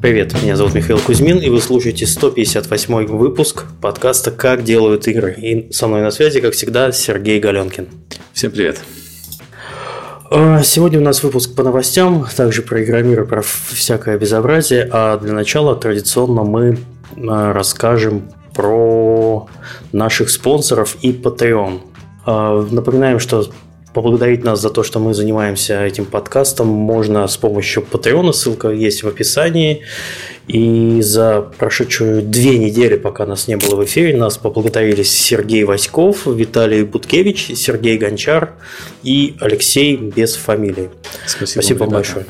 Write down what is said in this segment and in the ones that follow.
Привет, меня зовут Михаил Кузьмин, и вы слушаете 158 выпуск подкаста «Как делают игры». И со мной на связи, как всегда, Сергей Галенкин. Всем привет. А, сегодня у нас выпуск по новостям, также про игромир и про всякое безобразие, а для начала традиционно мы а, расскажем про наших спонсоров и Patreon. А, напоминаем, что Поблагодарить нас за то, что мы занимаемся этим подкастом, можно с помощью Патреона, ссылка есть в описании. И за прошедшую две недели, пока нас не было в эфире, нас поблагодарили Сергей Васьков, Виталий Буткевич, Сергей Гончар и Алексей без фамилии. Спасибо, Спасибо вам большое.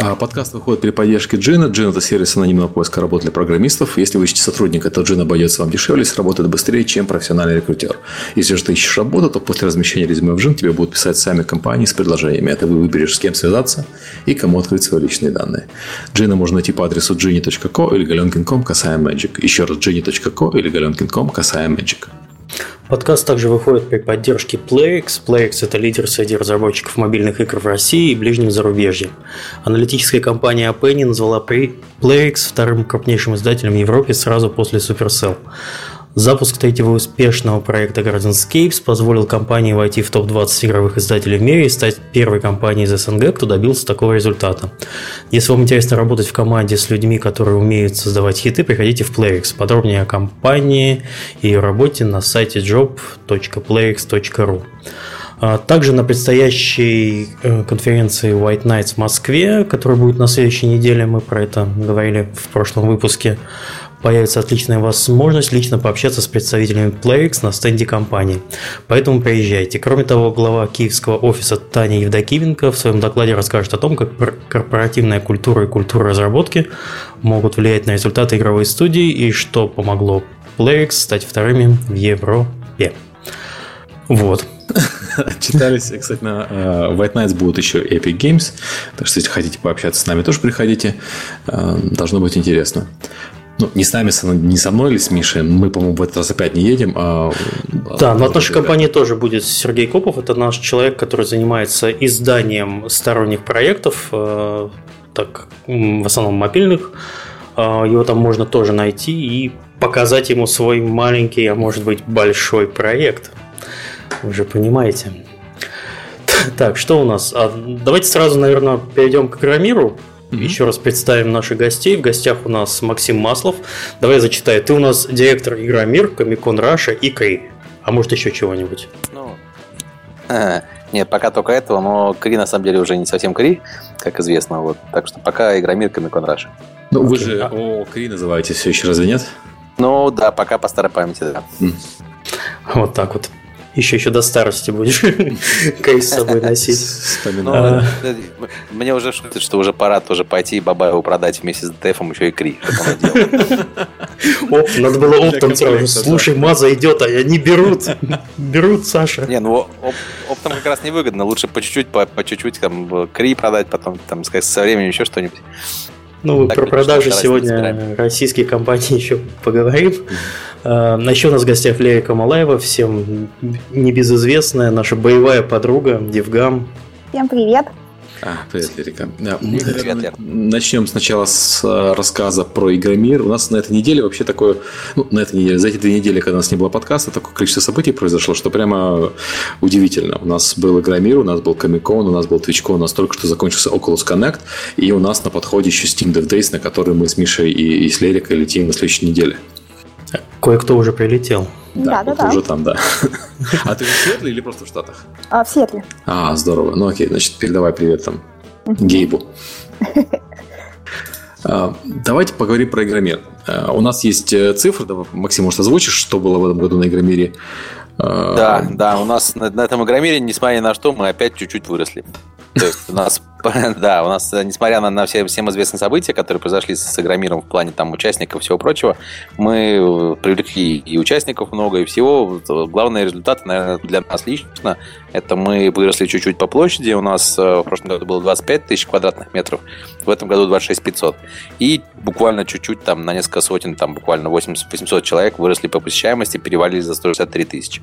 А, подкаст выходит при поддержке Джина. Джин – это сервис анонимного поиска работы для программистов. Если вы ищете сотрудника, то Джин обойдется вам дешевле сработает быстрее, чем профессиональный рекрутер. Если же ты ищешь работу, то после размещения резюме в Джин тебе будут писать сами компании с предложениями. Это вы выберешь, с кем связаться и кому открыть свои личные данные. Джина можно найти по адресу gini.co или galenkin.com касаем Magic. Еще раз gini.co или galenkin.com касаем Magic. Подкаст также выходит при поддержке PlayX. PlayX – это лидер среди разработчиков мобильных игр в России и ближнем зарубежье. Аналитическая компания Penny назвала PlayX вторым крупнейшим издателем в Европе сразу после Supercell. Запуск третьего успешного проекта Gardenscapes позволил компании войти в топ-20 игровых издателей в мире и стать первой компанией из СНГ, кто добился такого результата. Если вам интересно работать в команде с людьми, которые умеют создавать хиты, приходите в Playrix. Подробнее о компании и ее работе на сайте job.playrix.ru. А также на предстоящей э, конференции White Nights в Москве, которая будет на следующей неделе, мы про это говорили в прошлом выпуске, появится отличная возможность лично пообщаться с представителями PlayX на стенде компании. Поэтому приезжайте. Кроме того, глава киевского офиса Таня Евдокименко в своем докладе расскажет о том, как корпоративная культура и культура разработки могут влиять на результаты игровой студии и что помогло PlayX стать вторыми в Европе. Вот. Читались, кстати, на uh, White Nights будут еще Epic Games. Так что, если хотите пообщаться с нами, тоже приходите. Uh, должно быть интересно. Ну, не с нами, не со мной или с Мишей. Мы, по-моему, в этот раз опять не едем. А... Да, но от нашей компании тоже будет Сергей Копов. Это наш человек, который занимается изданием сторонних проектов, э, так, в основном мобильных. Э, его там можно тоже найти и показать ему свой маленький, а может быть большой проект. Вы же понимаете. Так, что у нас? А давайте сразу, наверное, перейдем к Громиру. Mm-hmm. Еще раз представим наших гостей. В гостях у нас Максим Маслов. Давай зачитай. Ты у нас директор Игромир, Комикон Раша и Кри. А может еще чего-нибудь? Ну, нет, пока только этого, но Кри на самом деле уже не совсем Кри, как известно. Вот. Так что пока Игромир, Комикон Раша. Ну, вы же о Кри называете все еще, разве нет? Ну, да, пока по старой памяти, да. Mm. Вот так вот. Еще еще до старости будешь кейс с собой носить. А. Мне уже шутят, что уже пора тоже пойти и Бабаеву продать вместе с ДТФом еще и Кри. Оп, надо было оптом сразу. Слушай, Маза идет, а они берут. Берут, Саша. Не, ну оптом как раз невыгодно. Лучше по чуть-чуть, по чуть-чуть там Кри продать, потом там со временем еще что-нибудь. Ну, так, про продажи сегодня российских компаний еще поговорим. Uh, еще у нас в гостях Лея Камалаева, всем небезызвестная, наша боевая подруга Девгам. Всем привет! А, привет, Эрика. Да, мы, привет, начнем сначала с э, рассказа про Игромир. У нас на этой неделе вообще такое, ну, на этой неделе, за эти две недели, когда у нас не было подкаста, такое количество событий произошло, что прямо удивительно. У нас был Игромир, у нас был Комикон, у нас был Твичкон, у нас только что закончился Oculus Connect, и у нас на подходе еще Steam Dev Days, на который мы с Мишей и, и с Лерикой летим на следующей неделе. Кое-кто уже прилетел. Да, да, да. уже там, да. А ты в Сиэтле или просто в Штатах? А, в Сиэтле. А, здорово. Ну окей, значит, передавай привет там Гейбу. А, давайте поговорим про Игромир. А, у нас есть э, цифры, Максим, может, озвучишь, что было в этом году на Игромире? А, да, да, у нас на, на этом Игромире, несмотря ни на что, мы опять чуть-чуть выросли. То есть у нас, да, у нас, несмотря на, на все всем известные события, которые произошли с Игромиром в плане там участников и всего прочего, мы привлекли и участников много, и всего. Главный результат, наверное, для нас лично, это мы выросли чуть-чуть по площади. У нас э, в прошлом году было 25 тысяч квадратных метров, в этом году 26 500. И буквально чуть-чуть, там, на несколько сотен, там, буквально 800 человек выросли по посещаемости, перевалили за 163 тысячи.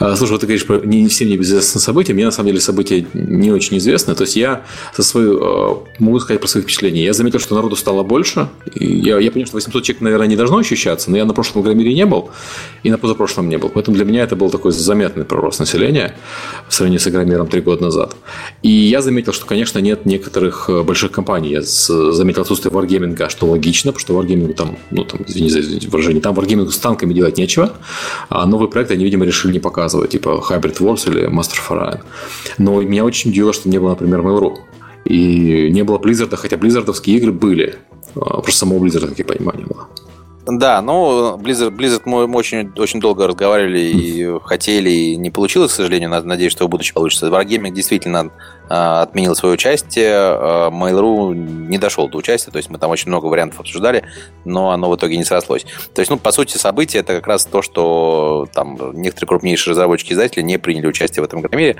А, слушай, вот ты говоришь про не всем неизвестные события. Мне на самом деле события не очень известны. То есть я со своей, э, могу сказать про свои впечатления. Я заметил, что народу стало больше. Я, я понимаю, что 800 человек, наверное, не должно ощущаться, но я на прошлом Громире не был и на позапрошлом не был. Поэтому для меня это был такой заметный прирост населения в сравнении с Игромиром три года назад. И я заметил, что, конечно, нет некоторых э, больших компаний. Я заметил отсутствие варгейминга, что логично, потому что варгеймингу там, ну, там, извини за выражение, там варгеймингу с танками делать нечего, а новый проект они, видимо, решили не показывать, типа Hybrid Wars или Master of Orion. Но меня очень удивило, что не было, например, Mail.ru. И не было Blizzard, хотя близзардовские игры были. А, просто самого Blizzard, как я понимаю, не было. Да, ну, Blizzard, Blizzard мы очень, очень долго разговаривали и хотели, и не получилось, к сожалению. Надеюсь, что в будущем получится. Wargaming действительно отменил свое участие. А, Mail.ru не дошел до участия, то есть мы там очень много вариантов обсуждали, но оно в итоге не срослось. То есть, ну, по сути, событие это как раз то, что там некоторые крупнейшие разработчики издатели не приняли участие в этом громире,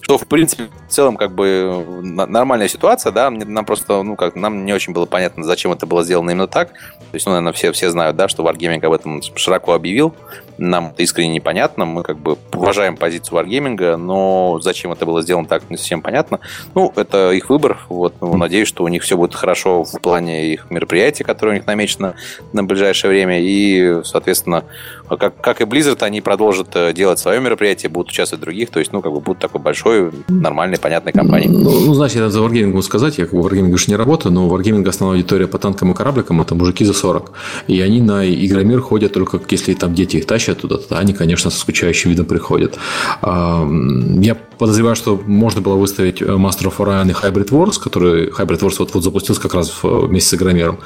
что, в принципе, в целом, как бы нормальная ситуация, да, нам просто, ну, как нам не очень было понятно, зачем это было сделано именно так. То есть, ну, наверное, все, все знают, да, что Wargaming об этом широко объявил, нам это искренне непонятно, мы как бы уважаем позицию Wargaming, но зачем это было сделано так, не совсем понятно. Ну, это их выбор, вот, ну, надеюсь, что у них все будет хорошо в плане их мероприятий, которые у них намечено на ближайшее время, и, соответственно, как, как и Blizzard, они продолжат э, делать свое мероприятие, будут участвовать в других, то есть, ну, как бы будут такой большой, нормальной, понятной компанией. Ну, ну значит, я за Wargaming сказать, я как бы Wargaming уж не работаю, но у Wargaming основная аудитория по танкам и корабликам это мужики за 40. И они на Игромир ходят только, если там дети их тащат туда, то они, конечно, со скучающим видом приходят. Я подозреваю, что можно было выставить э, Master of Orion и Hybrid Wars, который Hybrid Wars вот, вот запустился как раз вместе с Игромиром.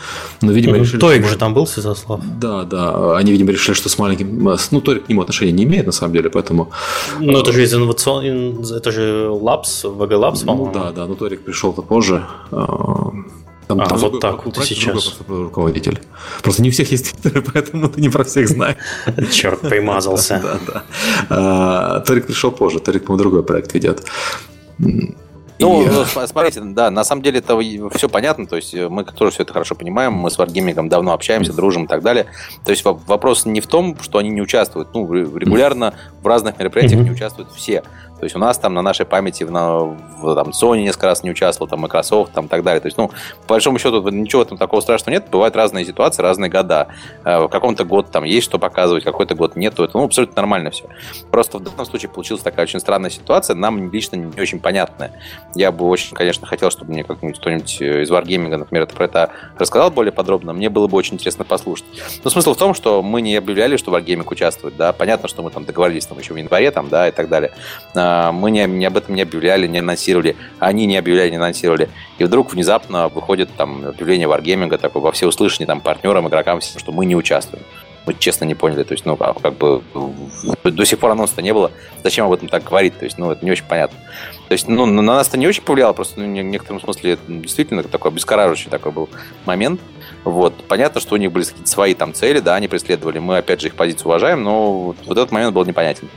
Но, видимо, ну, решили... Торик же там был, Святослав. Да, да. Они, видимо, решили, что с маленьким... Ну, Торик к нему отношения не имеет, на самом деле, поэтому... Ну, это же из инновационный... Это же Labs, VG Labs, по-моему. Ну, да, да. Но Торик пришел-то позже. А, там, а, там вот так вот сейчас. руководитель. Просто не у всех есть твиттеры, поэтому ты не про всех знаешь. Черт, примазался. Да, да. А, Торик пришел позже, Торик, по другой проект ведет. Ну, и... ну, смотрите, да, на самом деле это все понятно, то есть мы тоже все это хорошо понимаем, мы с Wargaming давно общаемся, дружим и так далее. То есть вопрос не в том, что они не участвуют, ну, регулярно в разных мероприятиях не участвуют все. То есть у нас там на нашей памяти на, в, там, Sony несколько раз не участвовал, там Microsoft, там и так далее. То есть, ну, по большому счету, ничего там такого страшного нет. Бывают разные ситуации, разные года. Э, в каком-то год там есть что показывать, какой-то год нету. Это ну, абсолютно нормально все. Просто в данном случае получилась такая очень странная ситуация, нам лично не очень понятная. Я бы очень, конечно, хотел, чтобы мне как-нибудь кто-нибудь э, из Wargaming, например, это про это рассказал более подробно. Мне было бы очень интересно послушать. Но смысл в том, что мы не объявляли, что Wargaming участвует, да. Понятно, что мы там договорились там еще в январе, там, да, и так далее а, мы не, не об этом не объявляли, не анонсировали, они не объявляли, не анонсировали. И вдруг внезапно выходит там объявление Wargaming такое во всеуслышание там партнерам, игрокам, что мы не участвуем. Мы честно не поняли, то есть, ну, а как бы до сих пор анонса не было, зачем об этом так говорить, то есть, ну, это не очень понятно. То есть, ну, на нас это не очень повлияло, просто ну, в некотором смысле это действительно такой обескураживающий такой был момент. Вот. Понятно, что у них были какие-то свои там цели, да, они преследовали. Мы, опять же, их позицию уважаем, но вот этот момент был непонятен.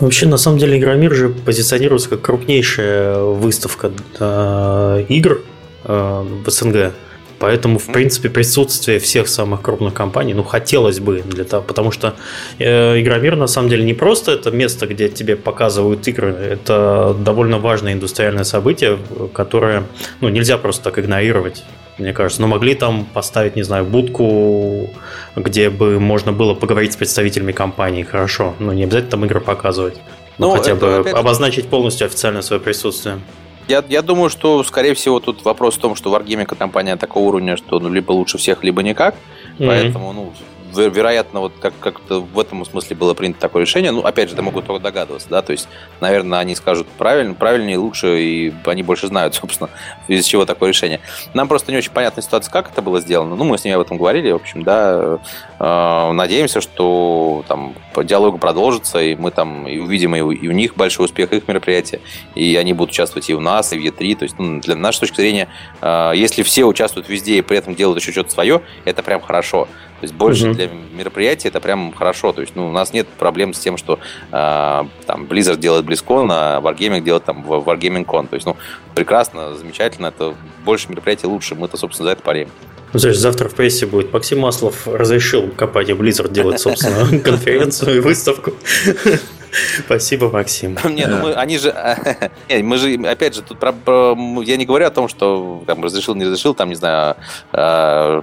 Ну, вообще, на самом деле, Игромир же позиционируется как крупнейшая выставка э, игр э, в СНГ. Поэтому, в принципе, присутствие всех самых крупных компаний, ну, хотелось бы для того, потому что э, Игромир, на самом деле, не просто это место, где тебе показывают игры, это довольно важное индустриальное событие, которое, ну, нельзя просто так игнорировать мне кажется. Но могли там поставить, не знаю, будку, где бы можно было поговорить с представителями компании, хорошо. Но не обязательно там игры показывать. Но ну, хотя бы опять... обозначить полностью официально свое присутствие. Я, я думаю, что, скорее всего, тут вопрос в том, что Wargaming компания такого уровня, что ну, либо лучше всех, либо никак. Mm-hmm. Поэтому, ну, вероятно, вот как- как-то в этом смысле было принято такое решение. Ну, опять же, это могут только догадываться, да, то есть, наверное, они скажут правильно, правильнее, лучше, и они больше знают, собственно, из чего такое решение. Нам просто не очень понятна ситуация, как это было сделано. Ну, мы с ними об этом говорили, в общем, да. Э, надеемся, что там диалог продолжится, и мы там и увидим и у, и у них большой успех их мероприятия, и они будут участвовать и у нас, и в Е3. То есть, ну, для нашей точки зрения, э, если все участвуют везде и при этом делают еще что-то свое, это прям хорошо. То есть больше угу. для мероприятия это прям хорошо. То есть ну, у нас нет проблем с тем, что э, там Blizzard делает BlizzCon, а Wargaming делает там Wargaming Con. То есть ну, прекрасно, замечательно. Это больше мероприятий лучше. Мы-то, собственно, за это парим. Ну, знаешь, завтра в прессе будет Максим Маслов разрешил компании Blizzard делать, собственно, конференцию и выставку. Спасибо, Максим. Не, ну мы, они же, не, мы же, опять же, тут про, про, я не говорю о том, что там разрешил, не разрешил, там, не знаю, э,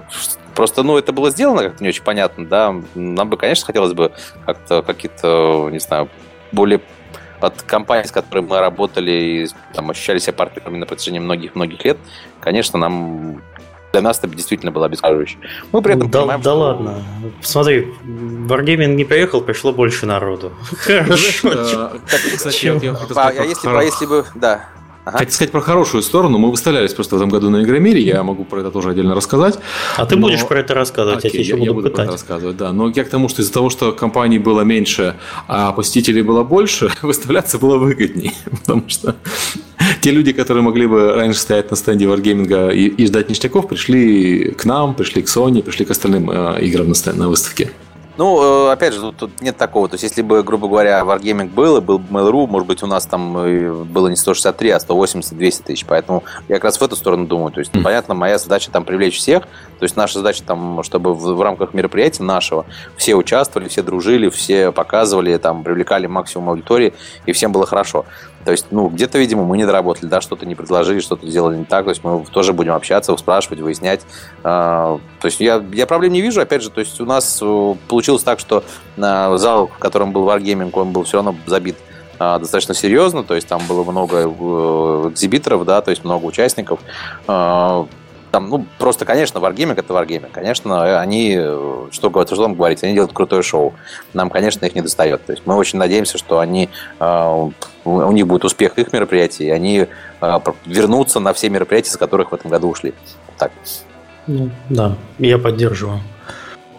просто, ну, это было сделано как-то не очень понятно, да. Нам бы, конечно, хотелось бы как-то какие-то, не знаю, более от компаний, с которыми мы работали и там, ощущали себя партнерами на протяжении многих-многих лет, конечно, нам для нас это действительно было обескураживающе. Мы при этом да, понимаем, да что... ладно. Смотри, Wargaming не приехал, пришло больше народу. Хорошо. Кстати, я хотел А сказать если, про- а если бы, да. Ага. Хотел сказать про хорошую сторону. Мы выставлялись просто в этом году на Игромире. Я могу про это тоже отдельно рассказать. А ты Но- будешь про это рассказывать, я Окей, тебе еще я буду буду про это пытать. рассказывать, да. Но я к тому, что из-за того, что компаний было меньше, а посетителей было больше, выставляться было выгоднее. Потому что те люди, которые могли бы раньше стоять на стенде Wargaming и, и ждать ништяков, пришли к нам, пришли к Sony, пришли к остальным э, играм на, стен- на выставке. Ну, э, опять же, тут, тут нет такого. То есть, если бы, грубо говоря, Wargaming был, и был бы Mail.ru, может быть, у нас там э, было не 163, а 180-200 тысяч. Поэтому я как раз в эту сторону думаю. То есть, Мгм. понятно, моя задача там привлечь всех. То есть, наша задача там, чтобы в, в рамках мероприятия нашего все участвовали, все дружили, все показывали, там, привлекали максимум аудитории, и всем было хорошо. То есть, ну, где-то, видимо, мы не доработали, да, что-то не предложили, что-то сделали не так. То есть, мы тоже будем общаться, спрашивать, выяснять. А, То есть, я, я проблем не вижу. Опять же, то есть, у нас э, получилось так, что на зал, в котором был Wargaming, он был все равно забит а, достаточно серьезно, то есть там было много э, экзибиторов, да, то есть много участников. Там, ну, просто, конечно, Wargaming это Wargaming. Конечно, они, что, что вам говорить, они делают крутое шоу. Нам, конечно, их не достает. То есть мы очень надеемся, что они, э, у них будет успех их мероприятий, и они э, вернутся на все мероприятия, с которых в этом году ушли. Так. Ну, да, я поддерживаю.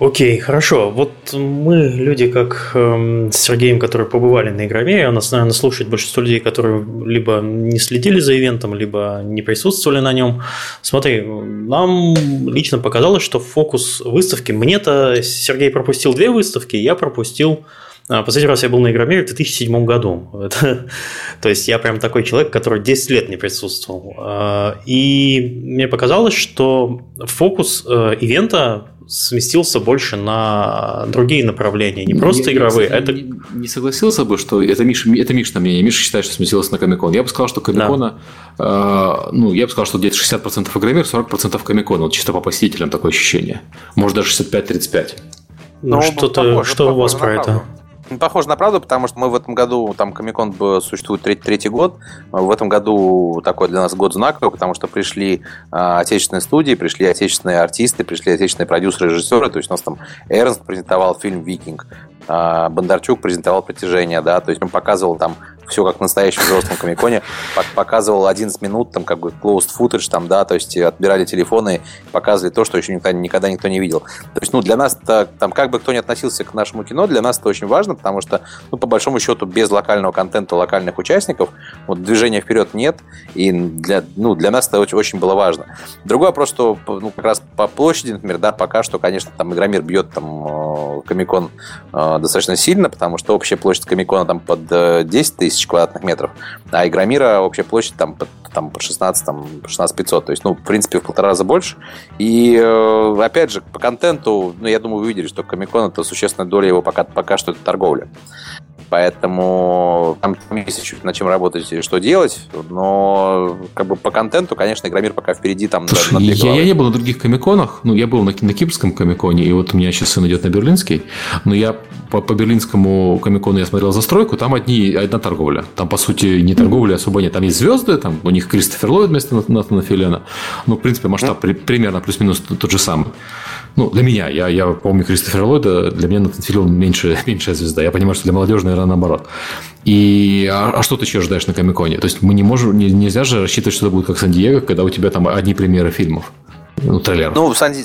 Окей, хорошо. Вот мы, люди, как эм, с Сергеем, которые побывали на Игромире, у нас, наверное, слушает большинство людей, которые либо не следили за ивентом, либо не присутствовали на нем. Смотри, нам лично показалось, что фокус выставки... Мне-то Сергей пропустил две выставки, я пропустил... а, Последний раз я был на Игромире в 2007 году. Это- то есть я прям такой человек, который 10 лет не присутствовал. А, И мне показалось, что фокус э, ивента сместился больше на другие направления, не просто Я- я, игровые, кстати, это не, не согласился бы, что это Миша, это Мишина мнение. Миша считает, что сместилось на Комикон. Я бы сказал, что Комикона, э, ну, я бы сказал, что где-то 60% Игромир, 40% Комикон. Вот чисто по посетителям такое ощущение. Может, даже 65-35. ну, Ну, что-то, похоже, что у вас про на это? правду. Ну, Похоже на правду, потому что мы в этом году, там Комикон существует третий, третий год, в этом году такой для нас год знаковый, потому что пришли а, отечественные студии, пришли отечественные артисты, пришли отечественные продюсеры, режиссеры, то есть у нас там Эрнст презентовал фильм «Викинг», а, Бондарчук презентовал «Притяжение», да, то есть он показывал там все как в настоящем взрослом комиконе, Пок- показывал 11 минут, там как бы closed footage, там, да, то есть отбирали телефоны, показывали то, что еще никогда, никогда никто не видел. То есть, ну, для нас, там, как бы кто ни относился к нашему кино, для нас это очень важно, потому что, ну, по большому счету, без локального контента, локальных участников, вот движения вперед нет, и для, ну, для нас это очень, очень было важно. Другой вопрос, что, ну, как раз по площади, например, да, пока что, конечно, там Игромир бьет там э, Комикон э, достаточно сильно, потому что общая площадь Комикона там под э, 10 тысяч квадратных метров, а Игромира общая площадь там под, там, под 16, там, 16 500, то есть, ну, в принципе, в полтора раза больше. И, э, опять же, по контенту, ну, я думаю, вы видели, что Комикон это существенная доля его пока, пока что это торговля. Поэтому там, есть чуть над чем работать и что делать, но как бы по контенту, конечно, Игромир пока впереди там Слушай, на, на я, я не был на других комиконах. Ну, я был на, на Кипрском комиконе, и вот у меня сейчас сын идет на Берлинский. Но я по, по берлинскому комикону я смотрел застройку, там одни, одна торговля. Там, по сути, не торговля особо нет. Там есть звезды, там у них Кристофер Ллойд вместо Нат- Натана Филена. Ну, в принципе, масштаб при- примерно плюс-минус тот же самый. Ну, для меня, я, я помню Кристофера Ллойда, для меня Натан Филен меньше, меньшая звезда. Я понимаю, что для молодежи, наверное, наоборот. И а, а что ты еще ожидаешь на Комиконе? То есть мы не можем, не- нельзя же рассчитывать, что это будет как Сан-Диего, когда у тебя там одни премьеры фильмов. Ну, трейлеров. Ну, в Сан э,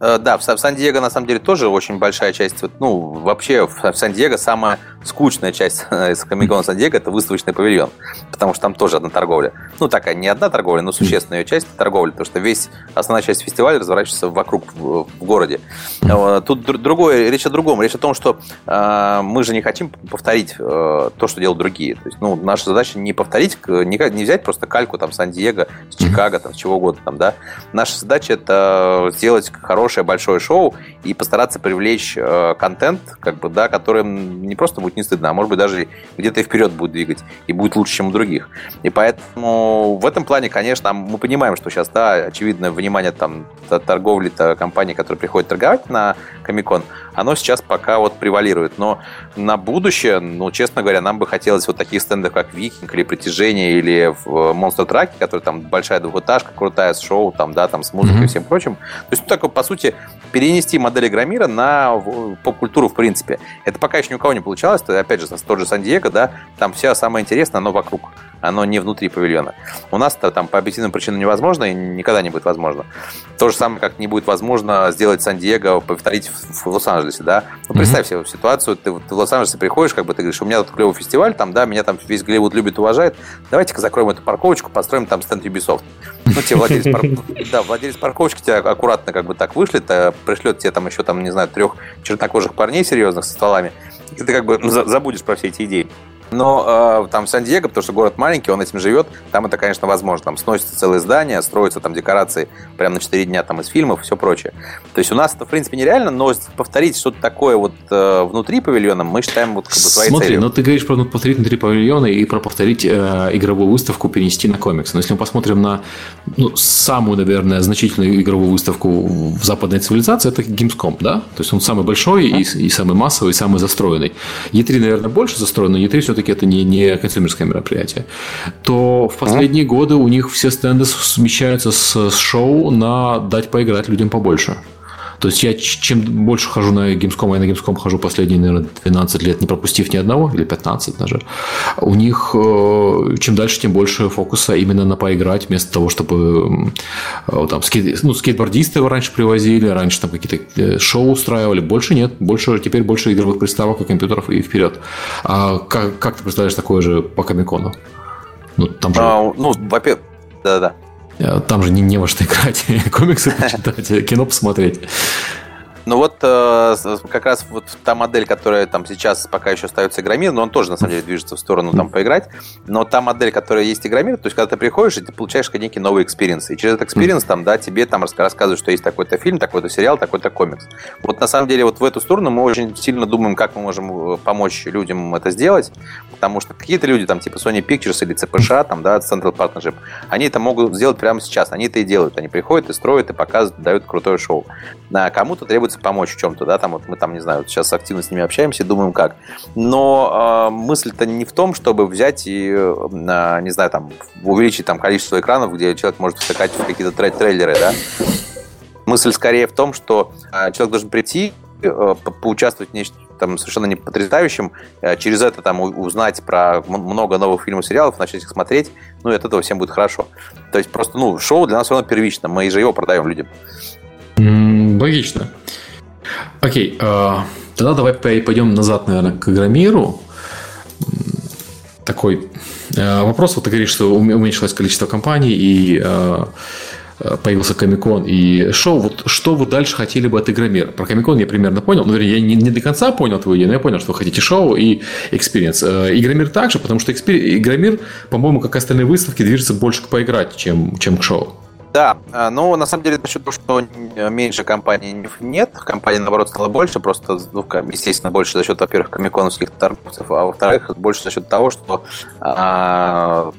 да, в Сан- в Сан-Диего на самом деле тоже очень большая часть. Ну, вообще в Сан-Диего самая скучная часть из Комикона Сан-Диего это выставочный павильон, потому что там тоже одна торговля. Ну, такая не одна торговля, но существенная ее часть торговля, потому что весь основная часть фестиваля разворачивается вокруг в, в городе. Э, Тут др- другое, речь о другом. Речь о том, что э, мы же не хотим повторить э, то, что делают другие. То есть, ну, наша задача не повторить, не, не взять просто кальку там Сан-Диего, с Чикаго, там, с чего угодно там, да. Наша задача это сделать хорошее большое шоу и постараться привлечь э, контент, как бы, да, который не просто будет не стыдно, а может быть даже где-то и вперед будет двигать, и будет лучше, чем у других. И поэтому в этом плане, конечно, мы понимаем, что сейчас, да, очевидно, внимание там торговли компаний, которые приходят торговать на Комикон, оно сейчас пока вот превалирует. Но на будущее, ну, честно говоря, нам бы хотелось вот таких стендов, как Викинг или Притяжение, или в Monster Truck, который там большая двухэтажка, крутая с шоу, там, да, там с музыкой mm-hmm. и всем прочим. То есть, ну, такое, по сути, перенести модель Громира на поп-культуру в принципе. Это пока еще ни у кого не получалось. То, опять же, тот же Сан-Диего, да, там все самое интересное, оно вокруг оно не внутри павильона. У нас это там по объективным причинам невозможно и никогда не будет возможно. То же самое, как не будет возможно сделать Сан-Диего, повторить в, в Лос-Анджелесе, да. Ну, представь mm-hmm. себе ситуацию, ты, ты в Лос-Анджелесе приходишь, как бы ты говоришь, у меня тут клевый фестиваль, там, да, меня там весь Голливуд любит, уважает, давайте-ка закроем эту парковочку, построим там стенд Ubisoft. Ну, тебе владелец, пар... да, владелец парковочки тебя аккуратно как бы так вышлет, пришлет тебе там еще, там, не знаю, трех чернокожих парней серьезных со стволами, и ты как бы забудешь про все эти идеи. Но э, там Сан-Диего, потому что город маленький, он этим живет, там это, конечно, возможно. Там сносятся целые здания, строятся там декорации прямо на 4 дня там из фильмов и все прочее. То есть у нас это, в принципе, нереально, но повторить что-то такое вот э, внутри павильона мы считаем вот как бы своей Смотри, целью. ну ты говоришь про повторить внутри павильона и про повторить э, игровую выставку перенести на комикс. Но если мы посмотрим на ну, самую, наверное, значительную игровую выставку в западной цивилизации, это Gamescom, да? То есть он самый большой и, и самый массовый, и самый застроенный. E3, наверное, больше застроен, но E3 все все-таки это не, не консюмерское мероприятие, то в последние mm-hmm. годы у них все стенды смещаются с, с шоу на дать поиграть людям побольше. То есть я чем больше хожу на Gamescom, я на Gamescom хожу последние, наверное, 12 лет, не пропустив ни одного, или 15 даже, у них э, чем дальше, тем больше фокуса именно на поиграть, вместо того, чтобы э, там, скейт, ну, скейтбордисты его раньше привозили, раньше там какие-то э, шоу устраивали, больше нет, больше, теперь больше игровых приставок и компьютеров и вперед. А как, как ты представляешь такое же по Комикону? Ну, там же... А, ну, во-первых, да-да. Э, там же не, не во что играть, комиксы почитать, кино посмотреть. Ну вот э, как раз вот та модель, которая там сейчас пока еще остается Игромир, но он тоже на самом деле движется в сторону там поиграть, но та модель, которая есть Игромир, то есть когда ты приходишь и ты получаешь некий новый experience, и через этот experience там, да, тебе там рассказывают, что есть такой-то фильм, такой-то сериал, такой-то комикс. Вот на самом деле вот в эту сторону мы очень сильно думаем, как мы можем э, помочь людям это сделать, потому что какие-то люди там типа Sony Pictures или ЦПШ, там, да, Central Partnership, они это могут сделать прямо сейчас, они это и делают, они приходят и строят, и показывают, дают крутое шоу. А кому-то требуется пытаются помочь в чем-то, да, там вот мы там, не знаю, сейчас активно с ними общаемся, думаем как. Но э, мысль-то не в том, чтобы взять и, э, не знаю, там, увеличить там количество экранов, где человек может втыкать в какие-то трей трейлеры, да. Мысль скорее в том, что э, человек должен прийти, э, поучаствовать в нечто там совершенно не потрясающим, э, через это там узнать про много новых фильмов, сериалов, начать их смотреть, ну и от этого всем будет хорошо. То есть просто, ну, шоу для нас все равно первично, мы же его продаем людям. Логично. Окей, э, тогда давай пойдем назад, наверное, к Игромиру. Такой э, вопрос. Вот ты говоришь, что уменьшилось количество компаний и э, появился Комикон и шоу. Вот что вы дальше хотели бы от Игромира? Про Комикон я примерно понял. Ну, вернее, я не, не до конца понял твою идею, но я понял, что вы хотите шоу и experience. Игромир также, потому что Игромир, по-моему, как остальные выставки, движется больше к поиграть, чем, чем к шоу. Да, а, но на самом деле за счет того, что меньше компаний нет, компаний, наоборот, стало больше, просто, ну, естественно, больше за счет, во-первых, комиконовских торговцев, а во-вторых, больше за счет того, что а,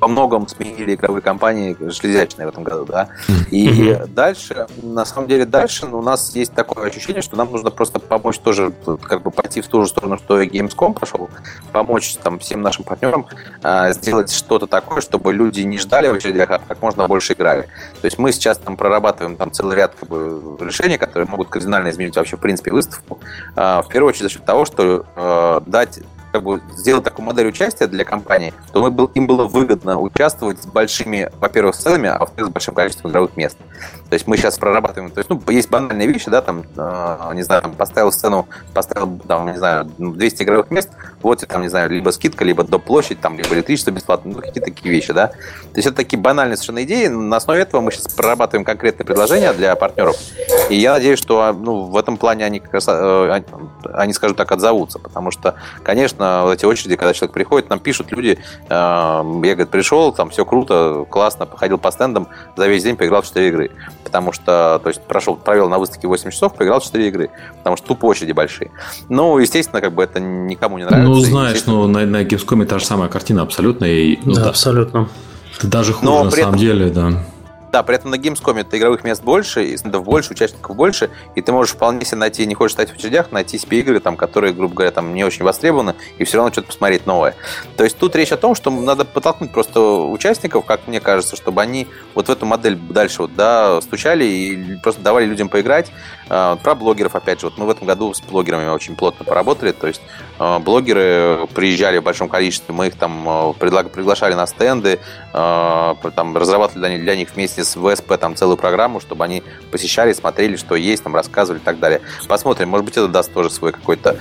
во многом сменили игровые компании железячные в этом году, да. И дальше, на самом деле, дальше у нас есть такое ощущение, что нам нужно просто помочь тоже, как бы пойти в ту же сторону, что и Gamescom пошел, помочь там всем нашим партнерам а, сделать что-то такое, чтобы люди не ждали в очередях, а как можно больше играли. То есть мы сейчас там прорабатываем там целый ряд как бы, решений, которые могут кардинально изменить вообще в принципе выставку. А, в первую очередь за счет того, что а, дать как бы сделать такую модель участия для компании, то им было выгодно участвовать с большими, во-первых, сценами, а во-вторых, с большим количеством игровых мест. То есть мы сейчас прорабатываем, то есть, ну, есть банальные вещи, да, там, э, не знаю, там, поставил сцену, поставил, там, не знаю, 200 игровых мест, вот там, не знаю, либо скидка, либо до площадь, там, либо электричество бесплатно, ну, какие-то такие вещи, да. То есть это такие банальные совершенно идеи. На основе этого мы сейчас прорабатываем конкретные предложения для партнеров. И я надеюсь, что ну, в этом плане они как раз, э, они, скажем так, отзовутся. Потому что, конечно, вот эти очереди, когда человек приходит, нам пишут люди, э, я, говорит, пришел, там все круто, классно, походил по стендам, за весь день поиграл в 4 игры. Потому что, то есть, прошел, провел на выставке 8 часов, поиграл в 4 игры. Потому что тупо очереди большие. Ну, естественно, как бы это никому не нравится. Ну, знаешь, ну, на, на Gamescom та же самая картина абсолютно. И, ну, да, да, абсолютно. Это даже хуже, Но на самом этом... деле, да. Да, при этом на Gamescom это игровых мест больше, и стендов больше, участников больше, и ты можешь вполне себе найти, не хочешь стать в очередях, найти себе игры, там, которые, грубо говоря, там не очень востребованы, и все равно что-то посмотреть новое. То есть тут речь о том, что надо подтолкнуть просто участников, как мне кажется, чтобы они вот в эту модель дальше вот, да, стучали и просто давали людям поиграть. А, про блогеров, опять же, вот мы в этом году с блогерами очень плотно поработали, то есть а, блогеры приезжали в большом количестве, мы их там а, приглашали на стенды, там разрабатывали для них, вместе с ВСП там целую программу, чтобы они посещали, смотрели, что есть, там рассказывали и так далее. Посмотрим, может быть, это даст тоже свой какой-то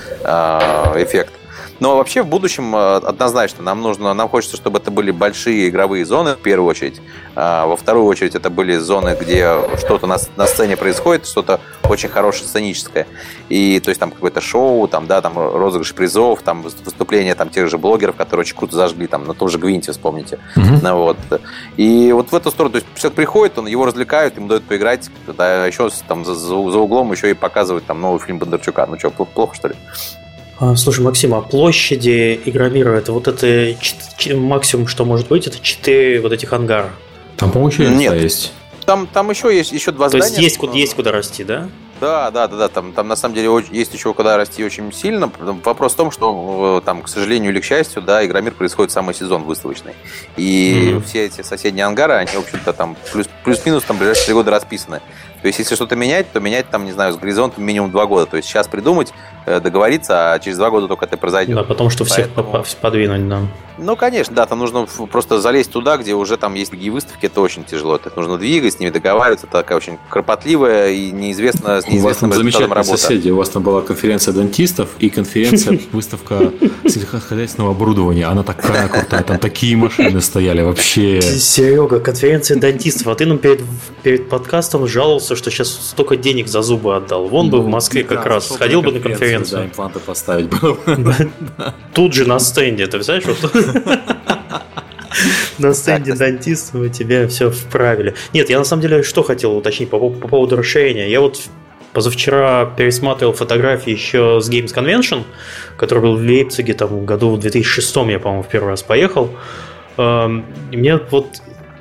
эффект. Но вообще в будущем э, однозначно нам нужно, нам хочется, чтобы это были большие игровые зоны в первую очередь. А во вторую очередь это были зоны, где что-то на, на сцене происходит, что-то очень хорошее сценическое. И то есть там какое-то шоу, там, да, там розыгрыш призов, там выступления там тех же блогеров, которые очень круто зажгли, там на том же Гвинте, вспомните. Mm-hmm. Ну, вот. И вот в эту сторону, то есть человек приходит, он его развлекают, ему дают поиграть, да, еще там за, за углом еще и показывают там новый фильм Бондарчука. Ну что, плохо что ли? А, слушай, Максим, а площади Игромира, это вот это максимум, что может быть, это 4 вот этих ангара? Там, по-моему, еще Нет. есть. Там, там еще есть еще два То здания. есть есть, куда, есть куда расти, да? Да, да, да, да. Там, там на самом деле есть еще куда расти очень сильно. Вопрос в том, что э, там, к сожалению или к счастью, да, Игромир происходит самый сезон выставочный. И mm-hmm. все эти соседние ангары, они, в общем-то, там плюс, плюс-минус там ближайшие три года расписаны. То есть, если что-то менять, то менять там, не знаю, с горизонтом минимум два года. То есть, сейчас придумать, договориться, а через два года только это произойдет. Да, потому что всех Поэтому... подвинуть, да. Ну, конечно, да, там нужно просто залезть туда, где уже там есть другие выставки, это очень тяжело. Это нужно двигать, с ними договариваться, это такая очень кропотливая и неизвестно с неизвестным у вас там работа. соседи, у вас там была конференция дантистов и конференция выставка сельскохозяйственного оборудования. Она такая крутая, там такие машины стояли вообще. Серега, конференция дантистов, а ты нам перед, перед подкастом жаловался, что сейчас столько денег за зубы отдал. Вон бы в Москве как раз сходил бы на конференцию. Да, импланты поставить было. Тут же на стенде, ты знаешь, вот на стенде дантиста мы тебе все вправили. Нет, я на самом деле что хотел уточнить по, по поводу расширения. Я вот позавчера пересматривал фотографии еще с Games Convention, который был в Лейпциге там году в 2006 я, по-моему, в первый раз поехал. Эм, и мне вот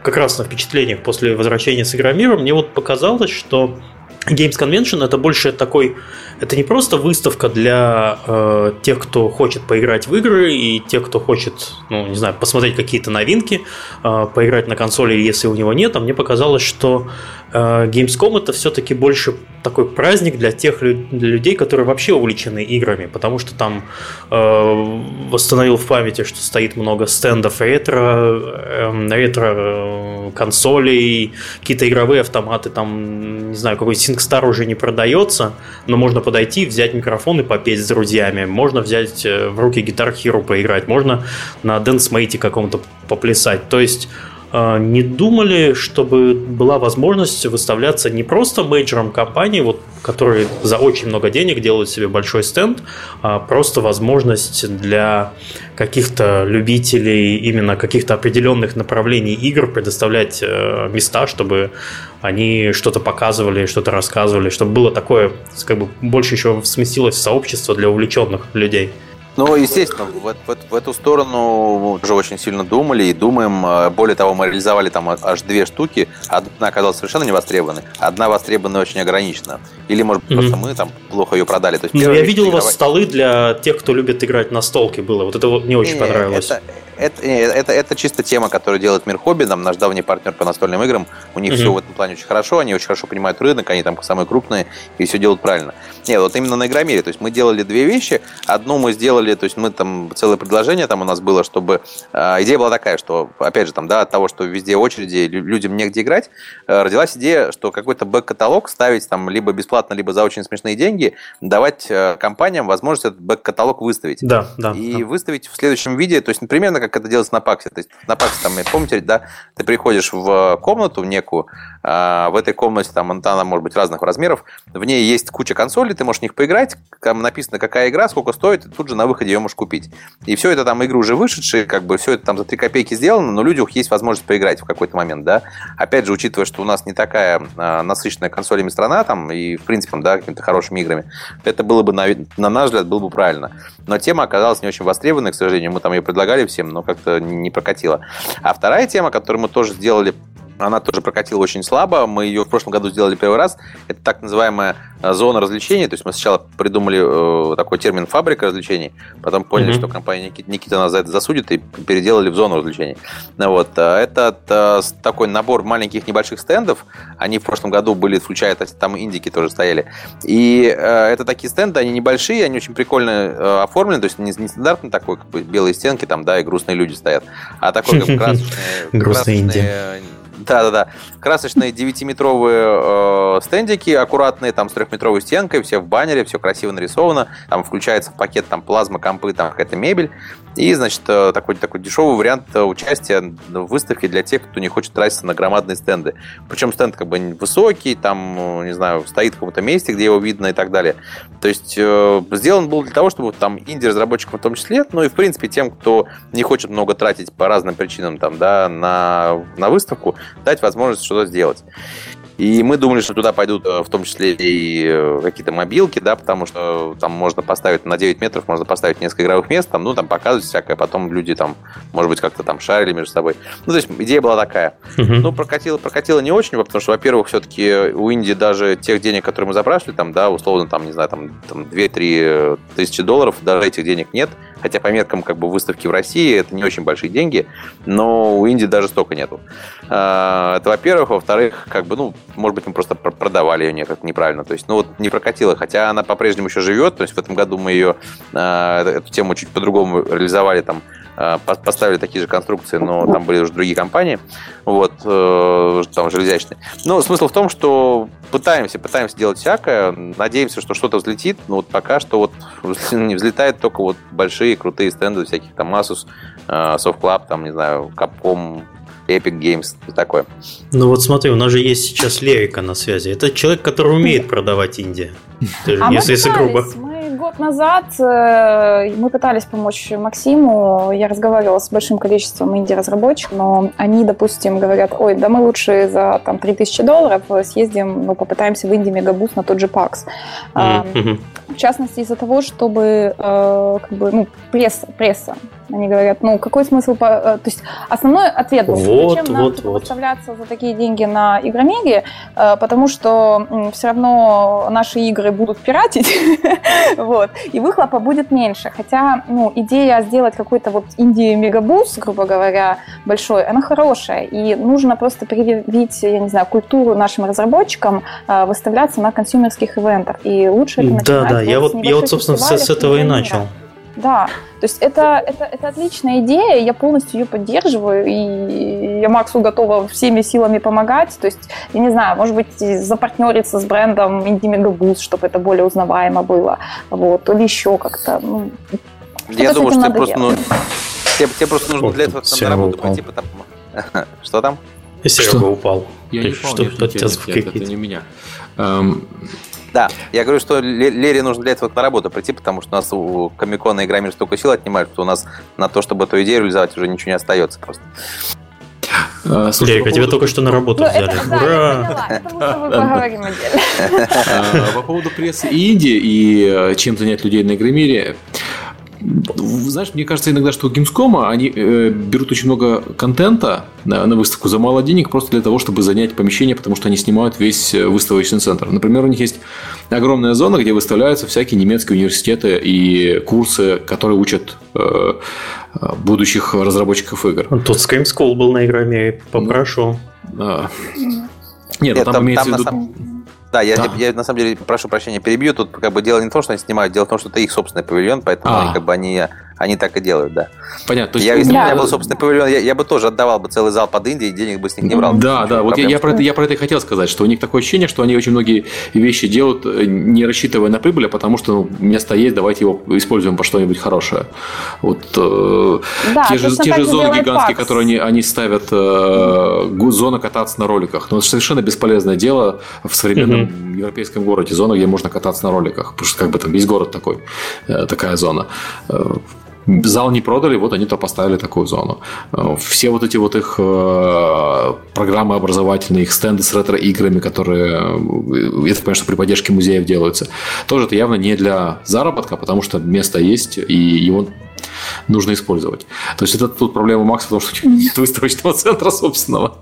как раз на впечатлениях после возвращения с Игромира мне вот показалось, что Games Convention это больше такой, это не просто выставка для э, тех, кто хочет поиграть в игры и тех, кто хочет, ну не знаю, посмотреть какие-то новинки, э, поиграть на консоли, если у него нет. А мне показалось, что э, Gamescom это все-таки больше такой праздник для тех для людей, которые вообще увлечены играми, потому что там э, восстановил в памяти, что стоит много стендов ретро, э, ретро консолей, какие-то игровые автоматы, там, не знаю, какой SingStar уже не продается, но можно подойти, взять микрофон и попеть с друзьями, можно взять э, в руки Hero поиграть, можно на Dance Mate каком-то поплясать, то есть не думали, чтобы была возможность выставляться не просто мейджером компании, вот, которые за очень много денег делают себе большой стенд, а просто возможность для каких-то любителей именно каких-то определенных направлений игр предоставлять э, места, чтобы они что-то показывали, что-то рассказывали, чтобы было такое, как бы больше еще сместилось в сообщество для увлеченных людей. Ну, естественно, в, в, в эту сторону уже очень сильно думали и думаем. А, более того, мы реализовали там аж две штуки. Одна оказалась совершенно невостребованной, одна востребована очень ограничена. Или, может быть, mm-hmm. просто мы там плохо ее продали. То есть, ну, я видел у вас столы для тех, кто любит играть на столке было. Вот это вот мне очень не, понравилось. Это, это, это, это чисто тема, которую делает Мир Хобби, нам наш давний партнер по настольным играм. У них mm-hmm. все в этом плане очень хорошо, они очень хорошо понимают рынок, они там самые крупные и все делают правильно. Нет, вот именно на Игромире. То есть мы делали две вещи. Одну мы сделали, то есть мы там целое предложение там у нас было, чтобы... Э, идея была такая, что, опять же, там, да, от того, что везде очереди, людям негде играть, э, родилась идея, что какой-то бэк-каталог ставить там либо бесплатно, либо за очень смешные деньги, давать э, компаниям возможность этот бэк-каталог выставить. Да, да. И да. выставить в следующем виде, то есть примерно как это делается на Паксе. То есть на Паксе, там, помните, да, ты приходишь в комнату некую, а в этой комнате там она может быть разных размеров, в ней есть куча консолей, ты можешь в них поиграть, там написано, какая игра, сколько стоит, и тут же на выходе ее можешь купить. И все это там игры уже вышедшие, как бы все это там за 3 копейки сделано, но людям есть возможность поиграть в какой-то момент, да. Опять же, учитывая, что у нас не такая а, насыщенная консолями страна, там, и, в принципе, да, какими-то хорошими играми, это было бы, на, на наш взгляд, было бы правильно. Но тема оказалась не очень востребованной, к сожалению, мы там ее предлагали всем, но как-то не прокатило. А вторая тема, которую мы тоже сделали она тоже прокатила очень слабо. Мы ее в прошлом году сделали первый раз. Это так называемая э, зона развлечений. То есть мы сначала придумали э, такой термин фабрика развлечений, потом поняли, mm-hmm. что компания Никита, Никита нас за это засудит и переделали в зону развлечений. Ну вот. Э, это такой набор маленьких небольших стендов. Они в прошлом году были, включая, там индики тоже стояли. И это такие стенды, они небольшие, они очень прикольно оформлены, то есть не, не стандартный такой, как бы белые стенки там, да, и грустные люди стоят, а такой как красочный, красочный да-да-да. Красочные 9-метровые э, стендики, аккуратные, там с трехметровой стенкой, все в баннере, все красиво нарисовано. Там включается в пакет там плазма, компы, там какая-то мебель. И, значит, э, такой, такой дешевый вариант э, участия в выставке для тех, кто не хочет тратиться на громадные стенды. Причем стенд как бы высокий, там, не знаю, стоит в каком-то месте, где его видно и так далее. То есть э, сделан был для того, чтобы там инди-разработчикам в том числе, ну и, в принципе, тем, кто не хочет много тратить по разным причинам там, да, на, на выставку, дать возможность что-то сделать. И мы думали, что туда пойдут э, в том числе и э, какие-то мобилки, да, потому что там можно поставить на 9 метров, можно поставить несколько игровых мест, там, ну, там показывать всякое, потом люди там, может быть, как-то там шарили между собой. Ну, то есть идея была такая. Uh-huh. Ну, прокатило, прокатило не очень, потому что, во-первых, все-таки у Индии даже тех денег, которые мы запрашивали, там, да, условно, там, не знаю, там, там 2-3 тысячи долларов, даже этих денег нет. Хотя по меркам как бы выставки в России это не очень большие деньги, но у Индии даже столько нету. А, это во-первых. Во-вторых, как бы, ну, может быть, мы просто продавали ее никак неправильно. То есть, ну, вот не прокатило. Хотя она по-прежнему еще живет. То есть в этом году мы ее, а, эту тему чуть по-другому реализовали там поставили такие же конструкции, но там были уже другие компании, вот, э, там железячные. Но смысл в том, что пытаемся, пытаемся делать всякое, надеемся, что что-то взлетит, но вот пока что вот не взлетает только вот большие крутые стенды всяких там Asus, Soft Club, там, не знаю, Capcom, Epic Games и такое. Ну вот смотри, у нас же есть сейчас Лерика на связи. Это человек, который умеет продавать Индии. А если, если грубо. Мы год назад э, мы пытались помочь Максиму. Я разговаривала с большим количеством инди-разработчиков, но они, допустим, говорят, ой, да мы лучше за там 3000 долларов съездим, ну, попытаемся в Индии мегабуст на тот же PAX. Mm-hmm. В частности, из-за того, чтобы э, как бы, ну, пресса, пресса они говорят, ну, какой смысл... По... Э, то есть основной ответ был, вот, зачем нам вот, вот. выставляться за такие деньги на Игромеге, потому что все равно наши игры будут пиратить, вот, и выхлопа будет меньше. Хотя, ну, идея сделать какой-то вот инди-мегабус, грубо говоря, большой, она хорошая, и нужно просто привить, я не знаю, культуру нашим разработчикам э, выставляться на консюмерских ивентах, и лучше это начинать Да, да, я вот, я вот, собственно, с этого и начал. Мира. Да, то есть это, это, это отличная идея, я полностью ее поддерживаю, и я Максу готова всеми силами помогать. То есть, я не знаю, может быть, запартнериться с брендом Indie Mega чтобы это более узнаваемо было, вот, или еще как-то. Ну, я думаю, что тебе просто, ну, тебе, тебе просто нужно для этого там, на работу пойти, потому... Что там? Серега упал. Я не что, нет, нет, нет, это не меня. Эм, да, я говорю, что Лере нужно для этого на работу прийти, потому что у нас у Комикона и Граммир столько сил отнимают, что у нас на то, чтобы эту идею реализовать, уже ничего не остается просто. А, слушай, Лерика, тебя только что на работу ну, взяли. Ура! А, По поводу прессы Индии и э, чем занять людей на Игромире, знаешь, мне кажется иногда, что у Gamescom они э, берут очень много контента на, на выставку за мало денег просто для того, чтобы занять помещение, потому что они снимают весь э, выставочный центр. Например, у них есть огромная зона, где выставляются всякие немецкие университеты и курсы, которые учат э, будущих разработчиков игр. Тут с Game School был на игроме, попрошу. А. Нет, ну, там, там имеется в виду... Да, я, да. Я, я на самом деле прошу прощения, перебью. Тут как бы дело не в том, что они снимают, дело в том, что это их собственный павильон, поэтому а. они, как бы они они так и делают, да. Понятно. То есть, я, если да. у меня был собственный павильон, я, я бы тоже отдавал бы целый зал под Индией, денег бы с них не брал. Да, да. Вот я, я, про это, я про это и хотел сказать, что у них такое ощущение, что они очень многие вещи делают, э, не рассчитывая на прибыль, а потому что ну, место есть, давайте его используем по что-нибудь хорошее. Вот э, да, те же, те же зоны гигантские, PAX. которые они, они ставят, э, зона кататься на роликах. Но это совершенно бесполезное дело в современном угу. европейском городе. Зона, где можно кататься на роликах. Потому что как бы там весь город такой, э, такая зона. Зал не продали, вот они то поставили такую зону. Э, все вот эти вот их э, программы образовательные, их стенды с ретро-играми, которые, э, это, конечно, при поддержке музеев делаются, тоже это явно не для заработка, потому что место есть, и его нужно использовать. То есть это тут проблема Макса, потому что нет выставочного центра собственного.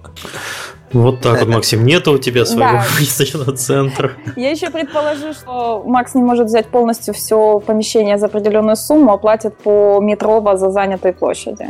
Вот так вот, Максим, нет у тебя своего выставочного центра. Я еще предположу, что Макс не может взять полностью все помещение за определенную сумму, а платит по метрово за занятой площади.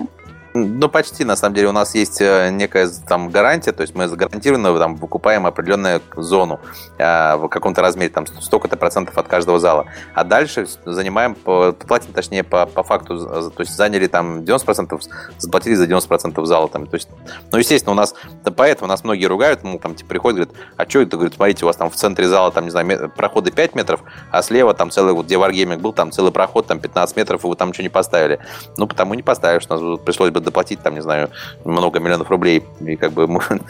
Ну, почти, на самом деле, у нас есть э, некая там гарантия, то есть мы гарантированно там выкупаем определенную зону э, в каком-то размере, там столько-то процентов от каждого зала. А дальше занимаем, платим, точнее, по, по факту, то есть заняли там 90%, заплатили за 90% зала. Там, то есть, ну, естественно, у нас, да, поэтому нас многие ругают, ну, там, типа, приходят, говорят, а что это, говорят, смотрите, у вас там в центре зала, там, не знаю, проходы 5 метров, а слева там целый, вот где Wargaming был, там целый проход, там 15 метров, и вы там ничего не поставили. Ну, потому не поставишь, у нас пришлось бы доплатить, там, не знаю, много миллионов рублей. И как бы мы...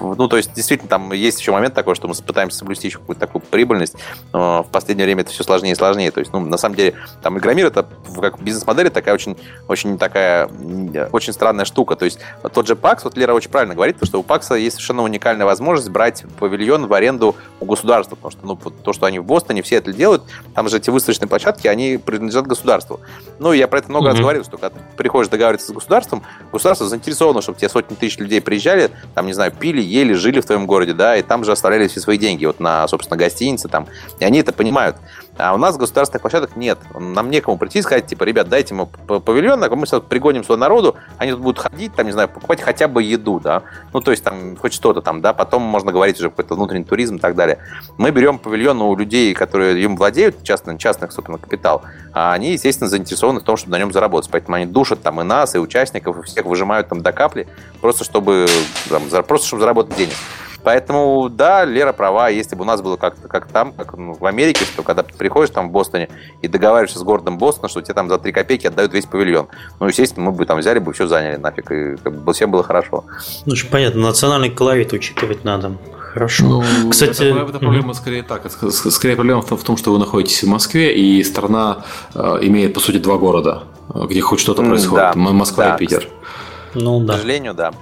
Ну, то есть, действительно, там есть еще момент такой, что мы пытаемся соблюсти еще какую-то такую прибыльность. Но в последнее время это все сложнее и сложнее. То есть, ну, на самом деле, там Игромир это как бизнес-модель такая очень, очень такая, очень странная штука. То есть, тот же ПАКС, вот Лера очень правильно говорит, что у ПАКСа есть совершенно уникальная возможность брать павильон в аренду у государства. Потому что, ну, то, что они в Бостоне все это делают, там же эти выставочные площадки, они принадлежат государству. Ну, я про это много mm-hmm. раз говорил, что когда ты приходишь договариваться с государством, государство заинтересовано, чтобы тебе сотни тысяч людей приезжали, там, не знаю, пили, ели, жили в твоем городе, да, и там же оставляли все свои деньги вот на, собственно, гостиницы там, и они это понимают. А у нас государственных площадок нет. Нам некому прийти и сказать, типа, ребят, дайте ему павильон, а мы пригоним сюда народу, они тут будут ходить, там, не знаю, покупать хотя бы еду, да, ну, то есть там хоть что-то там, да, потом можно говорить уже какой-то внутренний туризм и так далее. Мы берем павильон у людей, которые им владеют, частный, частных, собственно, капитал, а они, естественно, заинтересованы в том, чтобы на нем заработать. Поэтому они душат там и нас, и участников, и всех выжимают там до капли, просто чтобы, там, просто чтобы заработать денег. Поэтому, да, Лера права. Если бы у нас было как, как там, как ну, в Америке, что когда ты приходишь там в Бостоне и договариваешься с городом Бостона, что тебе там за 3 копейки отдают весь павильон. Ну, естественно, мы бы там взяли бы все заняли нафиг, и как бы всем было хорошо. Ну, что понятно, национальный колорит учитывать надо. Хорошо. Ну, Кстати, это, это проблема скорее так. Скорее проблема в том, что вы находитесь в Москве, и страна э, имеет, по сути, два города, где хоть что-то происходит. Да. Москва да. и Питер. Ну, да. К сожалению, да.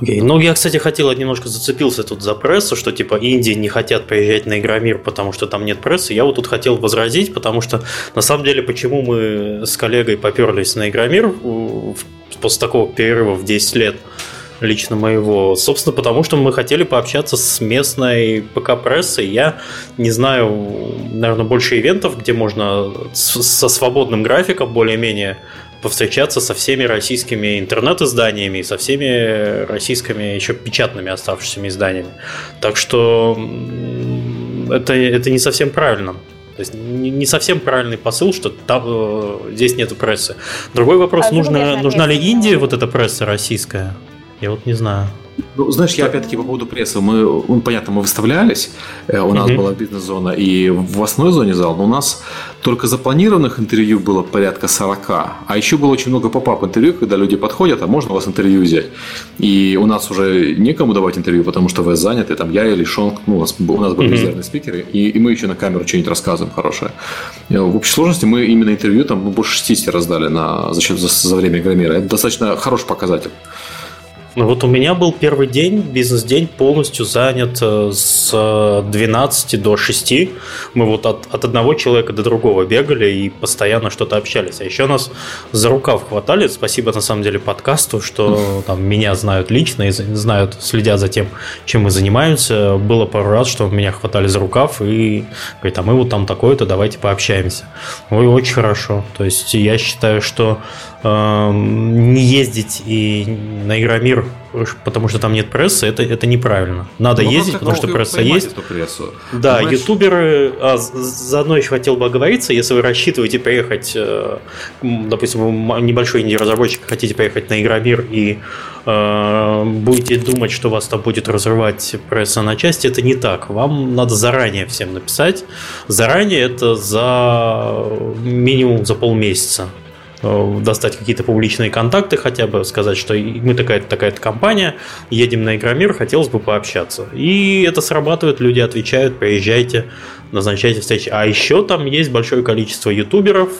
Окей. Ну, я, кстати, хотел, немножко зацепился тут за прессу, что типа Индии не хотят приезжать на Игромир, потому что там нет прессы. Я вот тут хотел возразить, потому что на самом деле, почему мы с коллегой поперлись на Игромир после такого перерыва в 10 лет лично моего. Собственно, потому что мы хотели пообщаться с местной ПК-прессой. Я не знаю, наверное, больше ивентов, где можно со свободным графиком более-менее повстречаться со всеми российскими интернет-изданиями и со всеми российскими еще печатными оставшимися изданиями. Так что это, это не совсем правильно. То есть не совсем правильный посыл, что там, э, здесь нету прессы. Другой вопрос, а нужна, нужна ли Индии вот эта пресса российская? Я вот не знаю. Ну, знаешь, я опять-таки по поводу прессы. Мы, ну, понятно, мы выставлялись, э, у нас mm-hmm. была бизнес-зона и в основной зоне зал, но у нас только запланированных интервью было порядка 40, а еще было очень много поп-ап интервью, когда люди подходят, а можно у вас интервью взять? И у нас уже некому давать интервью, потому что вы заняты, там я или Шонг, ну, у нас, у нас были mm-hmm. резервные спикеры, и, и мы еще на камеру что-нибудь рассказываем хорошее. Э, в общей сложности мы именно интервью там ну, больше 60 раздали на, за, счет, за, за время Громира. Это достаточно хороший показатель. Ну вот у меня был первый день, бизнес-день полностью занят э, с 12 до 6. Мы вот от, от одного человека до другого бегали и постоянно что-то общались. А еще нас за рукав хватали. Спасибо на самом деле подкасту, что там меня знают лично и знают, следят за тем, чем мы занимаемся. Было пару раз, что меня хватали за рукав и говорят, а мы вот там такое-то, давайте пообщаемся. Ой, очень хорошо. То есть я считаю, что э, не ездить и на Игромир потому что там нет прессы, это, это неправильно. Надо ну, ездить, потому что пресса есть. Эту прессу. Да, Понимаешь? ютуберы, а, заодно еще хотел бы оговориться, если вы рассчитываете приехать, э, допустим, небольшой инди-разработчик, хотите приехать на Игромир и э, будете думать, что вас там будет разрывать пресса на части, это не так. Вам надо заранее всем написать. Заранее это за минимум за полмесяца. Э, достать какие-то публичные контакты, хотя бы сказать, что мы такая-то такая компания, едем на Игромир, хотелось бы пообщаться. И это срабатывает, люди отвечают, приезжайте, назначайте встречи. А еще там есть большое количество ютуберов,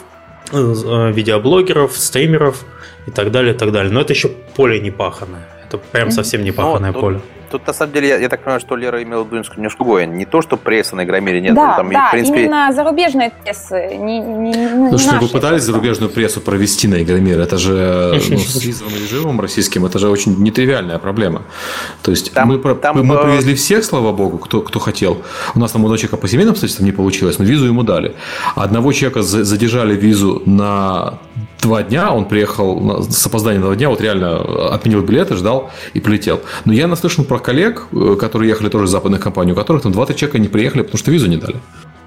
э, видеоблогеров, стримеров и так далее, и так далее. Но это еще поле не паханное. Это прям совсем не паханное ну, поле. Тут, на самом деле, я, я так понимаю, что Лера имела в виду немножко другое. Не то, что пресса на Игромире нет. Да, там, да, в принципе... именно зарубежная пресса. Не, не, не ну, что вы пытались зарубежную прессу провести на Игромир. Это же ну, с визовым режимом российским, это же очень нетривиальная проблема. То есть там, мы, там, мы э, привезли всех, слава богу, кто, кто хотел. У нас там у дочека по семейным обстоятельствам не получилось, но визу ему дали. Одного человека задержали визу на два дня, он приехал с опозданием два дня, вот реально отменил билеты, ждал и полетел. Но я наслышан про коллег, э, которые ехали тоже из западных компаний, у которых там два-три человека не приехали, потому что визу не дали.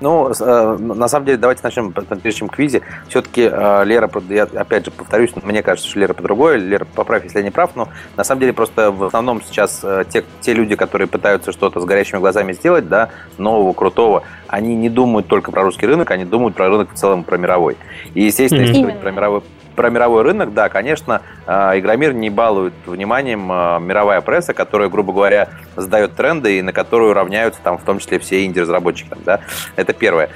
Ну, э, на самом деле, давайте начнем, прежде чем квизе. Все-таки э, Лера, я опять же повторюсь, мне кажется, что Лера по-другому. Лера, поправь, если я не прав, но на самом деле просто в основном сейчас те, те люди, которые пытаются что-то с горящими глазами сделать, да, нового, крутого, они не думают только про русский рынок, они думают про рынок в целом, про мировой. И, естественно, mm-hmm. если про мировой про мировой рынок, да, конечно, а, Игромир не балует вниманием а, мировая пресса, которая, грубо говоря, задает тренды и на которую равняются там в том числе все инди-разработчики. Да? Это первое.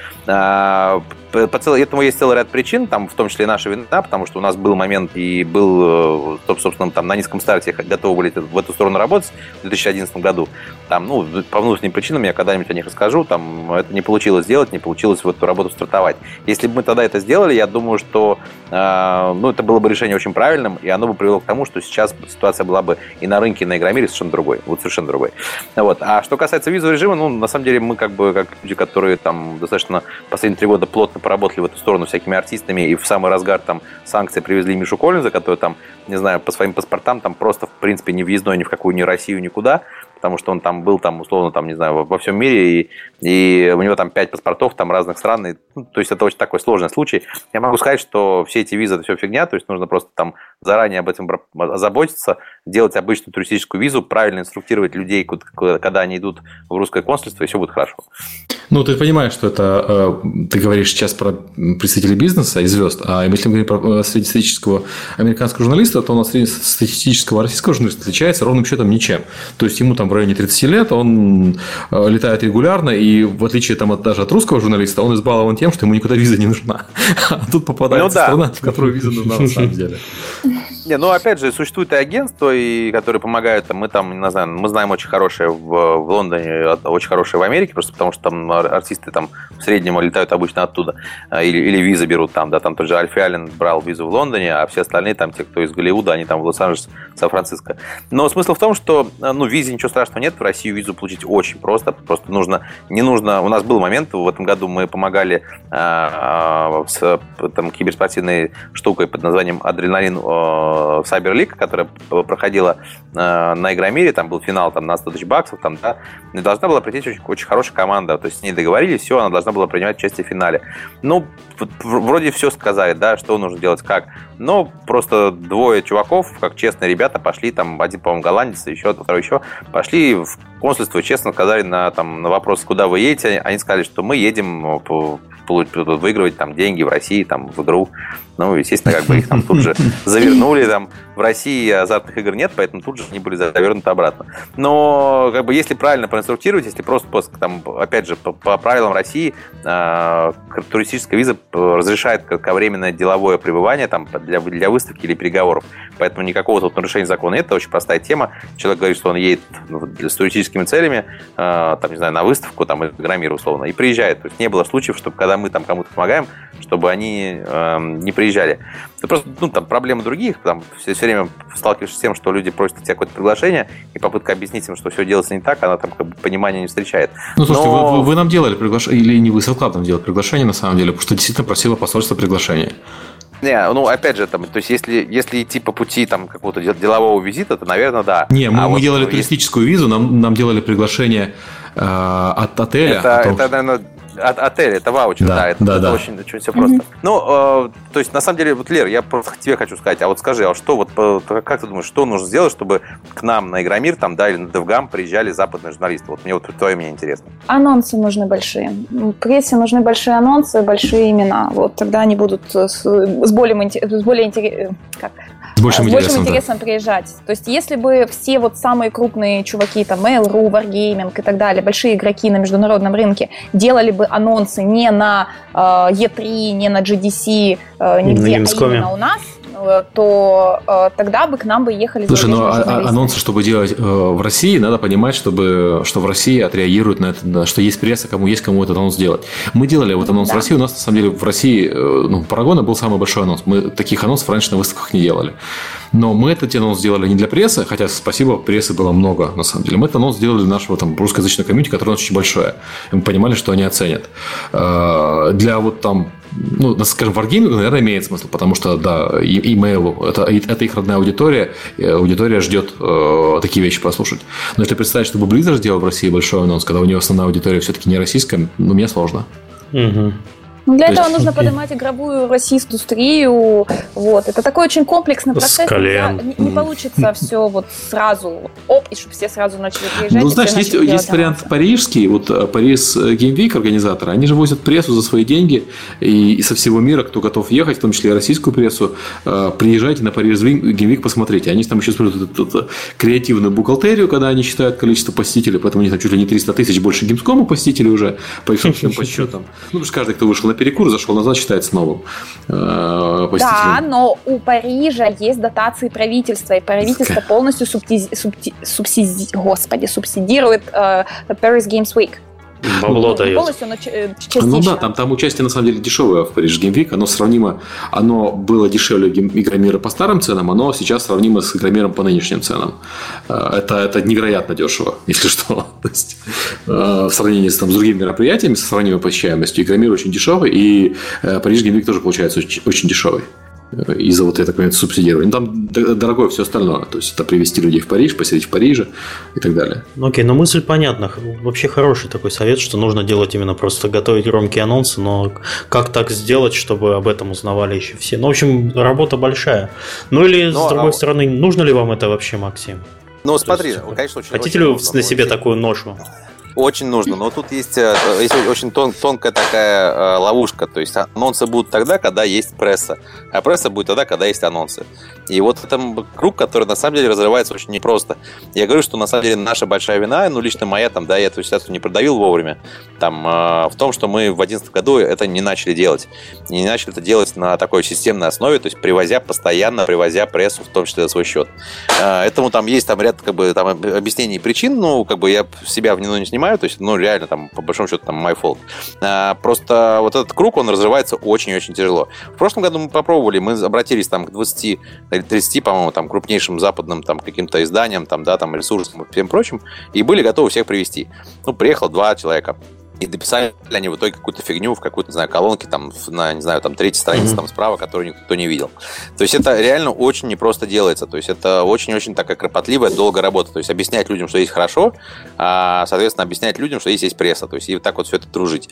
Этому есть целый ряд причин, там, в том числе и наша вина, потому что у нас был момент и был, э, собственно, там на низком старте готовы были в эту сторону работать в 2011 году. Там, ну, по внутренним причинам я когда-нибудь о них расскажу, там это не получилось сделать, не получилось в эту работу стартовать. Если бы мы тогда это сделали, я думаю, что э, ну, это было бы решение очень правильным, и оно бы привело к тому, что сейчас ситуация была бы и на рынке, и на Игромире совершенно другой. Вот совершенно другой. Вот. А что касается визового режима, ну, на самом деле, мы как бы, как люди, которые там достаточно последние три года плотно поработали в эту сторону всякими артистами, и в самый разгар там санкции привезли Мишу Коллинза, который там, не знаю, по своим паспортам там просто, в принципе, не въездной ни в какую ни Россию, никуда, потому что он там был, там, условно, там, не знаю, во всем мире, и, и у него там пять паспортов там разных стран, и, ну, то есть это очень такой сложный случай. Я могу сказать, что все эти визы – это все фигня, то есть нужно просто там заранее об этом заботиться, делать обычную туристическую визу, правильно инструктировать людей, когда они идут в русское консульство, и все будет хорошо. Ну, ты понимаешь, что это, э, ты говоришь сейчас про представителей бизнеса и звезд, а если мы говорим про э, среднестатистического американского журналиста, то у нас среднестатистического российского журналиста отличается ровным счетом ничем. То есть ему там районе 30 лет, он э, летает регулярно, и в отличие там, от, даже от русского журналиста, он избалован тем, что ему никуда виза не нужна. А тут попадает ну, да. страна, в которую виза нужна на самом деле. Не, ну опять же, существуют и агентства, и, которые помогают. Мы там, не знаю, мы знаем очень хорошее в, в Лондоне, очень хорошее в Америке, просто потому что там артисты там в среднем летают обычно оттуда. А, или, или визы берут там, да, там тот же Альфи Аллен брал визу в Лондоне, а все остальные там, те, кто из Голливуда, они там в Лос-Анджелес, Сан-Франциско. Но смысл в том, что, ну, визе ничего страшного нет, в Россию визу получить очень просто, просто нужно, не нужно, у нас был момент, в этом году мы помогали э, с там, киберспортивной штукой под названием Адреналин э, в Cyber League, которая проходила э, на Игромире, там был финал там, на 100 тысяч баксов, там, да, и должна была прийти очень, очень хорошая команда, то есть с ней договорились, все, она должна была принимать участие в финале. Ну, вроде все сказали, да, что нужно делать, как, но просто двое чуваков, как честные ребята, пошли, там, один, по-моему, голландец, еще второй еще, пошли в консульство честно сказали на, там, на вопрос, куда вы едете, они сказали, что мы едем по, выигрывать там деньги в России, там, в игру. Ну, естественно, как бы их там тут же завернули, там, в России азартных игр нет, поэтому тут же они были завернуты обратно. Но, как бы, если правильно проинструктировать, если просто, там, опять же, по, по правилам России э, туристическая виза разрешает кратковременное деловое пребывание там, для, для выставки или переговоров. Поэтому никакого тут нарушения закона нет. Это очень простая тема. Человек говорит, что он едет ну, с туристическими целями, э, там, не знаю, на выставку, там, Игромир, условно, и приезжает. То есть не было случаев, чтобы когда мы там кому-то помогаем, чтобы они э, не приезжали. Это просто, ну, там, проблемы других, там, все, все время сталкиваешься с тем, что люди просят у тебя какое-то приглашение, и попытка объяснить им, что все делается не так, она там как бы понимания не встречает. Ну, слушайте, Но... вы, вы нам делали приглашение, или не вы, Селклаб нам делали приглашение, на самом деле, потому что действительно просила посольство приглашение. Не, ну опять же, там, то есть если, если идти по пути там какого-то делового визита, то, наверное, да. Не, мы, а мы вот, делали туристическую визу, нам, нам делали приглашение э, от отеля. Это, том... это, наверное, отель, это ваучер, да, да это, да, это да. очень, очень все просто. Mm-hmm. Ну, э, то есть, на самом деле, вот, Лер, я просто тебе хочу сказать, а вот скажи, а что вот, как ты думаешь, что нужно сделать, чтобы к нам на Игромир, там, да, или на Девгам приезжали западные журналисты? Вот мне вот твое мнение интересно. Анонсы нужны большие. Прессе нужны большие анонсы, большие имена. Вот тогда они будут с, с более, с более интересным, как с большим, с большим интересом да. приезжать. То есть, если бы все вот самые крупные чуваки, там, Mail.ru, Wargaming и так далее, большие игроки на международном рынке, делали бы анонсы не на э, E3, не на GDC, э, нигде, на а именно у нас, то э, тогда бы к нам бы ехали Слушай, ну а, а анонсы, чтобы делать э, в России, надо понимать, чтобы, что в России отреагируют на это, что есть пресса, кому есть кому этот анонс делать. Мы делали вот анонс да. в России, у нас на самом деле в России, ну, Парагона был самый большой анонс. Мы таких анонсов раньше на выставках не делали. Но мы этот анонс сделали не для прессы, хотя, спасибо, прессы было много, на самом деле. Мы этот анонс сделали для нашего там русскоязычного комьюнити, которое очень большое. И мы понимали, что они оценят. Для вот там ну, скажем, Wargaming, наверное, имеет смысл, потому что, да, имейлу, это, это их родная аудитория, аудитория ждет э, такие вещи послушать. Но если представить, чтобы Blizzard сделал в России большой анонс, когда у него основная аудитория все-таки не российская, ну, мне сложно. Угу. Ну, для То этого есть... нужно поднимать игровую российскую. Вот. Это такой очень комплексный процесс. колен. Не, не получится все вот сразу, оп, и чтобы все сразу начали приезжать. Ну, знаешь, есть, есть вариант парижский. Вот э, Париж э, Game Week организаторы, они же возят прессу за свои деньги и, и со всего мира, кто готов ехать, в том числе и российскую прессу, э, приезжайте на Париж Game Week, посмотрите. Они там еще используют эту, эту креативную бухгалтерию, когда они считают количество посетителей, поэтому у них там чуть ли не 300 тысяч больше гимскому посетителей уже по их собственным подсчетам. Ну, потому что каждый, кто вышел на перекур, зашел назад, считается новым э, Да, но у Парижа есть дотации правительства, и правительство полностью субсиди... субсиди... Господи, субсидирует э, Paris Games Week. Бабло ну, дает. Полностью, но частично. Ну да, там, там участие на самом деле дешевое в Париж Геймвик. Оно сравнимо, оно было дешевле Игромира по старым ценам, оно сейчас сравнимо с Игромиром по нынешним ценам. Э, это, это невероятно дешево, если что. То есть, э, в сравнении с, там, с другими мероприятиями, со сравнимой посещаемостью, Игромир очень дешевый, и э, Париж Геймвик тоже получается очень, очень дешевый из-за вот, я так понимаю, субсидирования. Ну, там дорогое все остальное. То есть, это привезти людей в Париж, посидеть в Париже и так далее. Ну, окей, но мысль понятна. Вообще хороший такой совет, что нужно делать именно просто готовить громкие анонсы, но как так сделать, чтобы об этом узнавали еще все? Ну, в общем, работа большая. Ну, или, но, с другой а... стороны, нужно ли вам это вообще, Максим? Ну, смотри, есть, конечно, очень Хотите ли вы на себе такую ношу? Очень нужно, но тут есть, э, есть очень тон, тонкая такая э, ловушка. То есть анонсы будут тогда, когда есть пресса, а пресса будет тогда, когда есть анонсы. И вот это круг, который на самом деле разрывается очень непросто. Я говорю, что на самом деле наша большая вина, ну лично моя, там, да, я эту ситуацию не продавил вовремя, там, э, в том, что мы в 2011 году это не начали делать. Не начали это делать на такой системной основе, то есть привозя постоянно, привозя прессу, в том числе за свой счет. Э, этому там есть там ряд как бы, там, объяснений причин, ну, как бы я себя в вину не снимаю, то есть, ну, реально, там, по большому счету, там, my fault. Э, просто вот этот круг, он разрывается очень-очень тяжело. В прошлом году мы попробовали, мы обратились там к 20 30, по-моему, там, крупнейшим западным там, каким-то изданиям, там, да, там, ресурсам и всем прочим, и были готовы всех привести. Ну, приехало два человека. И дописали они в итоге какую-то фигню в какую-то, не знаю, колонке, там, на, не знаю, там, третьей странице mm-hmm. там справа, которую никто не видел. То есть это реально очень непросто делается. То есть это очень-очень такая кропотливая, долгая работа. То есть объяснять людям, что есть хорошо, а, соответственно, объяснять людям, что есть есть пресса. То есть и вот так вот все это дружить.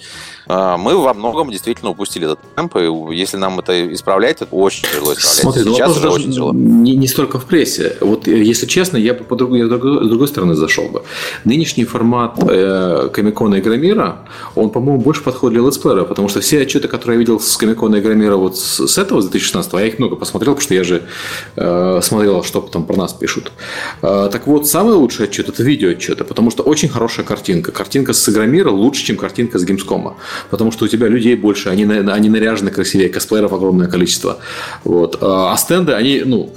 А, мы во многом действительно упустили этот темп, и если нам это исправлять, это очень тяжело исправлять. Смотри, ну, Сейчас это очень тяжело. Не, не столько в прессе. Вот э, если честно, я бы по другой, с другой стороны зашел бы. Нынешний формат э, Комикона Он, по-моему, больше подходит для летсплеера, потому что все отчеты, которые я видел с Комикона Игромира вот с, с этого, с 2016 а я их много посмотрел, потому что я же э, смотрел, что там про нас пишут. Э, так вот, самый лучший отчет – это видео отчеты, потому что очень хорошая картинка. Картинка с Игромира лучше, чем картинка с Gamescom, потому что у тебя людей больше, они, они наряжены красивее, косплееров огромное количество. Вот. А стенды, они, ну,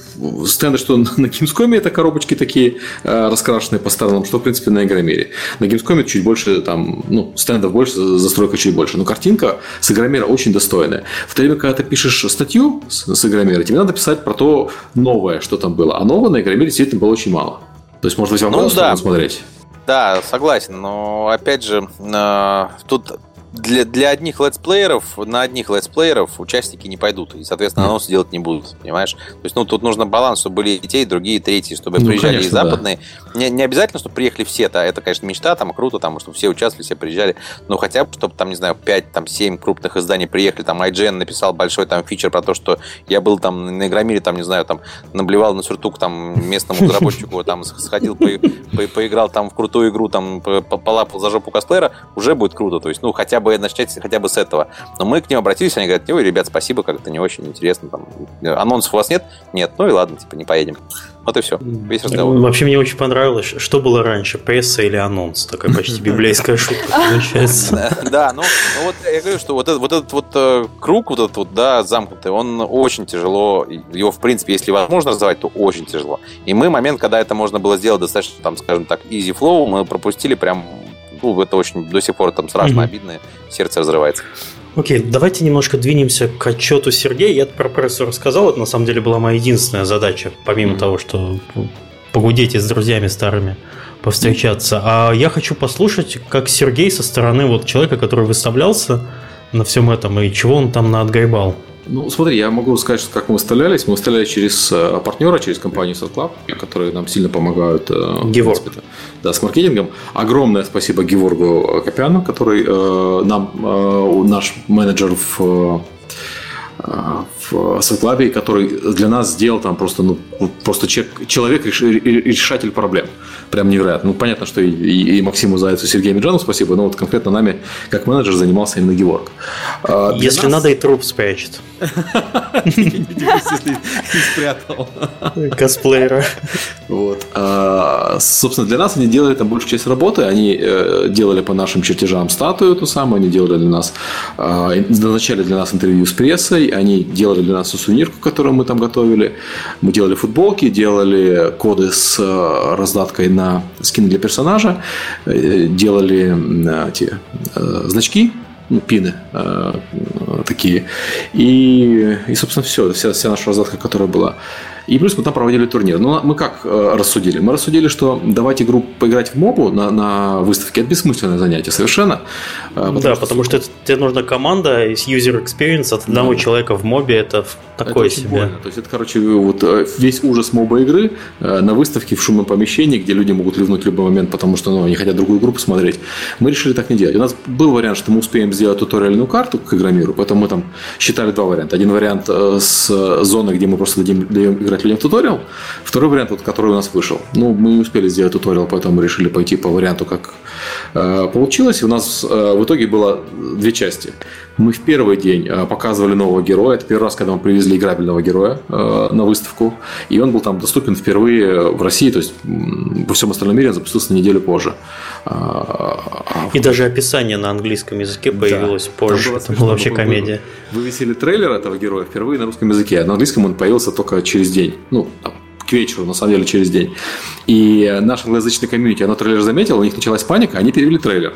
стенды, что на Gamescom это коробочки такие э, раскрашенные по сторонам, что, в принципе, на Игромире. На Gamescom чуть больше там, ну, стендов больше, застройка чуть больше. Но картинка с Игромера очень достойная. В то время, когда ты пишешь статью с, с Игромера, тебе надо писать про то новое, что там было. А нового на Игромере действительно было очень мало. То есть, может быть, вам ну, да. смотреть. Да, согласен, но опять же, э, тут для, для одних летсплееров, на одних летсплееров участники не пойдут, и, соответственно, анонсы делать не будут, понимаешь? То есть, ну, тут нужно баланс, чтобы были и те, и другие, и третьи, чтобы ну, приезжали конечно, и западные. Да. Не, не обязательно, чтобы приехали все, да, это, конечно, мечта, там, круто, там, чтобы все участвовали, все приезжали, но хотя бы, чтобы, там, не знаю, 5, там, 7 крупных изданий приехали, там, IGN написал большой, там, фичер про то, что я был, там, на Игромире, там, не знаю, там, наблевал на сюртук, там, местному разработчику, там, сходил, по, по, поиграл, там, в крутую игру, там, полапал за жопу косплеера, уже будет круто, то есть, ну, хотя бы начать хотя бы с этого. Но мы к ним обратились, они говорят, ой, ребят, спасибо, как-то не очень интересно. Там, анонсов у вас нет? Нет. Ну и ладно, типа, не поедем. Вот и все. Весь разговор. Вообще мне очень понравилось, что было раньше, пресса или анонс. Такая почти библейская шутка получается. Да, ну, ну вот я говорю, что вот этот вот э, круг, вот этот вот, да, замкнутый, он очень тяжело, его, в принципе, если возможно развивать, то очень тяжело. И мы момент, когда это можно было сделать достаточно, там, скажем так, easy flow, мы пропустили прям ну, это очень до сих пор там страшно, mm-hmm. обидно, сердце разрывается. Окей, okay, давайте немножко двинемся к отчету Сергея. Я про прессу рассказал, это на самом деле была моя единственная задача, помимо mm-hmm. того, что погудеть и с друзьями старыми повстречаться. А я хочу послушать, как Сергей со стороны вот человека, который выставлялся на всем этом, и чего он там наотгребал. Ну, смотри, я могу сказать, что как мы выставлялись. Мы выставлялись через э, партнера, через компанию SatClub, которые нам сильно помогают. Э, Геворг. Да, с маркетингом. Огромное спасибо Геворгу Копяну, который э, нам, наш менеджер в в Светлабе, который для нас сделал там просто, ну, просто человек, решатель проблем. Прям невероятно. Ну, понятно, что и, и, и Максиму Зайцу, и Сергею Меджану спасибо, но вот конкретно нами, как менеджер, занимался именно Геворг. А, Если нас... надо, и труп спрячет. спрятал. Косплеера. Вот. А, собственно, для нас они делали там большую часть работы. Они э, делали по нашим чертежам статую ту самую, они делали для нас, а, назначали для нас интервью с прессой, они делали для нас сувенирку, которую мы там готовили. Мы делали футболки, делали коды с э, раздаткой на скины для персонажа, э, делали эти значки ну, пины э, такие. И, и, собственно, все, вся, вся наша раздатка, которая была. И плюс мы там проводили турнир. Но мы как э, рассудили? Мы рассудили, что давать игру поиграть в мобу на, на выставке – это бессмысленное занятие совершенно. Э, потому да, что... потому что тебе нужна команда из user experience от одного да. человека в мобе – это такое это себе. Больно. То есть, это, короче, вот э, весь ужас моба игры на выставке в шумном помещении, где люди могут ливнуть в любой момент, потому что ну, они хотят другую игру посмотреть. Мы решили так не делать. У нас был вариант, что мы успеем сделать туториальную карту к Игромиру, поэтому мы там считали два варианта. Один вариант с зоны, где мы просто дадим, даем играть играть людям в туториал. Второй вариант, вот, который у нас вышел. Ну, мы не успели сделать туториал, поэтому мы решили пойти по варианту, как э, получилось. У нас э, в итоге было две части. Мы в первый день э, показывали нового героя. Это первый раз, когда мы привезли играбельного героя э, на выставку. И он был там доступен впервые в России. То есть во всем остальном мире он запустился на неделю позже. А, и даже описание на английском языке появилось да, позже. Было это была вообще комедия. Вывесили трейлер этого героя впервые на русском языке, на английском он появился только через день. Ну, к вечеру, на самом деле, через день. И наш англоязычный комьюнити, оно трейлер заметил, у них началась паника, они перевели трейлер.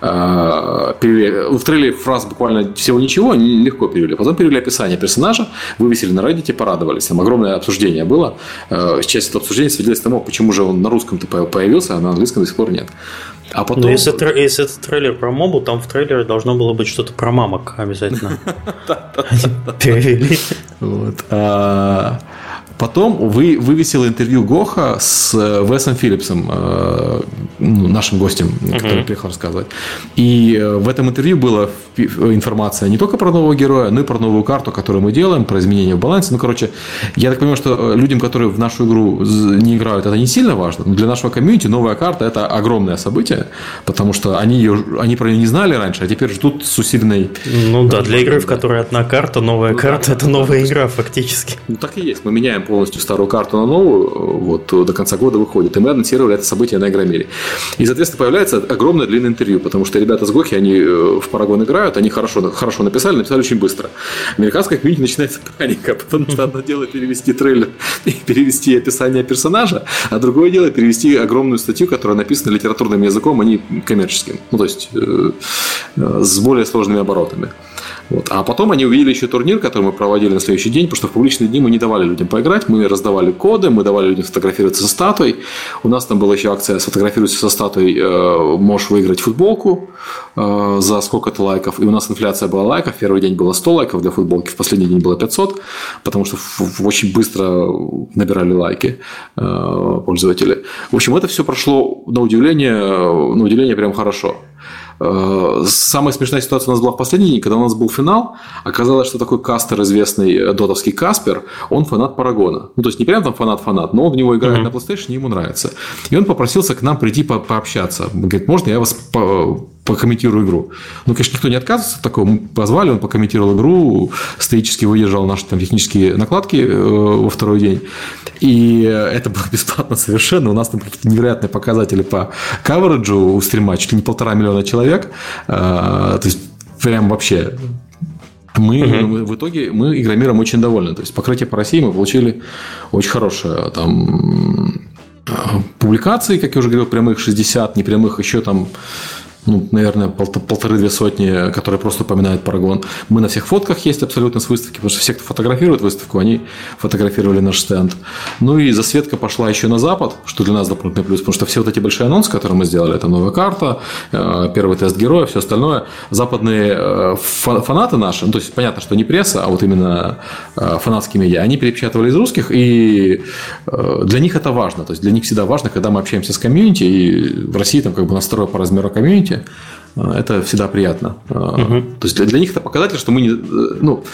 А, перевели, в трейлере фраз буквально всего ничего, они легко перевели. Потом перевели описание персонажа, вывесили на Reddit, порадовались. Там огромное обсуждение было. А, часть этого обсуждения свидетельствует тому, почему же он на русском-то появился, а на английском до сих пор нет. А потом... Но ну, если, если это трейлер про мобу, там в трейлере должно было быть что-то про мамок обязательно. Перевели. А, потом вы вывесил интервью Гоха с э, Весом Филлипсом, э, ну, нашим гостем, который приехал рассказывать. И э, в этом интервью была информация не только про нового героя, но и про новую карту, которую мы делаем, про изменения в балансе. Ну, короче, я так понимаю, что людям, которые в нашу игру не играют, это не сильно важно. Но для нашего комьюнити новая карта – это огромное событие, потому что они, ее, они про нее не знали раньше, а теперь ждут с усиленной... Ну да, для игры, в которой одна карта, новая ну, карта да, – это новая игра фактически. Ну так и есть. Мы меняем полностью старую карту на новую, вот до конца года выходит. И мы анонсировали это событие на Игромире. И, соответственно, появляется огромное длинное интервью, потому что ребята с Гохи, они э, в Парагон играют, они хорошо, хорошо написали, написали очень быстро. Американская комьюнити начинается паника, потому что одно дело перевести трейлер и перевести описание персонажа, а другое дело перевести огромную статью, которая написана литературным языком, а не коммерческим. Ну, то есть э, э, с более сложными оборотами. Вот. А потом они увидели еще турнир, который мы проводили на следующий день, потому что в публичные дни мы не давали людям поиграть, мы раздавали коды, мы давали людям сфотографироваться со статуей. У нас там была еще акция «Сфотографируйся со статуей, э, можешь выиграть футболку э, за сколько-то лайков». И у нас инфляция была лайков. Первый день было 100 лайков для футболки, в последний день было 500, потому что очень быстро набирали лайки э, пользователи. В общем, это все прошло на удивление, на удивление прям хорошо. Э, самая смешная ситуация у нас была в последний день, когда у нас был финал. Оказалось, что такой кастер, известный э, дотовский Каспер, он фанат Парагона. Ну, то есть, не прям там фанат-фанат, но он в него играет mm-hmm. на PlayStation, и ему нравится. И он попросился к нам прийти по- пообщаться. Он говорит, можно я вас по- покомментирую игру. Ну, конечно, никто не отказывается от такого. Мы позвали, он покомментировал игру, стоически выдержал наши там, технические накладки э, во второй день. И это было бесплатно совершенно. У нас там какие-то невероятные показатели по кавериджу у стрима, чуть ли не полтора миллиона человек. Э, то есть, прям вообще мы, угу. в итоге мы игромиром очень довольны. То есть покрытие по России мы получили очень хорошее. Там э, публикации, как я уже говорил, прямых 60, непрямых еще там ну, наверное, полторы-две сотни, которые просто упоминают Парагон. Мы на всех фотках есть абсолютно с выставки, потому что все, кто фотографирует выставку, они фотографировали наш стенд. Ну и засветка пошла еще на запад, что для нас дополнительный плюс, потому что все вот эти большие анонсы, которые мы сделали, это новая карта, э, первый тест героя, все остальное, западные э, фанаты наши, ну, то есть понятно, что не пресса, а вот именно э, фанатские медиа, они перепечатывали из русских, и для них это важно, то есть для них всегда важно, когда мы общаемся с комьюнити, и в России там как бы настрой по размеру комьюнити, комьюнити, э, это всегда приятно. Угу. То есть для, для них это показатель, что мы не... Э, ну,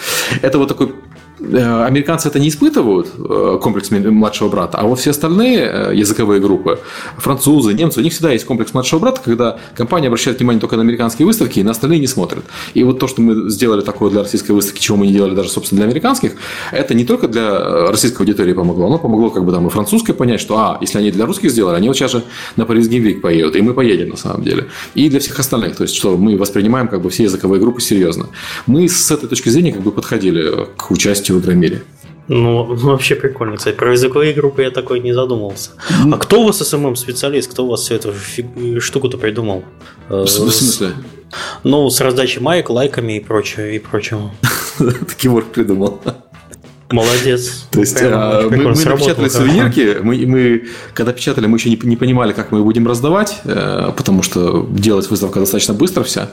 это вот такой американцы это не испытывают, э, комплекс младшего брата, а вот все остальные э, языковые группы, французы, немцы, у них всегда есть комплекс младшего брата, когда компания обращает внимание только на американские выставки, и на остальные не смотрят. И вот то, что мы сделали такое для российской выставки, чего мы не делали даже, собственно, для американских, это не только для российской аудитории помогло, оно помогло как бы там и французской понять, что, а, если они для русских сделали, они вот сейчас же на Париж Week поедут, и мы поедем на самом деле. И для всех остальных, то есть, что мы воспринимаем как бы все языковые группы серьезно. Мы с этой точки зрения как бы подходили к участию в Игромире. Ну, вообще прикольно, кстати. Про языковые группы я такой не задумывался. А кто у вас SMM-специалист? Кто у вас всю эту штуку-то придумал? В смысле? Ну, с раздачей майк, лайками и прочее, и прочего. Киворг придумал. Молодец. То есть а, мы, мы напечатали сувенирки, мы, мы, когда печатали, мы еще не, не понимали, как мы будем раздавать, э, потому что делать выставка достаточно быстро вся.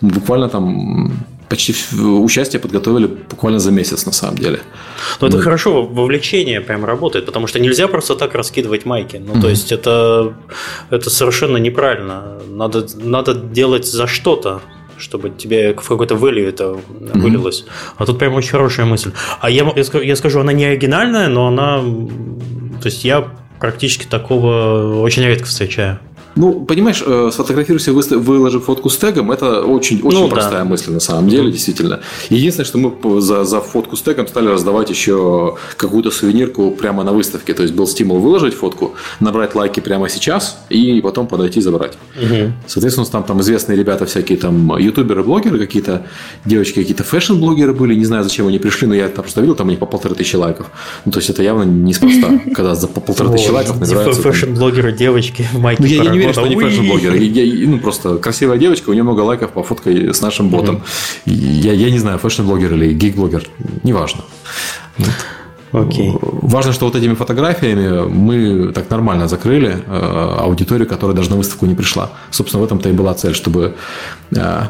Мы буквально там почти участие подготовили буквально за месяц на самом деле. Ну, это Мы... хорошо, вовлечение прям работает, потому что нельзя просто так раскидывать майки. Ну, mm-hmm. то есть это, это совершенно неправильно. Надо, надо делать за что-то чтобы тебе в какой-то value это вылилось. Mm-hmm. А тут прям очень хорошая мысль. А я, я скажу, она не оригинальная, но она... То есть я практически такого очень редко встречаю. Ну, понимаешь, э, сфотографируйся, выложив фотку с тегом, это очень, очень ну, простая да. мысль на самом деле, действительно. Единственное, что мы за, за фотку с тегом стали раздавать еще какую-то сувенирку прямо на выставке. То есть был стимул выложить фотку, набрать лайки прямо сейчас и потом подойти забрать. Угу. Соответственно, там, там известные ребята всякие, там ютуберы, блогеры какие-то, девочки какие-то fashion-блогеры были, не знаю, зачем они пришли, но я там просто видел, там у них по полторы тысячи лайков. Ну, то есть это явно неспроста, когда за полторы тысячи лайков набирается. Fashion-блогеры, девочки в майке. Ну, я не уверен, что они fashion-блогеры. Ну, просто красивая девочка, у нее много лайков по фотке с нашим ботом. Я, я не знаю, fashion-блогер или geek-блогер, неважно. Окей. Важно, что вот этими фотографиями мы так нормально закрыли э, аудиторию, которая даже на выставку не пришла. Собственно, в этом-то и была цель, чтобы э,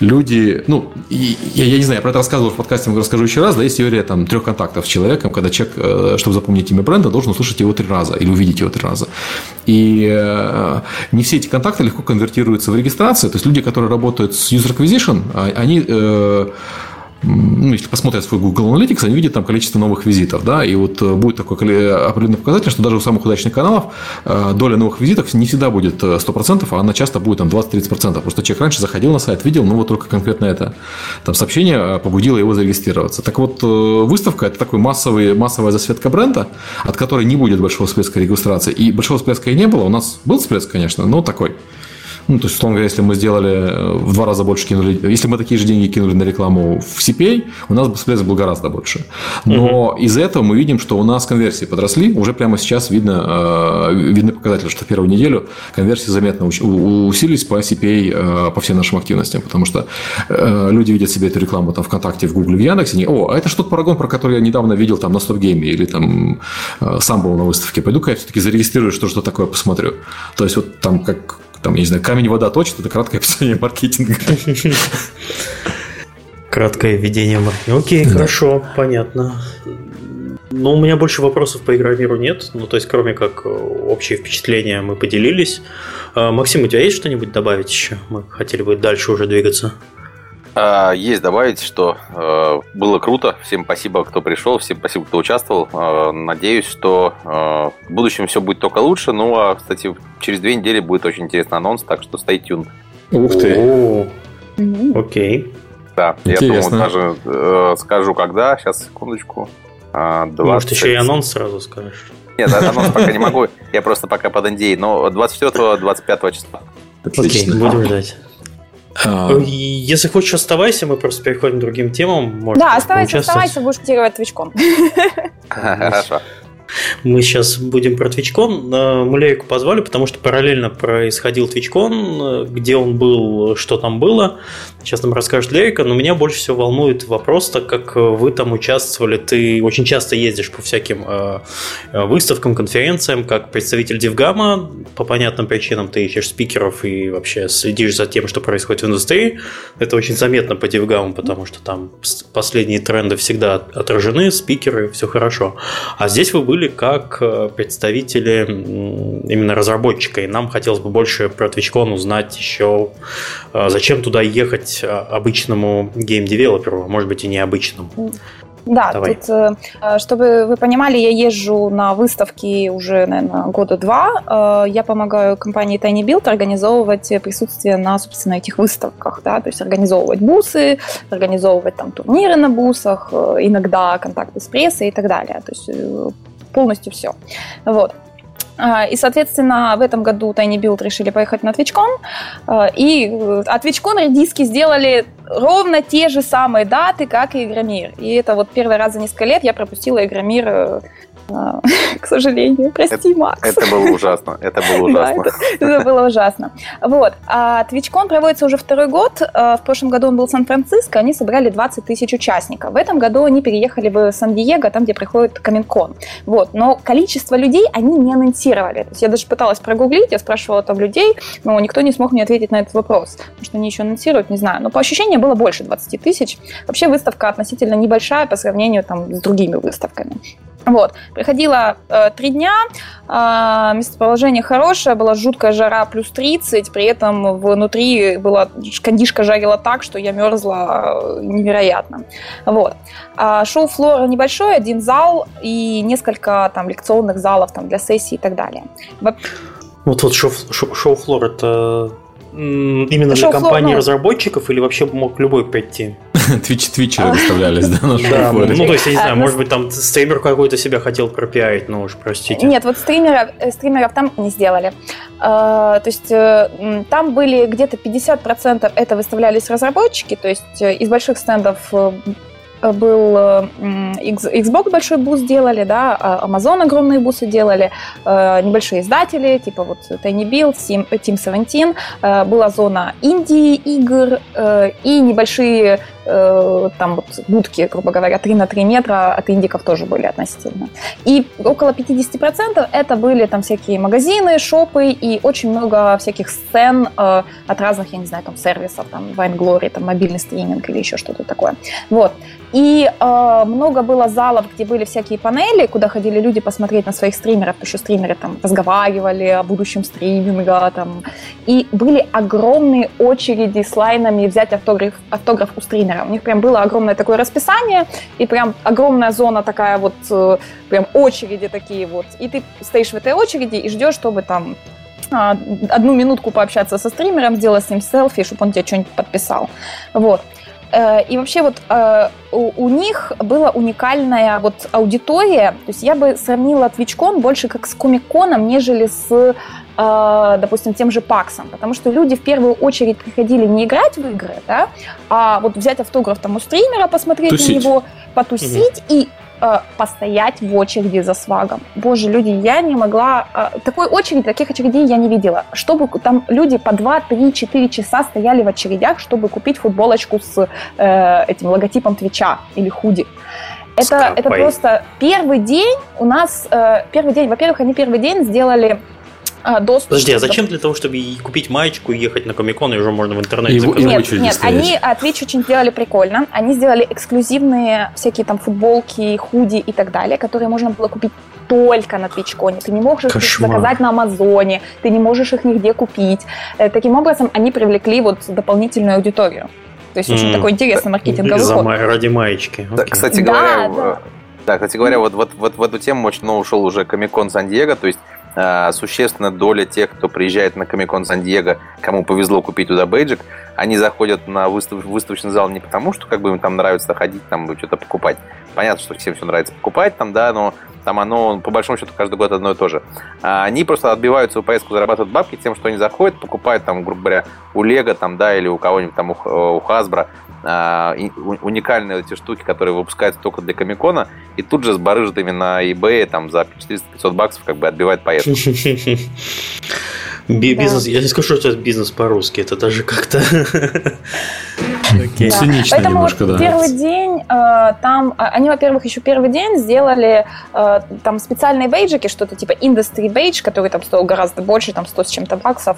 люди, ну, я, я не знаю, я про это рассказывал в подкасте, расскажу еще раз, да, есть теория там трех контактов с человеком, когда человек, э, чтобы запомнить имя бренда, должен услышать его три раза или увидеть его три раза. И э, не все эти контакты легко конвертируются в регистрацию, то есть люди, которые работают с user acquisition, а, они э, ну, если посмотрят свой Google Analytics, они видят там количество новых визитов, да, и вот э, будет такой определенный показатель, что даже у самых удачных каналов э, доля новых визитов не всегда будет 100%, а она часто будет там 20-30%. Просто человек раньше заходил на сайт, видел, ну вот только конкретно это там сообщение э, побудило его зарегистрироваться. Так вот, выставка – это такой массовый, массовая засветка бренда, от которой не будет большого всплеска регистрации. И большого всплеска и не было. У нас был всплеск, конечно, но такой – ну, то есть, условно говоря, если мы сделали э, в два раза больше кинули, если мы такие же деньги кинули на рекламу в CPA, у нас бы всплеск был гораздо больше. Но угу. из этого мы видим, что у нас конверсии подросли. Уже прямо сейчас видно, э, видны показатели, что в первую неделю конверсии заметно усилились по CPA, э, по всем нашим активностям. Потому что люди видят себе эту рекламу там ВКонтакте, в Гугле, в Яндексе. Они, О, а это что-то парагон, про который я недавно видел там на Стопгейме или там сам был на выставке. Пойду-ка я все-таки зарегистрирую, что что такое посмотрю. То есть, вот там как там, я не знаю, камень, вода точит, это краткое описание маркетинга. Краткое введение маркетинга. Окей, хорошо, понятно. Но у меня больше вопросов по игромиру нет. Ну, то есть, кроме как э, общие впечатления мы поделились. А, Максим, у тебя есть что-нибудь добавить еще? Мы хотели бы дальше уже двигаться. А, есть добавить, что э, было круто. Всем спасибо, кто пришел, всем спасибо, кто участвовал. Э, надеюсь, что э, в будущем все будет только лучше. Ну, а, кстати, через две недели будет очень интересный анонс, так что stay tuned. Ух ты! Окей. Да, Интересно. я думаю, даже э, скажу, когда. Сейчас, секундочку. 20... Может, еще и анонс сразу скажешь? Нет, анонс пока не могу. Я просто пока под NDA. Но 24-25 числа. Окей, будем ждать. А. Если хочешь, оставайся, мы просто переходим к другим темам. Может, да, оставайся, оставайся, будешь мотивировать твичком. Хорошо. Мы сейчас будем про TwitchCon. Мулейку позвали, потому что параллельно происходил TwitchCon, где он был, что там было. Сейчас нам расскажет Лерика, но меня больше всего волнует вопрос, так как вы там участвовали, ты очень часто ездишь по всяким э, выставкам, конференциям, как представитель Дивгама, по понятным причинам ты ищешь спикеров и вообще следишь за тем, что происходит в индустрии. Это очень заметно по Дивгаму, потому что там последние тренды всегда отражены, спикеры, все хорошо. А здесь вы были как э, представители именно разработчика, и нам хотелось бы больше про TwitchCon узнать еще, э, зачем туда ехать э, обычному гейм-девелоперу, может быть и необычному. Да, Давай. тут, чтобы вы понимали, я езжу на выставки уже, наверное, года два. Я помогаю компании Tiny Build организовывать присутствие на, собственно, этих выставках, да, то есть организовывать booth ы, организовывать там турниры на бусах, иногда контакты с прессой и так далее. То есть полностью все. Вот. А, и, соответственно, в этом году Tiny Build решили поехать на TwitchCon. А, и от TwitchCon диски сделали ровно те же самые даты, как и Игромир. И это вот первый раз за несколько лет я пропустила Игромир э, к сожалению. Прости, это, Макс. Это было ужасно. Это было ужасно. Да, это, это было ужасно. Вот. А TwitchCon проводится уже второй год. А, в прошлом году он был в Сан-Франциско. Они собрали 20 тысяч участников. В этом году они переехали в Сан-Диего, там, где проходит Каминкон. Вот. Но количество людей они не анонсировали. То есть я даже пыталась прогуглить, я спрашивала там людей, но никто не смог мне ответить на этот вопрос. Потому что они еще анонсируют, не знаю. Но по ощущениям было больше 20 тысяч. Вообще выставка относительно небольшая по сравнению там, с другими выставками. Вот. Приходила э, три дня, э, местоположение хорошее, была жуткая жара, плюс 30, при этом внутри была кондишка жарила так, что я мерзла э, невероятно. Вот. А шоу флора небольшой, один зал и несколько там лекционных залов там, для сессий и так далее. Вот вот шоу-флор это Именно для компании ну... разработчиков или вообще мог любой прийти? Твич твичеры выставлялись, да, на Да, ну то есть, я не знаю, может быть, там стример какой-то себя хотел пропиарить, но уж простите. Нет, вот стримеров, э, стримеров там не сделали. А, то есть э, там были где-то 50% это выставлялись разработчики, то есть э, из больших стендов был Xbox большой booth делали, да, а Amazon огромные booth ы делали, э, небольшие издатели, типа вот Tiny Build, Team, Team 17, э, была зона инди игр э, и небольшие там вот будки, грубо говоря, 3 на 3 метра от индиков тоже были относительно. И около 50% это были там всякие магазины, шопы и очень много всяких сцен от разных, я не знаю, там сервисов, там Vine там мобильный стриминг или еще что-то такое. Вот. И э, много было залов, где были всякие панели, куда ходили люди посмотреть на своих стримеров, что стримеры там разговаривали о будущем стриминга. Там. И были огромные очереди с лайнами взять автограф, автограф у стримера. У них прям было огромное такое расписание, и прям огромная зона такая вот, э, прям очереди такие вот. И ты стоишь в этой очереди и ждешь, чтобы там а, одну минутку пообщаться со стримером, сделать с ним селфи, чтобы он тебе что-нибудь подписал. Вот. Э, и вообще вот э, у, них была уникальная вот аудитория. То есть я бы сравнила TwitchCon больше как с Комик-коном, нежели с, э, допустим, тем же Паксом. Потому что люди в первую очередь приходили не играть в игры, да, а вот взять автограф там у стримера, посмотреть тусить. на него, потусить угу. и э, постоять в очереди за свагом. Боже, люди, я не могла... Э, такой очереди, таких очередей я не видела. Чтобы там люди по 2, 3, 4 часа стояли в очередях, чтобы купить футболочку с э, этим логотипом Твича или худи. Это, это просто первый день у нас... Э, первый день, во-первых, они первый день сделали а, доступ. Подожди, а зачем для того, чтобы купить маечку и ехать на Комикон, и уже можно в интернете его, заказать? Нет, нет, они от Twitch очень сделали прикольно. Они сделали эксклюзивные всякие там футболки, худи и так далее, которые можно было купить только на TwitchCon. Ты не можешь Кошмар. их заказать на Амазоне, ты не можешь их нигде купить. Э, таким образом, они привлекли вот дополнительную аудиторию. То есть mm. очень такой интересный маркетинговый ход. Ради маечки. Да, кстати говоря, да, да. Да, кстати говоря, вот, вот, вот в эту тему очень много ушел уже Комикон Сан-Диего, то есть существенная доля тех, кто приезжает на Комикон Сан-Диего, кому повезло купить туда бейджик, они заходят на выстав... выставочный зал не потому, что как бы им там нравится ходить, там что-то покупать. Понятно, что всем все нравится покупать там, да, но там оно, по большому счету, каждый год одно и то же. А они просто отбивают свою поездку, зарабатывают бабки тем, что они заходят, покупают там, грубо говоря, у Лего там, да, или у кого-нибудь там, у, Hasbro, а, уникальные эти штуки, которые выпускаются только для Комикона, и тут же сбарыжат ими на eBay там за 400-500 баксов, как бы отбивает поездку. Бизнес, я не скажу, что это бизнес по-русски, это даже как-то okay. да. цинично Поэтому немножко, вот да. Первый день э, там, а, они, во-первых, еще первый день сделали э, там специальные бейджики, что-то типа industry бейдж, который там стоил гораздо больше, там 100 с чем-то баксов,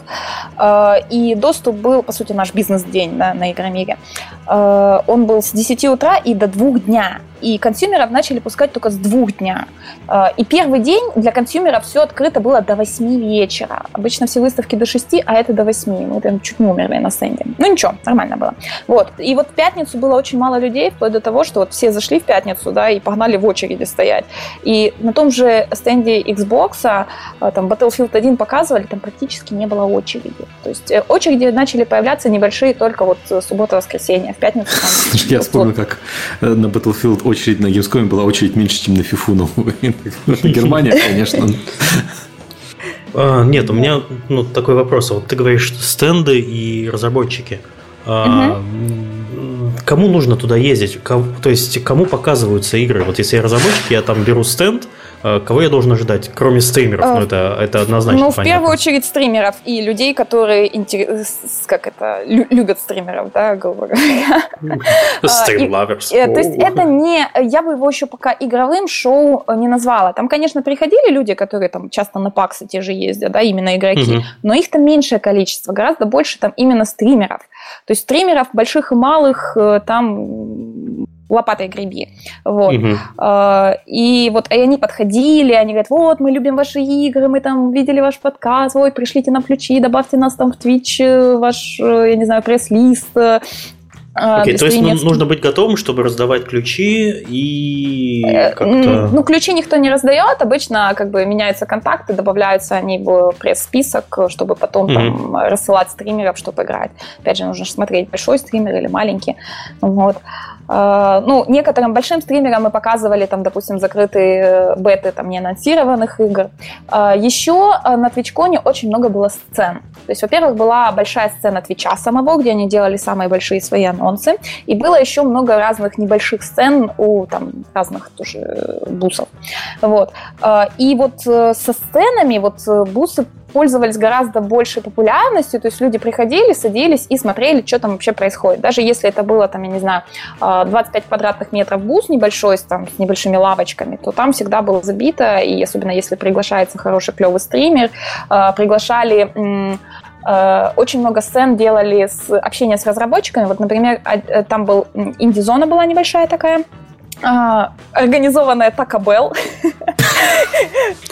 э, и доступ был, по сути, наш бизнес-день да, на Игромире. Э, он был с 10 утра и до 2 дня и консюмеров начали пускать только с двух дня. А, и первый день для консюмеров все открыто было до 8 вечера. Обычно все выставки до 6, а это до 8. Мы там чуть не умерли на стенде. Ну ничего, нормально было. Вот. И вот в пятницу было очень мало людей, вплоть до того, что вот все зашли в пятницу, да, и погнали в очереди стоять. И на том же стенде Xbox, а, там Battlefield 1 показывали, там практически не было очереди. То есть э, очереди начали появляться небольшие только вот суббота-воскресенье. В пятницу там... Я вспомнил, как э, на Battlefield очередь на Gamescom была очередь меньше, чем на FIFA. Ну, Германия, конечно. А, нет, у меня ну, такой вопрос. Вот ты говоришь, стенды и разработчики. А, кому нужно туда ездить? то есть, кому показываются игры? Вот если я разработчик, я там беру стенд, кого я должен ожидать, кроме стримеров? Ну, это, это однозначно Ну, в первую очередь стримеров и людей, которые как это, любят стримеров, да, грубо говоря. Стримлаверс. Э, то есть это не... Я бы его еще пока игровым шоу не назвала. Там, конечно, приходили люди, которые там часто на паксы те же ездят, да, именно игроки, но их там меньшее количество, гораздо больше там именно стримеров. То есть стримеров больших и малых э, там лопатой греби. Вот. Угу. И вот и они подходили, они говорят, вот, мы любим ваши игры, мы там видели ваш подкаст, ой, пришлите нам ключи, добавьте нас там в Twitch, э, ваш, э, я не знаю, пресс-лист. А, Окей, то есть ну, нужно быть готовым, чтобы раздавать ключи и э, как-то... Ну, ключи никто не раздает, обычно как бы меняются контакты, добавляются они в пресс-список, чтобы потом mm-hmm. там рассылать стримеров, чтобы играть. Опять же, нужно смотреть, большой стример или маленький. Вот. А, ну, некоторым большим стримерам мы показывали, там, допустим, закрытые э, беты там, неанонсированных игр. А, Еще э, на TwitchCon очень много было сцен. То есть, во-первых, была большая сцена Твича самого, где они делали самые большие свои анонсы. И было еще много разных небольших сцен у там, разных тоже бусов. Вот. А, и вот э, со сценами вот бусы пользовались гораздо большей популярностью, то есть люди приходили, садились и смотрели, что там вообще происходит. Даже если это было, там, я не знаю, 25 а, квадратных метров бус небольшой, там, с небольшими лавочками, то там всегда было забито, и особенно если приглашается хороший, клевый стример, а, приглашали а, очень много сцен делали с общения с разработчиками. Вот, например, там был инди-зона была небольшая такая, а, организованная Taco Bell.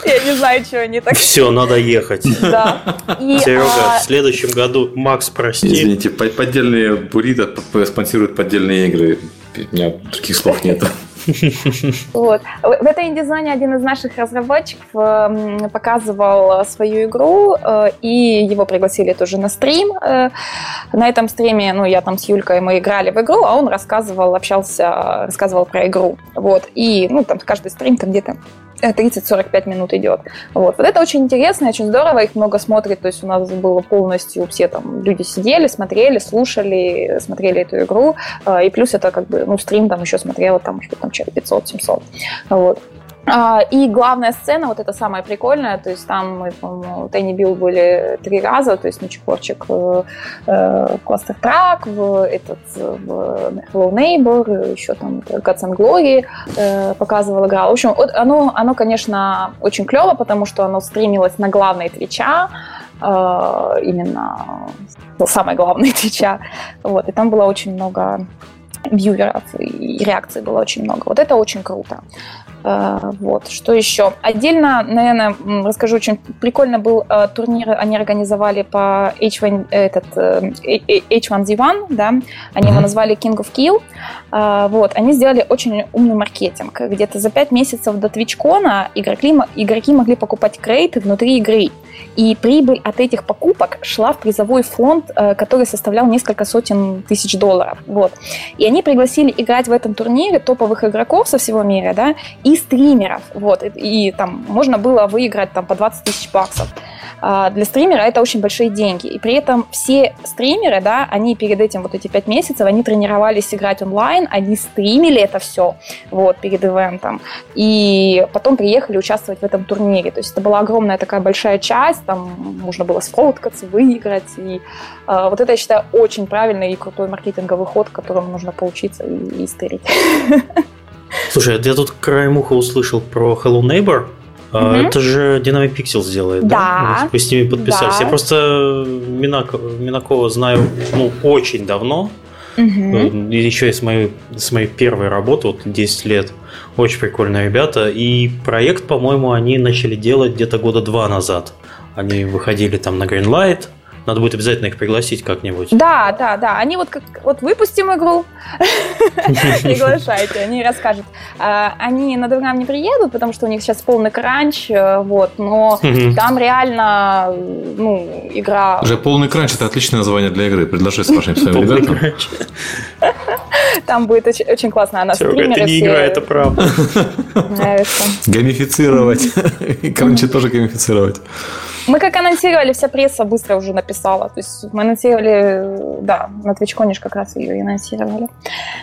Я не знаю, что они так... Все, надо ехать. Да. Серега, а, в следующем году, Макс, прости. Извините, поддельные буррито спонсируют поддельные игры. У меня других слов нет. Вот. В этой инди-зоне один из наших разработчиков эм, показывал свою игру, э, и его пригласили тоже на стрим. Э, на этом стриме, ну, я там с Юлькой, мы играли в игру, а он рассказывал, общался, рассказывал про игру. Вот. И, ну, там каждый стрим там где-то 30-45 минут идет. Вот. вот это очень интересно, очень здорово, их много смотрит, то есть у нас было полностью, все там люди сидели, смотрели, слушали, смотрели эту игру, а, и плюс это как бы, ну, стрим там еще смотрела, там, что там, человек 500-700. Вот. А, и главная сцена, вот это самая прикольная, то есть там мы, по-моему, Тенни Билл были три раза, то есть Мичикорчик в э, Cluster Track, в этот, в Hello Neighbor, еще там Gods and Glory э, показывал, играл. В общем, оно, оно, конечно, очень клево, потому что оно стримилось на главной твича, э, именно ну, самой твича, вот, и там было очень много вьюверов, и реакций было очень много. Вот это очень круто. Э, вот, что еще? Отдельно, наверное, расскажу, очень прикольно был э, турнир, они организовали по H1, этот, H1Z1, да, они его назвали King of Kill. Э, вот, они сделали очень умный маркетинг. Где-то за 5 месяцев до TwitchCon игроки, игроки могли покупать крейты внутри игры. И прибыль от этих покупок шла в призовой фонд, который составлял несколько сотен тысяч долларов. Вот. И они пригласили играть в этом турнире топовых игроков со всего мира, да, и и стримеров. Вот, и, и там можно было выиграть там по 20 тысяч баксов. А, для стримера это очень большие деньги. И при этом все стримеры, да, они перед этим вот эти пять месяцев, они тренировались играть онлайн, они стримили это все вот, перед ивентом. И потом приехали участвовать в этом турнире. То есть это была огромная такая большая часть, там можно было сфоткаться, выиграть. И э, вот это, я считаю, очень правильный и крутой маркетинговый ход, которому нужно поучиться и, и стырить. Слушай, я тут краем уха услышал про Hello Neighbor. Угу. Это же Dynamic Pixel сделает, да? да? Вы с ними подписались. Да. Я просто Минакова знаю ну, очень давно. Угу. Еще и с моей, с моей первой работы, вот 10 лет. Очень прикольные ребята. И проект, по-моему, они начали делать где-то года два назад. Они выходили там на Greenlight, надо будет обязательно их пригласить как-нибудь. Да, да, да. Они вот как вот выпустим игру, приглашайте, они расскажут. А, они на Дургам не приедут, потому что у них сейчас полный кранч, э, вот, но там реально, ну, игра... Уже полный кранч – это отличное название для игры. Предложи с вашими своими ребятам. Там будет очень, очень классно. Она стримеры Это не игра, это правда. Гамифицировать. Кранчи тоже гамифицировать. Мы как анонсировали, вся пресса быстро уже написала. То есть мы анонсировали, да, на TwitchCon как раз ее и анонсировали.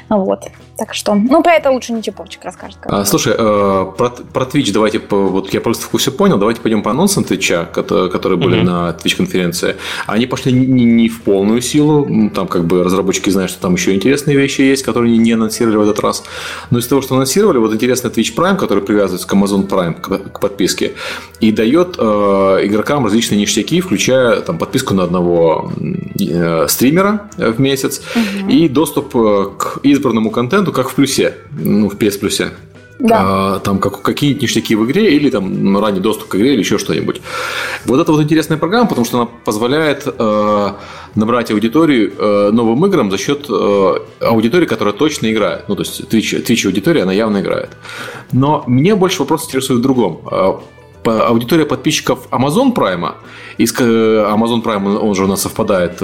Вот. Так что, ну, про это лучше ничего Чепорчик расскажет. А, слушай, э, про, про Twitch давайте, вот я просто в курсе понял, давайте пойдем по анонсам Твича, которые, которые были mm-hmm. на Twitch-конференции. Они пошли не, не в полную силу, там как бы разработчики знают, что там еще интересные вещи есть, которые не анонсировали в этот раз. Но из того, что анонсировали, вот интересный Twitch Prime, который привязывается к Amazon Prime, к, к подписке, и дает э, игрокам игрокам различные ништяки, включая там, подписку на одного э, стримера в месяц угу. и доступ э, к избранному контенту, как в плюсе, ну, в PS плюсе. Да. А, там как, какие-нибудь ништяки в игре или там ранний доступ к игре или еще что-нибудь. Вот это вот интересная программа, потому что она позволяет э, набрать аудиторию э, новым играм за счет э, аудитории, которая точно играет. Ну, то есть Twitch, Twitch аудитория, она явно играет. Но мне больше вопрос интересует в другом. А, аудитория подписчиков Amazon Prime, и Amazon Prime, он же у нас совпадает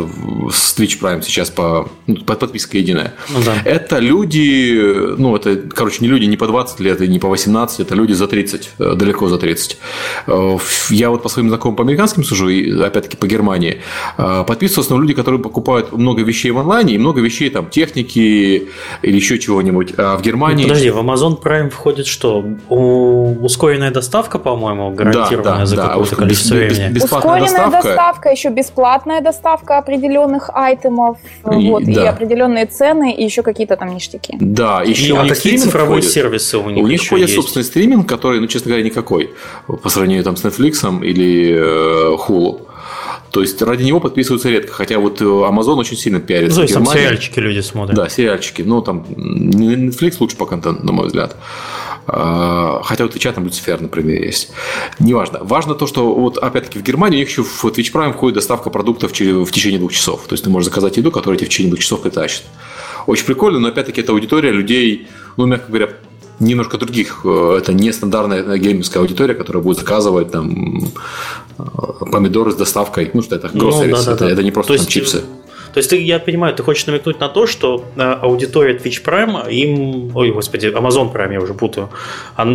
с Twitch Prime сейчас по, ну, по подписка единая. Ну, да. Это люди, ну, это, короче, не люди не по 20 лет и не по 18, это люди за 30, э, далеко за 30. Э, я вот по своим знакомым по американским сужу, и опять-таки по Германии, э, подписываются основном люди, которые покупают много вещей в онлайне и много вещей там техники или еще чего-нибудь. А в Германии... Подожди, в Amazon Prime входит что? Ускоренная доставка, по-моему, гарантированная да, за да, какое-то количество времени. Бесплатная Ускоренная доставка. доставка, еще бесплатная доставка определенных айтемов, и, вот, да. и определенные цены, и еще какие-то там ништяки. Да, еще и, у а какие цифровые входит. сервисы у них У них входит есть. собственный стриминг, который, ну, честно говоря, никакой по сравнению там, с Netflix или э, Hulu. То есть ради него подписываются редко. Хотя вот э, Amazon очень сильно пиарится. Ну, то есть там сериальчики люди смотрят. Да, сериальчики. Ну, там Netflix лучше по контенту, на мой взгляд. А, хотя вот Twitch там Люцифер, например, есть. Неважно. Важно то, что вот опять-таки в Германии у них еще в Twitch Prime входит доставка продуктов в течение двух часов. То есть ты можешь заказать еду, которая тебе в течение двух часов притащит. Очень прикольно, но опять-таки это аудитория людей, ну, мягко говоря, немножко других. Э, это не стандартная геймерская аудитория, которая будет заказывать там помидоры с доставкой. Ну, что это ну, да, да, это, да. это не просто То там, чипсы. То есть, ты, я понимаю, ты хочешь намекнуть на то, что э, аудитория Twitch Prime, им, ой, господи, Amazon Prime, я уже путаю,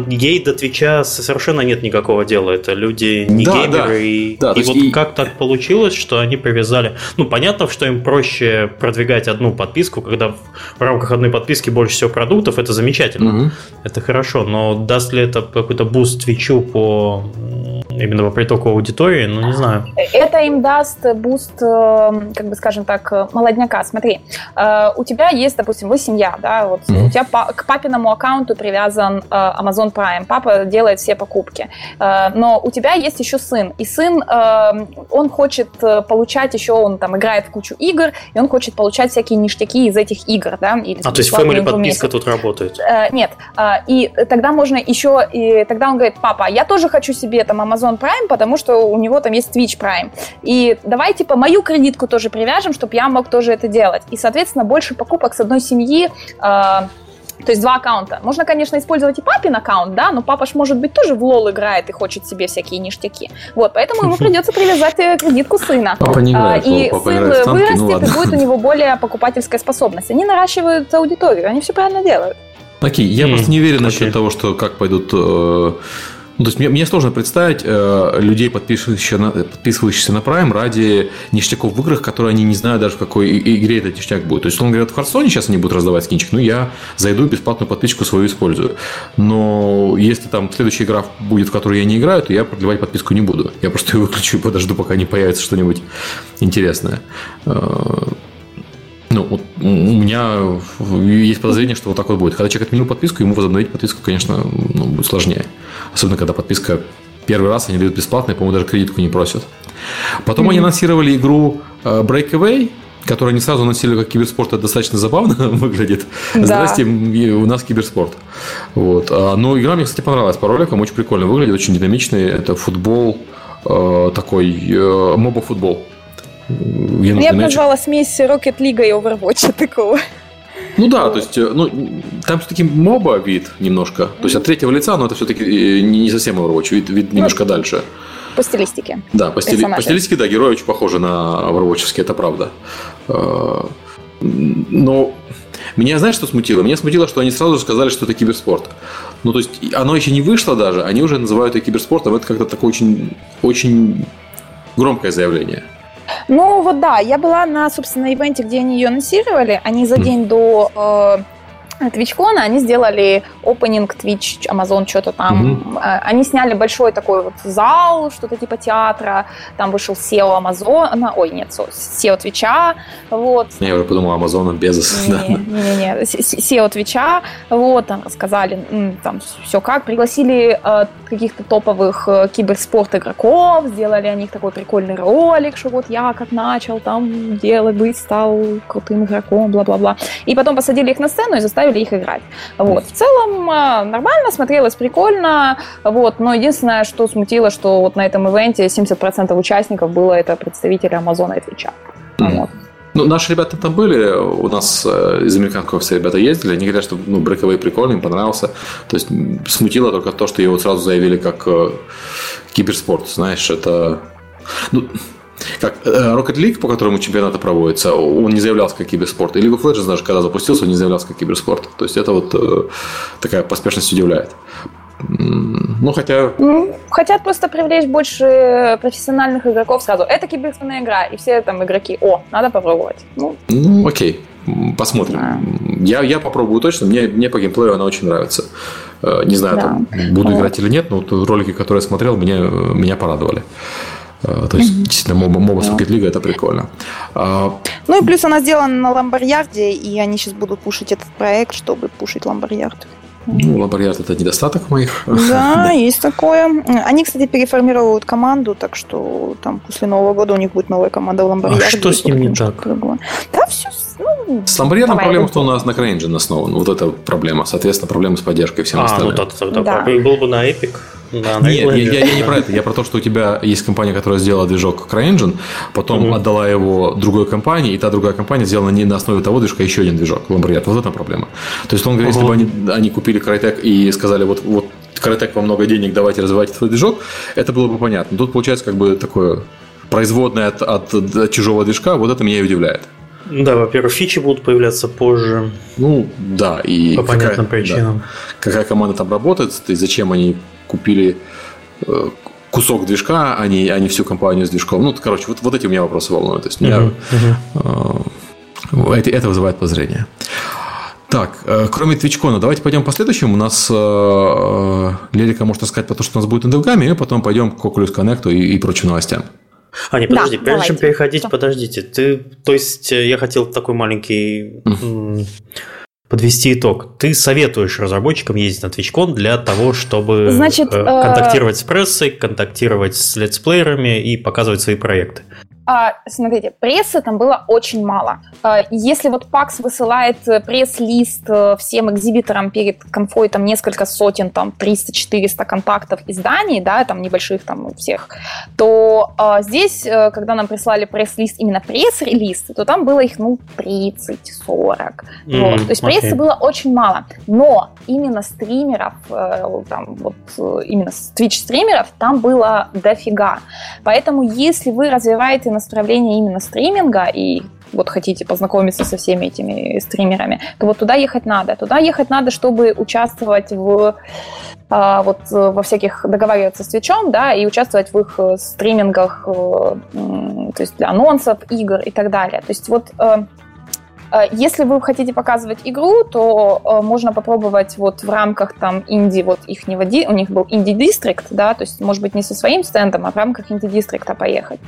ей до Twitch совершенно нет никакого дела. Это люди не да, геймеры. Да, и да, и вот и... как так получилось, что они привязали... Ну, понятно, что им проще продвигать одну подписку, когда в, в рамках одной подписки больше всего продуктов, это замечательно. Угу. Это хорошо, но даст ли это какой-то буст Твичу по именно по притоку аудитории, ну, не знаю. Это им даст буст, э, как бы скажем так, молодняка. Смотри, э, у тебя есть, допустим, вы семья, да, вот mm-hmm. у тебя к папиному аккаунту привязан э, Amazon Prime, папа делает все покупки, но у тебя есть еще сын, и сын, он хочет получать еще, он там играет в кучу игр, и он хочет получать всякие ништяки из этих игр, да, или А, то есть Family подписка тут работает? Нет, и тогда можно еще, и тогда он говорит, папа, я тоже хочу себе там Amazon Prime, потому что у него там есть Twitch Prime, и давай типа мою кредитку тоже привяжем, чтобы я мог тоже это делать. И, соответственно, больше покупок с одной семьи э, то есть два аккаунта. Можно, конечно, использовать и папин аккаунт, да, но папа ж, может быть, тоже в лол играет и хочет себе всякие ништяки. Вот, поэтому ему придется привязать э, кредитку сына. Папа не играет, а, И папа сын танки, вырастет, ну и будет у него более покупательская способность. Они наращивают аудиторию, они все правильно делают. Окей, я просто не уверен насчет того, что как пойдут э, ну, то есть мне, мне сложно представить э, людей, подписывающихся на, подписывающихся на Prime ради ништяков в играх, которые они не знают даже в какой игре этот ништяк будет. То есть, он говорит, в Хардстоне сейчас они будут раздавать скинчик, ну, я зайду бесплатную подписку свою использую. Но если там следующая игра будет, в которой я не играю, то я продлевать подписку не буду. Я просто ее выключу и подожду, пока не появится что-нибудь интересное. Ну, вот у меня есть подозрение, что вот так вот будет. Когда человек отменил подписку, ему возобновить подписку, конечно, ну, будет сложнее. Особенно, когда подписка первый раз они дают бесплатно, и, по-моему, даже кредитку не просят. Потом mm-hmm. они анонсировали игру э, Breakaway, которую они сразу анонсировали как киберспорт. Это достаточно забавно выглядит. Да. Здрасте, у нас киберспорт. Вот. А, но игра мне, кстати, понравилась по роликам. Очень прикольно выглядит, очень динамичный. Это футбол э, такой, э, моба-футбол. Я бы назвала смесь Rocket League и Overwatch такого. Ну да, то есть, э, ну, там все-таки моба вид немножко. То есть от третьего лица, но это все-таки э, не совсем Overwatch, вид, вид немножко ну, дальше. По стилистике. Да, по, стили... по стилистике, да, герои очень похожи на Overwatch, это правда. Э, но меня, знаешь, что смутило? Меня смутило, что они сразу же сказали, что это киберспорт. Ну, то есть, оно еще не вышло даже, они уже называют это киберспортом. Это как-то такое очень, очень громкое заявление. Ну вот да, я была на, собственно, ивенте, где они ее анонсировали. Они за день до э, TwitchCon они сделали опенинг Twitch, Amazon, что-то там. Mm-hmm. Они сняли большой такой вот зал, что-то типа театра. Там вышел SEO Амазона, ой, нет, SEO Твича, вот. Я уже подумал, Амазона без... Не-не-не, SEO Твича, вот, там рассказали, там все как. Пригласили э, каких-то топовых э, киберспорт игроков, сделали о них такой прикольный ролик, что вот я как начал там делать, быть, стал крутым игроком, бла-бла-бла. И потом посадили их на сцену и заставили заставили их играть. Вот. В целом нормально, смотрелось прикольно, вот, но единственное, что смутило, что вот на этом ивенте 70% участников было это представители Амазона и Твича. Вот. Ну, наши ребята там были, у нас э, из американского все ребята ездили, они говорят, что ну, Breakaway прикольный, им понравился. То есть смутило только то, что его сразу заявили как э, киберспорт, знаешь, это... Ну, как э, Rocket League, по которому чемпионаты проводятся, он не заявлялся как киберспорт. И League of Legends даже когда запустился, он не заявлялся как киберспорт. То есть это вот э, такая поспешность удивляет. Ну, хотя... Ну, хотят просто привлечь больше профессиональных игроков сразу. Это киберспортивная игра, и все там игроки, о, надо попробовать. Ну, ну окей, посмотрим. Да. Я, я попробую точно, мне, мне по геймплею она очень нравится. Э, не знаю, да. там, буду играть или нет, но вот ролики, которые я смотрел, меня, меня порадовали. Э, то есть, mm-hmm. действительно, моба, моба Rocket League это прикольно. А, ну и плюс она сделана на Ламбарьярде, и они сейчас будут пушить этот проект, чтобы пушить Ламбарьярд. Ну, лаборатория это недостаток моих. Да, есть такое. Они, кстати, переформируют команду, так что там после Нового года у них будет новая команда в Ламбарьярде. А что с ним не так? Да, все. Ну, с Ламбарьярдом проблема, что у нас на CryEngine основан. Вот это проблема. Соответственно, проблема с поддержкой всем а, остальным. А, ну тогда, тогда да. был бы на Epic. Да, Нет, я, я, я не про это. Я про то, что у тебя есть компания, которая сделала движок CryEngine, потом mm-hmm. отдала его другой компании, и та другая компания сделала не на основе того движка еще один движок, Lambriat. Вот это проблема. То есть, он говорит, uh-huh. если бы они, они купили Crytek и сказали, вот, вот Crytek вам много денег, давайте развивайте твой движок, это было бы понятно. Тут получается как бы такое производное от, от, от чужого движка, вот это меня и удивляет. Да, во-первых, фичи будут появляться позже. Ну, да, и по какая, понятным причинам. Да, какая команда там работает, и зачем они купили э, кусок движка, а не, а не всю компанию с движком. Ну, короче, вот, вот эти у меня вопросы волнуют. То есть, меня, uh-huh, uh-huh. Это, это вызывает подозрение. Так, кроме Твичкона, давайте пойдем по следующему. У нас э, Лерика может рассказать про то, что у нас будет на Девгаме, и потом пойдем к Oculus Connect и, и прочим новостям. А, не, подожди, да, прежде давайте. чем переходить, что? подождите. Ты, то есть, я хотел такой маленький подвести итог. Ты советуешь разработчикам ездить на TwitchCon для того, чтобы Значит, э, контактировать с прессой, контактировать с летсплеерами и показывать свои проекты. А, смотрите, прессы там было очень мало. А, если вот PAX высылает э, пресс-лист э, всем экзибиторам перед конфой, там несколько сотен, там 300-400 контактов изданий, да, там небольших там у всех, то а, здесь, э, когда нам прислали пресс-лист, именно пресс-релиз, то там было их, ну, 30-40. Mm, вот. То есть okay. прессы было очень мало. Но именно стримеров, там, вот именно Twitch-стримеров там было дофига. Поэтому если вы развиваете направление именно стриминга и вот хотите познакомиться со всеми этими стримерами, то вот туда ехать надо. Туда ехать надо, чтобы участвовать в а, вот во всяких договариваться с Твичом, да, и участвовать в их э, стримингах, э, то есть для анонсов, игр и так далее. То есть вот э, Э, если вы хотите показывать игру, то э, можно попробовать вот в рамках там инди, вот их не води, у них был инди дистрикт, да, то есть, может быть, не со своим стендом, а в рамках инди дистрикта поехать.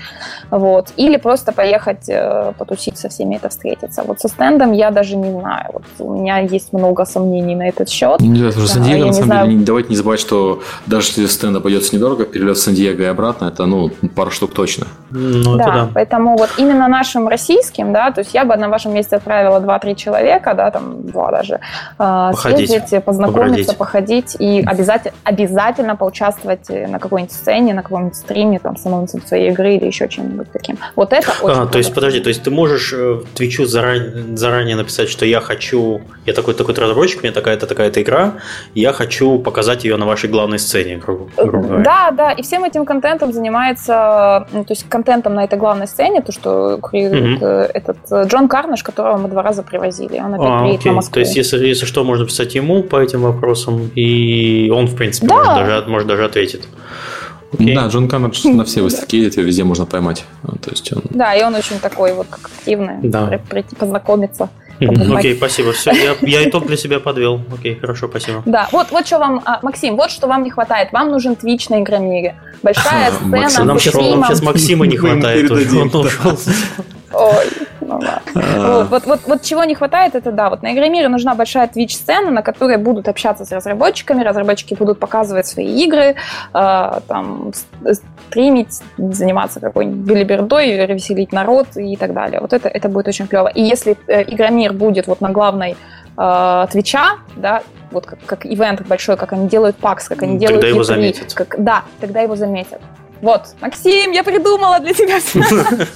Вот. Или просто поехать э, потусить со всеми это встретиться. Вот со стендом я даже не знаю. Вот у меня есть много сомнений на этот счет. Ну, да, Сан-Диего, на самом знаю... деле, давайте не забывать, что даже если стенд обойдется недорого, перелет в Сан-Диего и обратно, это, ну, пару штук точно. Ну, да, да, поэтому вот именно нашим российским, да, то есть я бы на вашем месте отправила 2-3 человека, да, там два даже, а, походить, съездить, познакомиться, побродить. походить и обязательно, обязательно поучаствовать на какой-нибудь сцене, на каком-нибудь стриме, там, с анонсом своей игры или еще чем-нибудь таким. Вот это очень а, То есть, подожди, то есть ты можешь э, в Твичу заранее, заранее написать, что я хочу, я такой-такой разработчик, у меня такая-то такая-то игра, я хочу показать ее на вашей главной сцене, грубо, говоря. Да, да, и всем этим контентом занимается, ну, то есть контентом на этой главной сцене, то, что курирует угу. этот э, Джон Карнаш, которого мы два раза привозили. Он опять а, приедет окей. на Москву. То есть, если, если что, можно писать ему по этим вопросам, и он, в принципе, да. может, даже, может даже ответит. Okay. Да, Джон Коннор на все выставки едет, его везде можно поймать. То есть он... Да, и он очень такой вот активный, да. прийти познакомиться. Окей, спасибо. Все, я, я итог для себя подвел. Окей, хорошо, спасибо. Да, вот, вот что вам, а, Максим, вот что вам не хватает. Вам нужен Twitch на Игромире. Большая сцена. Максим, нам, сейчас, нам сейчас Максима не хватает. Он ушел. Ой, А. Вот, вот, вот, чего не хватает, это да, вот на Игромире нужна большая Twitch-сцена, на которой будут общаться с разработчиками, разработчики будут показывать свои игры, э, там, стримить, заниматься какой-нибудь билибердой, веселить народ и так далее. Вот это, это будет очень клево. И если э, Игромир будет вот на главной э, Твича, да, вот как, как ивент большой, как они делают пакс, как они делают Тогда его заметят. Как, да, тогда его заметят. Вот, Максим, я придумала для тебя.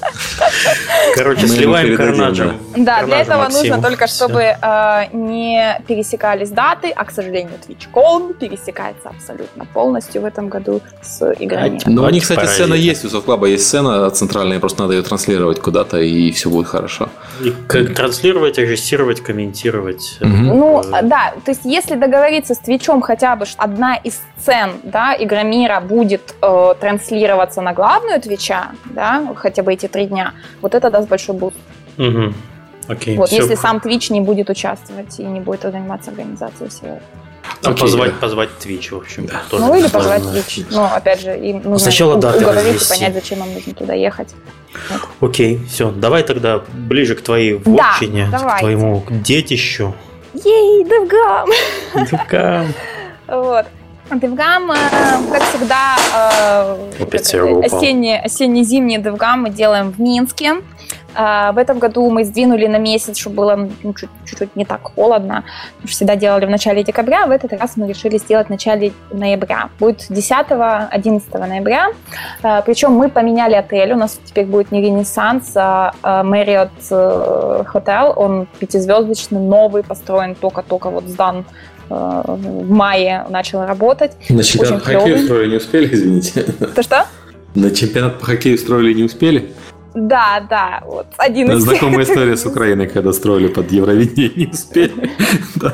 Короче, сливаем карнаджем. Да, для этого нужно только, чтобы э, не пересекались даты, а, к сожалению, TwitchCon пересекается абсолютно полностью в этом году с играми. Ну, у них, кстати, сцена есть, у Софтклаба есть сцена центральная, просто надо ее транслировать куда-то, и все будет хорошо. И транслировать, режиссировать, комментировать. Ну, да, то есть если договориться с Твичом хотя бы, что одна из сцен да, Игромира будет э, транслироваться на главную Твича, да, хотя бы эти три дня, вот это даст большой буст. Угу. Окей, вот, все. если сам Twitch не будет участвовать и не будет заниматься организацией всего. А Окей, позвать, да. позвать Twitch, в общем. Да. Тоже ну, или позвать Twitch. Ну, опять же, им нужно Сначала даты обговорить и понять, зачем нам нужно туда ехать. Вот. Окей, все. Давай тогда ближе к твоей вотчине, да, к твоему детищу. Ей, DevGAMM! DevGAMM! Вот. DevGAMM, как всегда, осенние, осенне-зимние DevGAMM мы делаем в Минске. В этом году мы сдвинули на месяц, чтобы было ну, чуть-чуть не так холодно. Мы всегда делали в начале декабря, в этот раз мы решили сделать в начале ноября. Будет 10-11 ноября. Причем мы поменяли отель. У нас теперь будет не Ренессанс, а Marriott Hotel. Он пятизвездочный, новый, построен только-только вот сдан в мае начал работать. На чемпионат по хоккею устроили не успели, извините? То что? На чемпионат по хоккею строили не успели? Да, да, вот один из Знакомая история с Украиной, когда строили под Евровидение, не успели.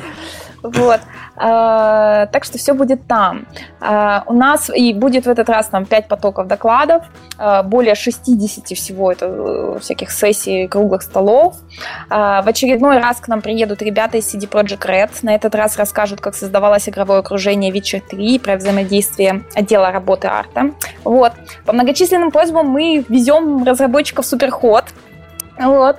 Вот. А, так что все будет там. А, у нас и будет в этот раз там 5 потоков докладов, а, более 60 всего это э, всяких сессий, круглых столов. В очередной раз к нам приедут ребята из CD Projekt Red. На этот раз расскажут, как создавалось игровое окружение Witcher 3 про взаимодействие отдела работы арта. Вот. По многочисленным просьбам мы везем разработчиков Суперход. Вот.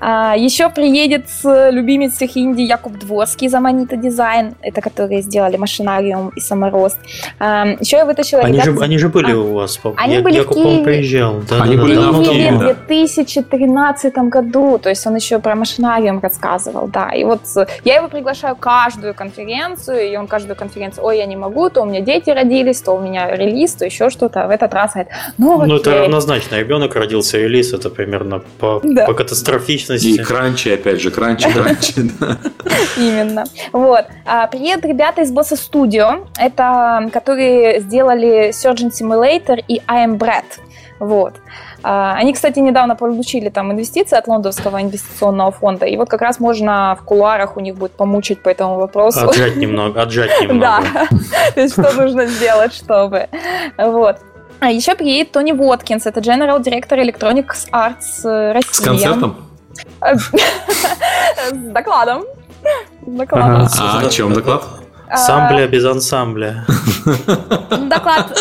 А, еще приедет любимец всех Индии Якуб Дворский из Аманита Дизайн, это которые сделали Машинариум и Саморост. А, еще я вытащила они ребят... же, они же были а, у вас, они я, были Якуб, в Киеве. приезжал. Да, они да, были да, в Киеве, в 2013 году, то есть он еще про Машинариум рассказывал, да. И вот я его приглашаю каждую конференцию, и он каждую конференцию, ой, я не могу, то у меня дети родились, то у меня релиз, то еще что-то. В этот раз говорит, ну окей. Ну это равнозначно, ребенок родился, релиз, это примерно по, Да. по катастрофичности. И кранчи, опять же, кранчи, кранчи. да. Именно. Вот. А, приедут ребята из Bossa Studio, это которые сделали Surgeon Simulator и I Am Brad. Вот. А, Они, кстати, недавно получили там инвестиции от лондонского инвестиционного фонда, и вот как раз можно в кулуарах у них будет помучить по этому вопросу. Отжать немного, отжать Да, немного. то есть что нужно сделать, чтобы... Вот. А еще приедет Тони Воткинс, это General Director Electronics Arts э, Россия. С концертом? С докладом. А о чем доклад? Ансамбля без ансамбля. Доклад.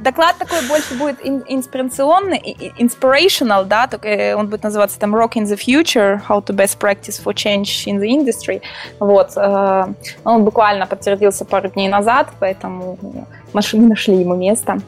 Доклад такой больше будет ин- инспирационный, inspirational, да, только э, он будет называться там Rock in the Future, How to Best Practice for Change in the Industry. Вот. э, Он буквально подтвердился пару дней назад, поэтому машины нашли ему место.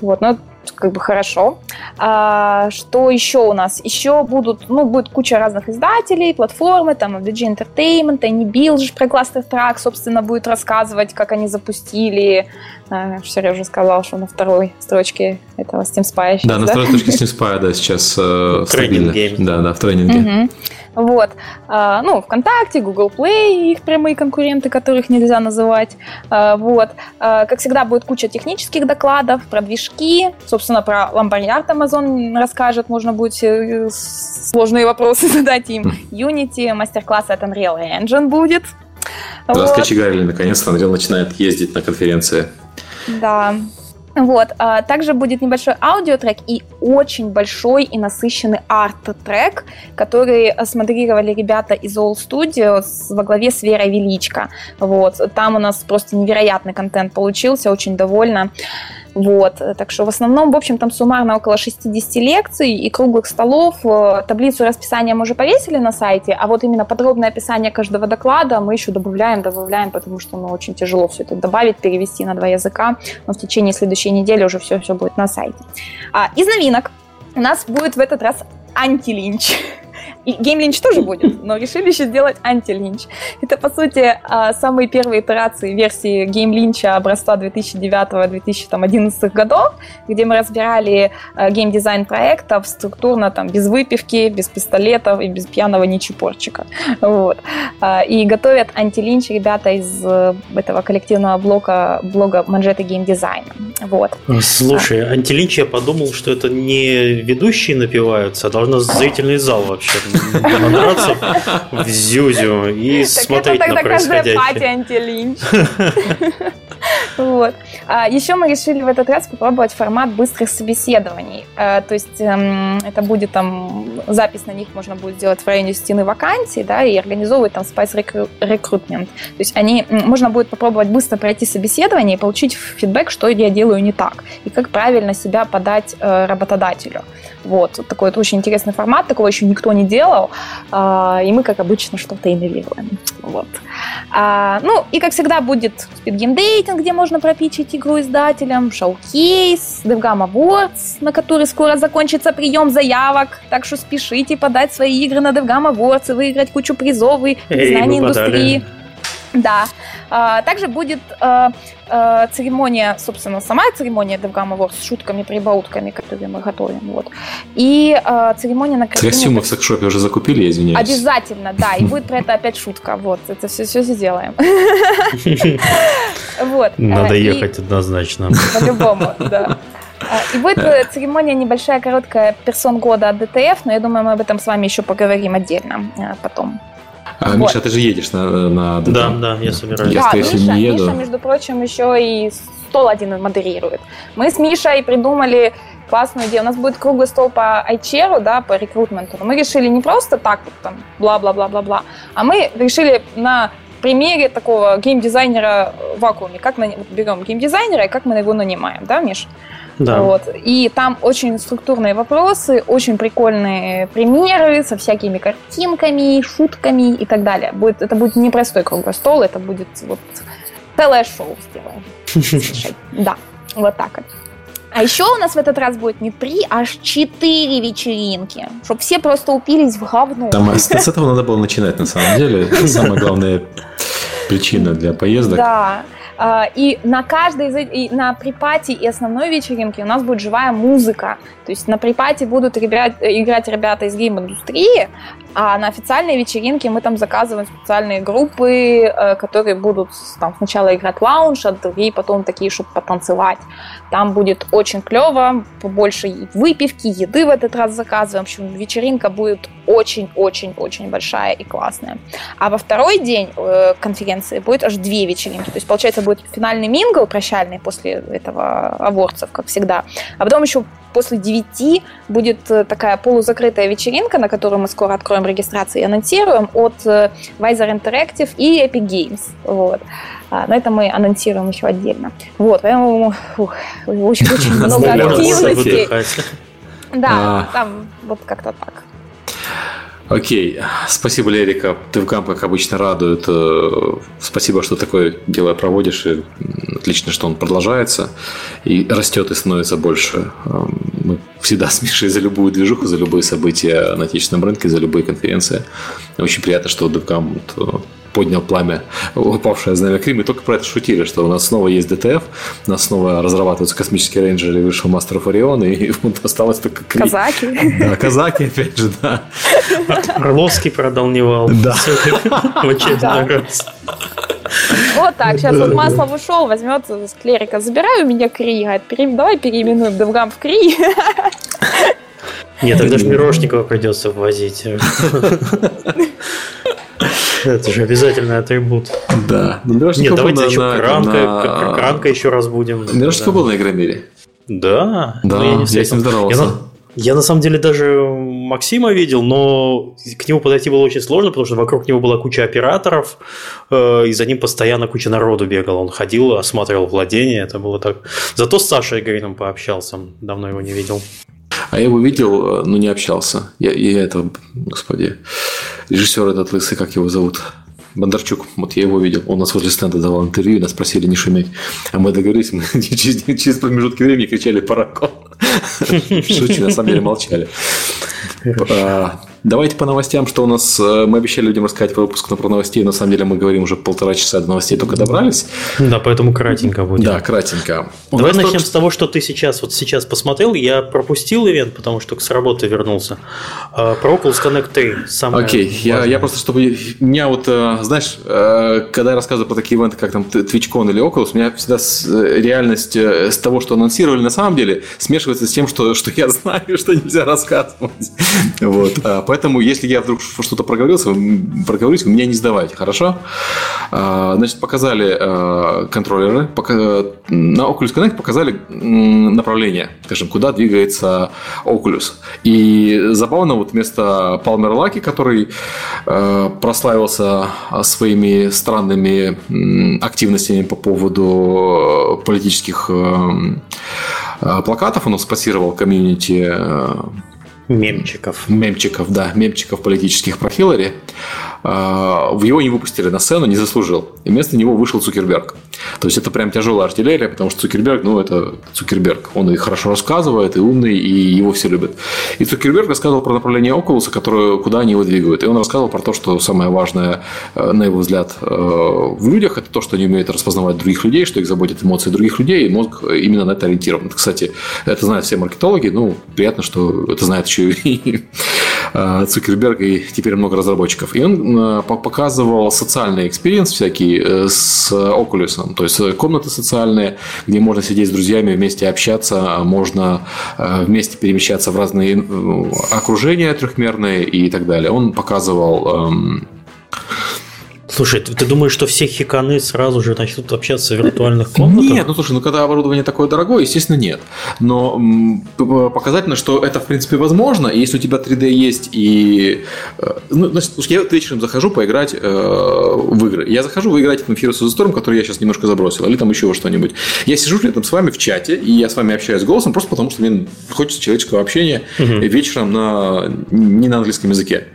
Вот, ну, как бы хорошо. А, что еще у нас? Еще будут, ну, будет куча разных издателей, платформы, там, FDG Entertainment, Anybill же про Cluster Track, собственно, будет рассказывать, как они запустили. А, Сережа сказал, что на второй строчке этого Steam Spy сейчас, Да, на второй точке Steam Spy, да, сейчас э, стабильно. Тренинге. Да, да, в тренинге. Мгм. Вот. А, ну, ВКонтакте, Google Play, их прямые конкуренты, которых нельзя называть. А, вот. А, как всегда, будет куча технических докладов про движки. Собственно, про Lambardiard Amazon расскажет. Можно будет э, сложные вопросы задать им. Unity, мастер-класс от Unreal Engine будет. Вот. Раскочегарили, наконец-то Unreal начинает ездить на конференции. Да. Вот. а Также будет небольшой аудиотрек и очень большой и насыщенный арт-трек, который смоделировали ребята из All Studios во главе с Верой Величко. Вот. Там у нас просто невероятный контент получился, очень довольна. Вот. Так что в основном, в общем, там суммарно около 60 лекций и круглых столов. Э, Таблицу расписания мы уже повесили на сайте, а вот именно подробное описание каждого доклада мы еще добавляем, добавляем, потому что ну, очень тяжело все это добавить, перевести на два языка. Но в течение следующей недели уже все, все будет на сайте. А, из новинок у нас будет в этот раз антилинч. И гейм-линч тоже будет, но решили еще сделать анти-линч. Это, по сути, а, самые первые итерации версии гейм-линча образца 2009-2011 годов, где мы разбирали а, гейм-дизайн проектов структурно, там, без выпивки, без пистолетов и без пьяного Ничипорчика. Вот. А, и готовят анти-линч ребята из э, этого коллективного блока, блога Манжеты гейм-дизайна. Вот. Слушай, антилинч я подумал, что это не ведущие напиваются, а должно зрительный зал вообще набраться в зюзю и смотреть на происходящее. Это пати антилинч. Вот. А еще мы решили в этот раз попробовать формат быстрых собеседований. А, то есть эм, это будет там запись на них можно будет сделать в районе стены вакансий, да, и организовывать там Spice Recruitment. То есть они, можно будет попробовать быстро пройти собеседование и получить фидбэк, что я делаю не так, и как правильно себя подать э, работодателю. Вот, такой вот очень интересный формат, такого еще никто не делал, а, и мы, как обычно, что-то инновируем. Вот. А, ну, и, как всегда, будет спидгеймдейтинг, где можно пропичить игру издателям, шоу-кейс, DevGam Awards, на который скоро закончится прием заявок, так что спешите подать свои игры на DevGam Awards и выиграть кучу призов и признание индустрии. Подали. Да. А, также будет а, а, церемония, собственно, сама церемония Awards с шутками, прибаутками, которые мы готовим. Вот. И церемония на Костюмы в секшопе уже закупили, я извиняюсь. Обязательно, да. И будет про это опять шутка. Вот. Это все, все сделаем. Вот. Надо ехать однозначно. По-любому, да. И будет э, церемония небольшая, короткая персон года от DTF, но я думаю, мы об этом с вами еще поговорим отдельно э, потом. А, вот. Миша, ты же едешь на, на Да, да, я собираюсь. Я, да, Миша, не еду. Миша, между прочим, еще и стол один модерирует. Мы с Мишей придумали классную идею. У нас будет круглый стол по iChair, да, по рекрутменту. Мы решили не просто так вот там бла-бла-бла-бла-бла, а мы решили на примере такого геймдизайнера в вакууме. Как на, берем геймдизайнера и как мы его нанимаем, да, Миш? Да. Вот. И там очень структурные вопросы, очень прикольные примеры со всякими картинками, шутками и так далее. Будет, это будет не простой круглый стол, это будет вот целое шоу сделаем. Да, вот так вот. А еще у нас в этот раз будет не три, а аж четыре вечеринки, чтобы все просто упились в говно. Там, с, с этого надо было начинать, на самом деле. Это самая главная причина для поездок. Да. А, и на каждой из и на припате и основной вечеринке у нас будет живая музыка. То есть на припате будут ребят, играть ребята из гейм-индустрии, а на официальной вечеринке мы там заказываем специальные группы, э, которые будут там сначала играть лаунж, а другие потом такие, чтобы потанцевать. Там будет очень клево, побольше выпивки, еды в этот раз заказываем. В общем, вечеринка будет очень-очень-очень большая и классная. А во второй день э, конференции будет аж две вечеринки. То есть, получается, будет финальный мингл прощальный после этого аворцев, как всегда. А потом еще после 9 будет э, такая полузакрытая вечеринка, на которую мы скоро откроем регистрацию и анонсируем от э, Visor Interactive и Epic Games. Вот. А, но это мы анонсируем еще отдельно. Вот, поэтому ух, очень, очень много активностей. Да, а. там вот как-то так. Окей, спасибо, Лерика. Ты в ГАМ, как обычно, радует. Э, спасибо, что такое дело проводишь. И отлично, что он продолжается и растет и становится больше. Эм, мы всегда с Мишей за любую движуху, за любые события на отечественном рынке, за любые конференции. Очень приятно, что DevCam поднял пламя, упавшее знамя Крим, и только про это шутили, что у нас снова есть ДТФ, у нас снова разрабатываются космические рейнджеры, вышел Мастер Orion, и вот осталось только Крим. Казаки. Да, казаки, опять же, да. Орловский продал Невал. Да. В очередной раз. Вот так, сейчас вот Маслов ушел, возьмет с клерика, забирай у меня Кри, говорит, давай переименуем Девгам в Кри. Нет, тогда же Мирошникова придется ввозить. Это же обязательный атрибут. Да. Ну, Нет, давайте еще на, Кранка, на... Кранка еще раз будем. Мирошников был на Игромире? Да. Да, я, не я с ним здоровался. Я, я на самом деле даже Максима видел, но к нему подойти было очень сложно, потому что вокруг него была куча операторов, э, и за ним постоянно куча народу бегала. Он ходил, осматривал владение, это было так. Зато с Сашей Грином пообщался, давно его не видел. А я его видел, э, но не общался. Я, я это, господи, режиссер этот лысый, как его зовут? Бондарчук, вот я его видел, он нас возле стенда давал интервью, нас просили не шуметь. А мы договорились, мы через, через промежутки времени кричали «Паракон». Шучу, на самом деле молчали. А, Давайте по новостям, что у нас... Э, мы обещали людям рассказать выпуск про новостей, на самом деле мы говорим уже полтора часа до новостей, только добрались. Да, поэтому кратенько будет. Да, кратенько. Давай начнем тот... с того, что ты сейчас вот сейчас посмотрел. Я пропустил ивент, потому что с работы вернулся. А, про Oculus Connect 3. Окей, okay. я, я просто, чтобы... Меня вот, э, знаешь, э, когда я рассказываю про такие ивенты, как там TwitchCon или Oculus, у меня всегда реальность с того, что анонсировали на самом деле, смешивается с тем, что, что я знаю, что нельзя рассказывать. Вот. Поэтому, если я вдруг что-то проговорился, проговорюсь, меня не сдавайте, хорошо? А, значит, показали а, контроллеры, на Oculus Connect показали направление, скажем, куда двигается Oculus. И забавно, вот вместо Palmer Lucky, который прославился своими странными активностями по поводу политических плакатов, он спассировал комьюнити Мемчиков. Мемчиков, да, мемчиков политических про Хиллари. А, его не выпустили на сцену, не заслужил. И вместо него вышел Цукерберг. То есть это прям тяжелая артиллерия, потому что Цукерберг, ну, это Цукерберг. Он и хорошо рассказывает, и умный, и его все любят. И Цукерберг рассказывал про направление Oculus, которое, куда они его двигают. И он рассказывал про то, что самое важное, э, на его взгляд, э, в людях, это то, что они умеют распознавать других людей, что их заботят эмоции других людей, и мозг именно на это ориентирован. Кстати, это знают все маркетологи, ну, приятно, что это знает еще и э, Цукерберг, и теперь много разработчиков. И он показывал социальный experience всякий с Oculus. То есть комнаты социальные, где можно сидеть с друзьями, вместе общаться, можно вместе перемещаться в разные окружения трехмерные и так далее. Он показывал эм, Слушай, ты, ты думаешь, что все хикканы сразу же начнут общаться в виртуальных комнатах? Нет, ну слушай, ну когда оборудование такое дорогое, естественно, нет. Но показательно, что это в принципе возможно, и если у тебя 3D есть и... Э, ну, значит, слушай, я вечером захожу поиграть э, в игры. Я захожу выиграть в of the Storm, который я сейчас немножко забросил, или там еще во что-нибудь. Я сижу рядом с вами в чате, и я с вами общаюсь голосом, просто потому что мне хочется человеческого общения угу. вечером на... не на английском языке,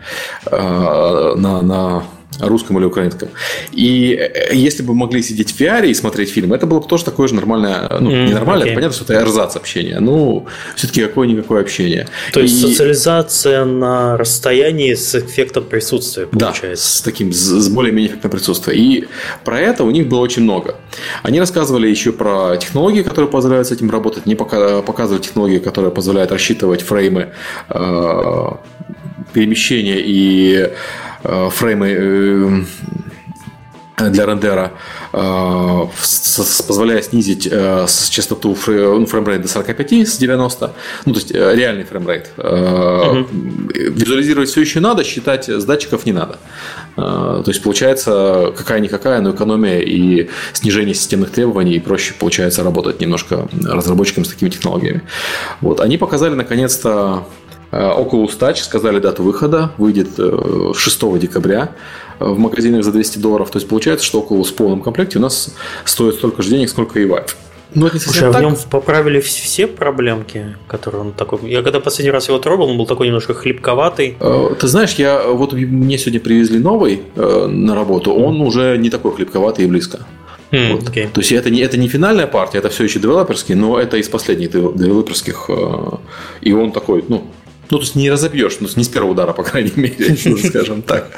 а на, на русском или украинском. И э, если бы могли сидеть в VR и смотреть фильм, это было бы тоже такое же нормальное, ну, mm, не нормальное, okay. это понятно, что это эрзац общения, ну, все-таки какое-никакое общение. То и... есть социализация на расстоянии с эффектом присутствия получается. Да, с таким, с более-менее эффектом присутствия. И про это у них было очень много. Они рассказывали еще про технологии, которые позволяют с этим работать, они показывали технологии, которые позволяют рассчитывать фреймы э, перемещения и Э, фреймы э, для рендера, э, позволяя снизить частоту ну, framerate до 45 с 90, ну, то есть реальный framerate. Угу. Визуализировать все еще надо, считать с датчиков не надо. То есть, получается, какая-никакая, но экономия и снижение системных требований, и проще получается работать немножко разработчикам с такими технологиями. Вот. Они показали, наконец-то, Oculus Touch сказали дату выхода, выйдет 6 э, декабря э, в магазинах за 200 долларов. То есть получается, что Oculus в полном комплекте у нас стоит столько же денег, сколько и Vive. Ну, это Слушай, а так. в нем поправили все проблемки, которые он такой. Я когда последний раз его трогал, он был такой немножко хлипковатый. Э, ты знаешь, я вот мне сегодня привезли новый на работу, он уже не такой хлипковатый и близко. Mm, вот. okay. То есть это не, это не финальная партия, это все еще девелоперский, но это из последних девелоперских. И он такой, ну, ну, то есть не разобьешь, ну, не с первого удара, по крайней мере, скажем так.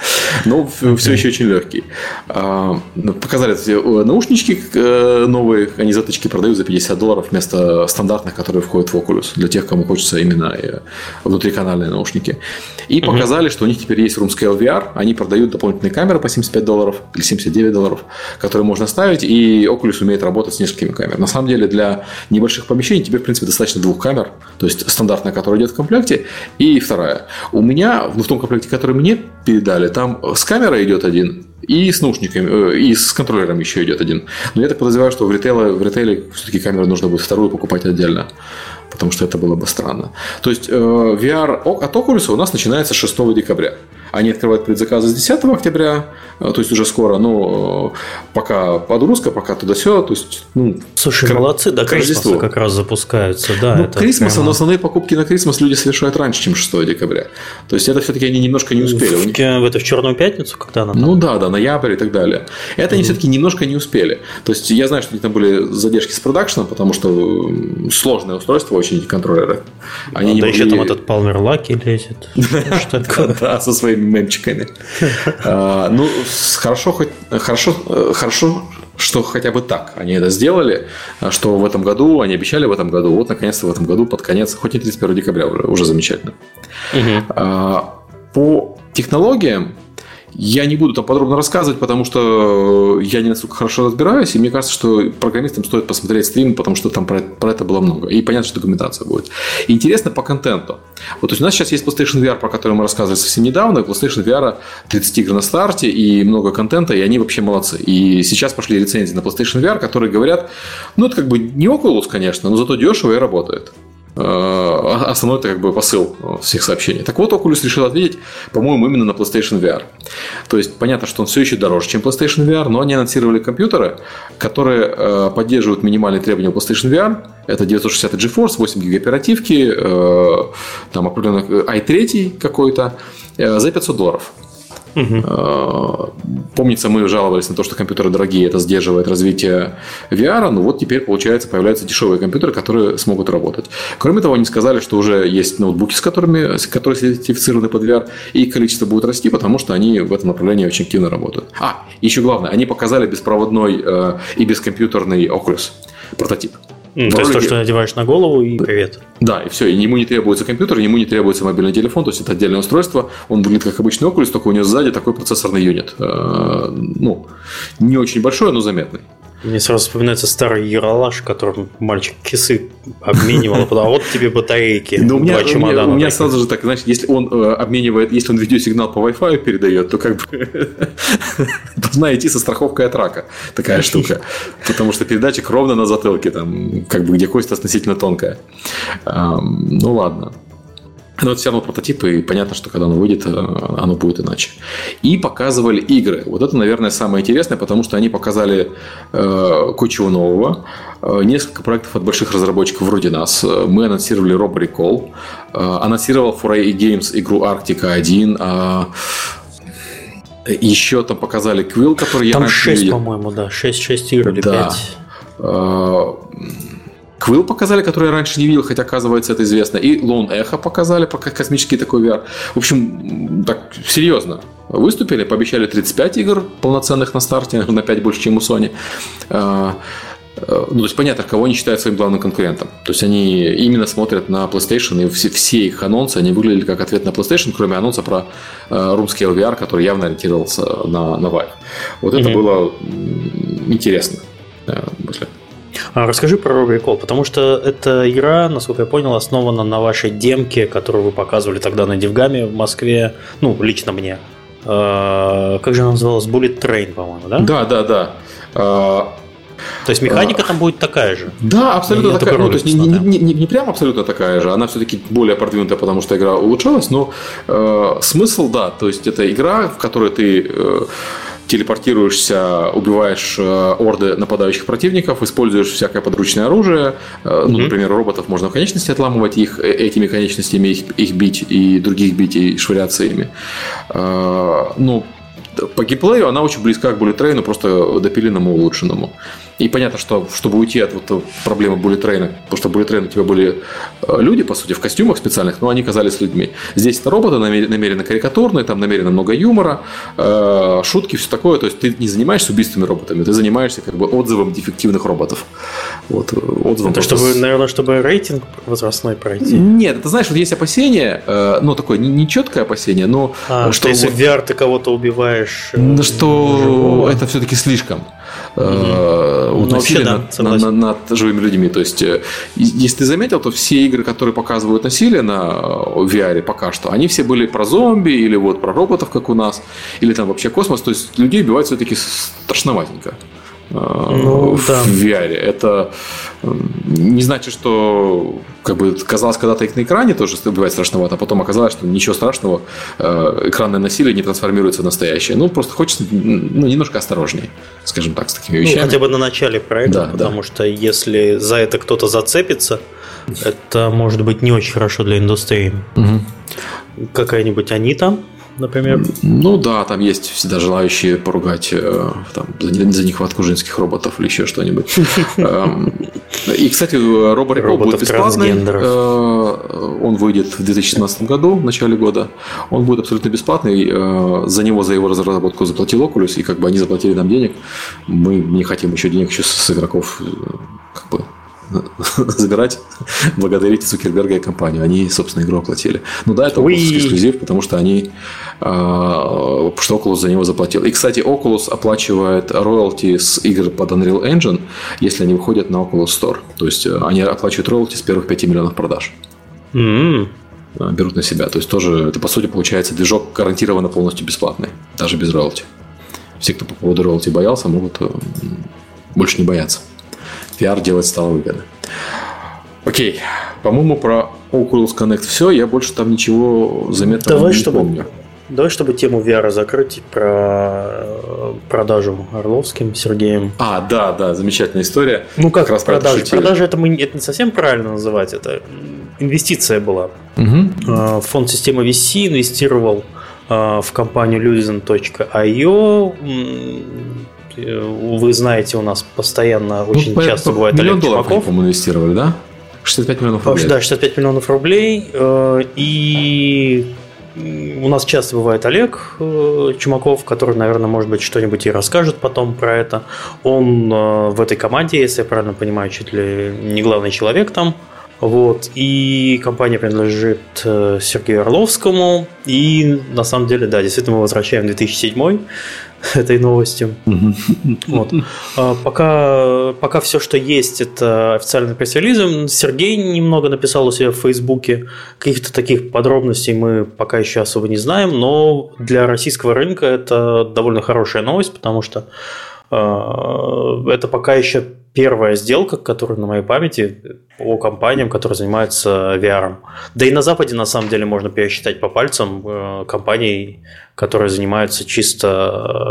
Но все еще очень легкий. А, ну, показали э, наушнички э, новые, они затычки продают за 50 долларов вместо стандартных, которые входят в Oculus, для тех, кому хочется именно э, внутриканальные наушники. И показали, что у них теперь есть Room Scale VR, они продают дополнительные камеры по 75 долларов или 79 долларов, которые можно ставить, и Oculus умеет работать с несколькими камерами. На самом деле, для небольших помещений тебе, в принципе, достаточно двух камер, то есть стандартная, которая идет в комплекте, и вторая. У меня, ну, в том комплекте, который мне передали, там с камерой идет один, и с наушниками, э, и с контроллером еще идет один. Но я так подозреваю, что в ритейле, в ритейле все-таки камеру нужно будет вторую покупать отдельно потому что это было бы странно. То есть э, VR от Oculus у нас начинается 6 декабря. Они открывают предзаказы с 10 октября, э, то есть уже скоро, ну, пока подгрузка, пока туда-сё, то есть, ну... Слушай, к... молодцы, да, Крисмаса как раз запускаются, да. Ну, Крисмаса, прямо... но основные покупки на Крисмас люди совершают раньше, чем 6 декабря. То есть, это все-таки они немножко не успели. В, них... это в Черную пятницу, когда она там? Ну, да, да, ноябрь и так далее. Это mm-hmm. они все-таки немножко не успели. То есть, я знаю, что у них там были задержки с продакшеном, потому что сложное устройство очень эти контроллеры. Они не да могли... еще там этот Палмер Лаки лезет. Да, со своими мемчиками. А, ну, хорошо, хоть хорошо, хорошо, что хотя бы так они это сделали, что в этом году, они обещали в этом году, вот наконец-то в этом году под конец, хоть и 31 декабря уже, уже замечательно. А, по технологиям я не буду там подробно рассказывать, потому что я не настолько хорошо разбираюсь, и мне кажется, что программистам стоит посмотреть стрим, потому что там про, про это было много. И понятно, что документация будет. интересно по контенту. Вот то есть у нас сейчас есть PlayStation VR, про который мы рассказывали совсем недавно. PlayStation VR 30 игр на старте и много контента, и они вообще молодцы. И сейчас пошли рецензии на PlayStation VR, которые говорят, ну это как бы не Oculus, конечно, но зато дешево и работает. Э, основной это как бы посыл всех сообщений. Так вот, Oculus решил ответить, по-моему, именно на PlayStation VR. То есть, понятно, что он все еще дороже, чем PlayStation VR, но они анонсировали компьютеры, которые э, поддерживают минимальные требования PlayStation VR. Это 960 GeForce, 8 ГБ оперативки, э, там определенно i3 какой-то, за 500 долларов. Угу. Помнится, мы жаловались на то, что компьютеры дорогие, это сдерживает развитие VR, но вот теперь, получается, появляются дешевые компьютеры, которые смогут работать. Кроме того, они сказали, что уже есть ноутбуки, с которыми, которые сертифицированы под VR, и количество будет расти, потому что они в этом направлении очень активно работают. А, еще главное, они показали беспроводной э, и бескомпьютерный Oculus прототип. Mm, то есть то, что надеваешь на голову и привет. Да, и все. И ему не требуется компьютер, ему не требуется мобильный телефон, то есть это отдельное устройство. Он выглядит как обычный Oculus, только у него сзади такой процессорный юнит. Э, ну, не очень большой, но заметный. Мне сразу вспоминается старый Яралаш, которым мальчик кисы обменивал, а вот тебе батарейки. Ну, у меня, у меня, у меня сразу же так, значит, если он э, обменивает, если он видеосигнал по Wi-Fi передает, то как бы должна идти со страховкой от рака такая штука. Потому что передатчик ровно на затылке, там, как бы где кость относительно тонкая. Ну ладно. Но это все равно прототипы, и понятно, что когда оно выйдет, э, оно будет иначе. И показывали игры. Вот это, наверное, самое интересное, потому что они показали э, кучу нового. Э, несколько проектов от больших разработчиков вроде нас. Э, мы анонсировали Robo Recall. Э, анонсировал Foray Games игру Арктика 1. Э, еще там показали Quill, который там я Там 6, по-моему, да. 6, 6 игр или да. 5. Квилл показали, который я раньше не видел, хотя, оказывается, это известно. И Lone Echo показали, пока космический такой VR. В общем, так, серьезно. Выступили, пообещали 35 игр полноценных на старте, на 5 больше, чем у Sony. А, э, ну, то есть понятно, кого они считают своим главным конкурентом. То есть они именно смотрят на PlayStation, и все, все их анонсы, они выглядели как ответ на PlayStation, кроме анонса про э, Room VR, который явно ориентировался на, на Vive. Вот mm-hmm. это было интересно. Э, мысль. А расскажи про Rogue Recall, потому что эта игра, насколько я понял, основана на вашей демке, которую вы показывали тогда на Девгаме в Москве, ну, лично мне. А, как же она называлась? Bullet Train, по-моему, да? Да, да, да. А, то есть механика там будет такая же. Да, абсолютно Я такая. Ну, то есть не, не, не, не прям абсолютно такая же, она все-таки более продвинутая, потому что игра улучшалась, но э, смысл, да, то есть это игра, в которой ты э, телепортируешься, убиваешь э, орды нападающих противников, используешь всякое подручное оружие. Mm-hmm. Ну, например, роботов можно в конечности отламывать, их э, этими конечностями их, их бить и других бить и швыряться ими. Ну, по геймплею она очень близка к Bullet Train, просто допиленному, улучшенному. И понятно, что чтобы уйти от вот проблемы Train, потому что Train у тебя были э, люди, по сути, в костюмах специальных, но они казались людьми. Здесь это роботы намеренно карикатурные, там намеренно много юмора, э, шутки, все такое. То есть ты не занимаешься убийствами роботами, ты занимаешься как бы отзывом дефективных роботов. Вот, э, отзывом это чтобы, наверное, чтобы рейтинг возрастной пройти. Нет, ты знаешь, вот есть опасение, ну, такое нечеткое опасение, но... А, что, что если вот, VR ты кого-то убиваешь... Что живого. это все-таки слишком. Угу. Вот ну, насилие да, над, над, над живыми людьми. То есть, э, если ты заметил, то все игры, которые показывают насилие на э, VR пока что, они все были про зомби или вот про роботов, как у нас, или там вообще космос. То есть людей убивать все-таки страшноватенько ну, в да. VR. Это не значит, что как бы казалось когда-то их на экране тоже бывает страшновато, а потом оказалось, что ничего страшного, экранное насилие не трансформируется в настоящее. Ну, просто хочется ну, немножко осторожнее, скажем так, с такими ну, вещами. Ну, хотя бы на начале проекта, да, потому да. что если за это кто-то зацепится, это может быть не очень хорошо для индустрии. Угу. Какая-нибудь Анита например. Ну да, там есть всегда желающие поругать э, там, за, за нехватку женских роботов или еще что-нибудь. Эм, и, кстати, робот будет бесплатный. Э, он выйдет в 2017 году, в начале года. Он будет абсолютно бесплатный. Э, за него, за его разработку заплатил Oculus, и как бы они заплатили нам денег. Мы не хотим еще денег еще с игроков как бы забирать, благодарить Цукерберга и компанию. Они, собственно, игру оплатили. Ну да, это Oculus эксклюзив, потому что они а, что Oculus за него заплатил. И, кстати, Oculus оплачивает роялти с игр под Unreal Engine, если они выходят на Oculus Store. То есть э, они оплачивают роялти с первых 5 миллионов продаж. Mm-hmm. Берут на себя. То есть тоже это, по сути, получается движок гарантированно полностью бесплатный, даже без роялти. Все, кто по поводу роялти боялся, могут э, больше не бояться. VR делать стало выгодно. Окей. По-моему, про Oculus Connect все. Я больше там ничего заметного Давай, не чтобы, помню. Давай, чтобы тему VR закрыть, про продажу Орловским Сергеем. А, да, да, замечательная история. Ну как, как раз продажи? Продажи это, мы, это не совсем правильно называть, это инвестиция была. Угу. Фонд системы VC инвестировал э, в компанию Luzen.io вы знаете, у нас постоянно ну, очень часто бывает Олег долларов, Чумаков. по инвестировали, да? 65 миллионов рублей. Да, 65 миллионов рублей. Э, и у нас часто бывает Олег э, Чумаков, который, наверное, может быть, что-нибудь и расскажет потом про это. Он э, в этой команде, если я правильно понимаю, чуть ли не главный человек там. Вот. И компания принадлежит Сергею Орловскому. И на самом деле, да, действительно, мы возвращаем 2007 этой новостью. Вот. А пока, пока все, что есть, это официальный пресс-релиз. Сергей немного написал у себя в Фейсбуке. Каких-то таких подробностей мы пока еще особо не знаем, но для российского рынка это довольно хорошая новость, потому что э, это пока еще первая сделка, которая на моей памяти по компаниям, которые занимаются VR. Да и на Западе, на самом деле, можно пересчитать по пальцам э, компаний, которые занимаются чисто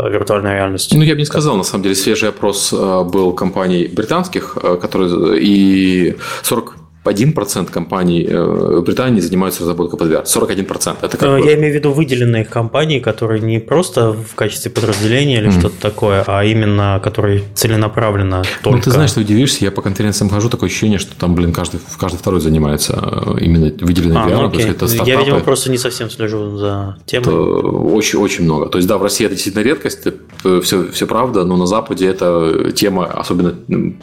э, виртуальной реальностью. Ну, я бы не сказал, на самом деле, свежий опрос э, был компаний британских, которые и 40 1% компаний э, Британии занимаются разработкой под VR. 41%. Это как э, Я бы... имею в виду выделенные компании, которые не просто в качестве подразделения или mm. что-то такое, а именно которые целенаправленно только... Ну, ты знаешь, ты удивишься, я по конференциям хожу, такое ощущение, что там, блин, каждый, каждый второй занимается э, именно выделенной а, VR. Ну, то есть это стартапы. Я, видимо, просто не совсем слежу за темой. Очень-очень много. То есть, да, в России это действительно редкость, это все, все правда, но на Западе эта тема, особенно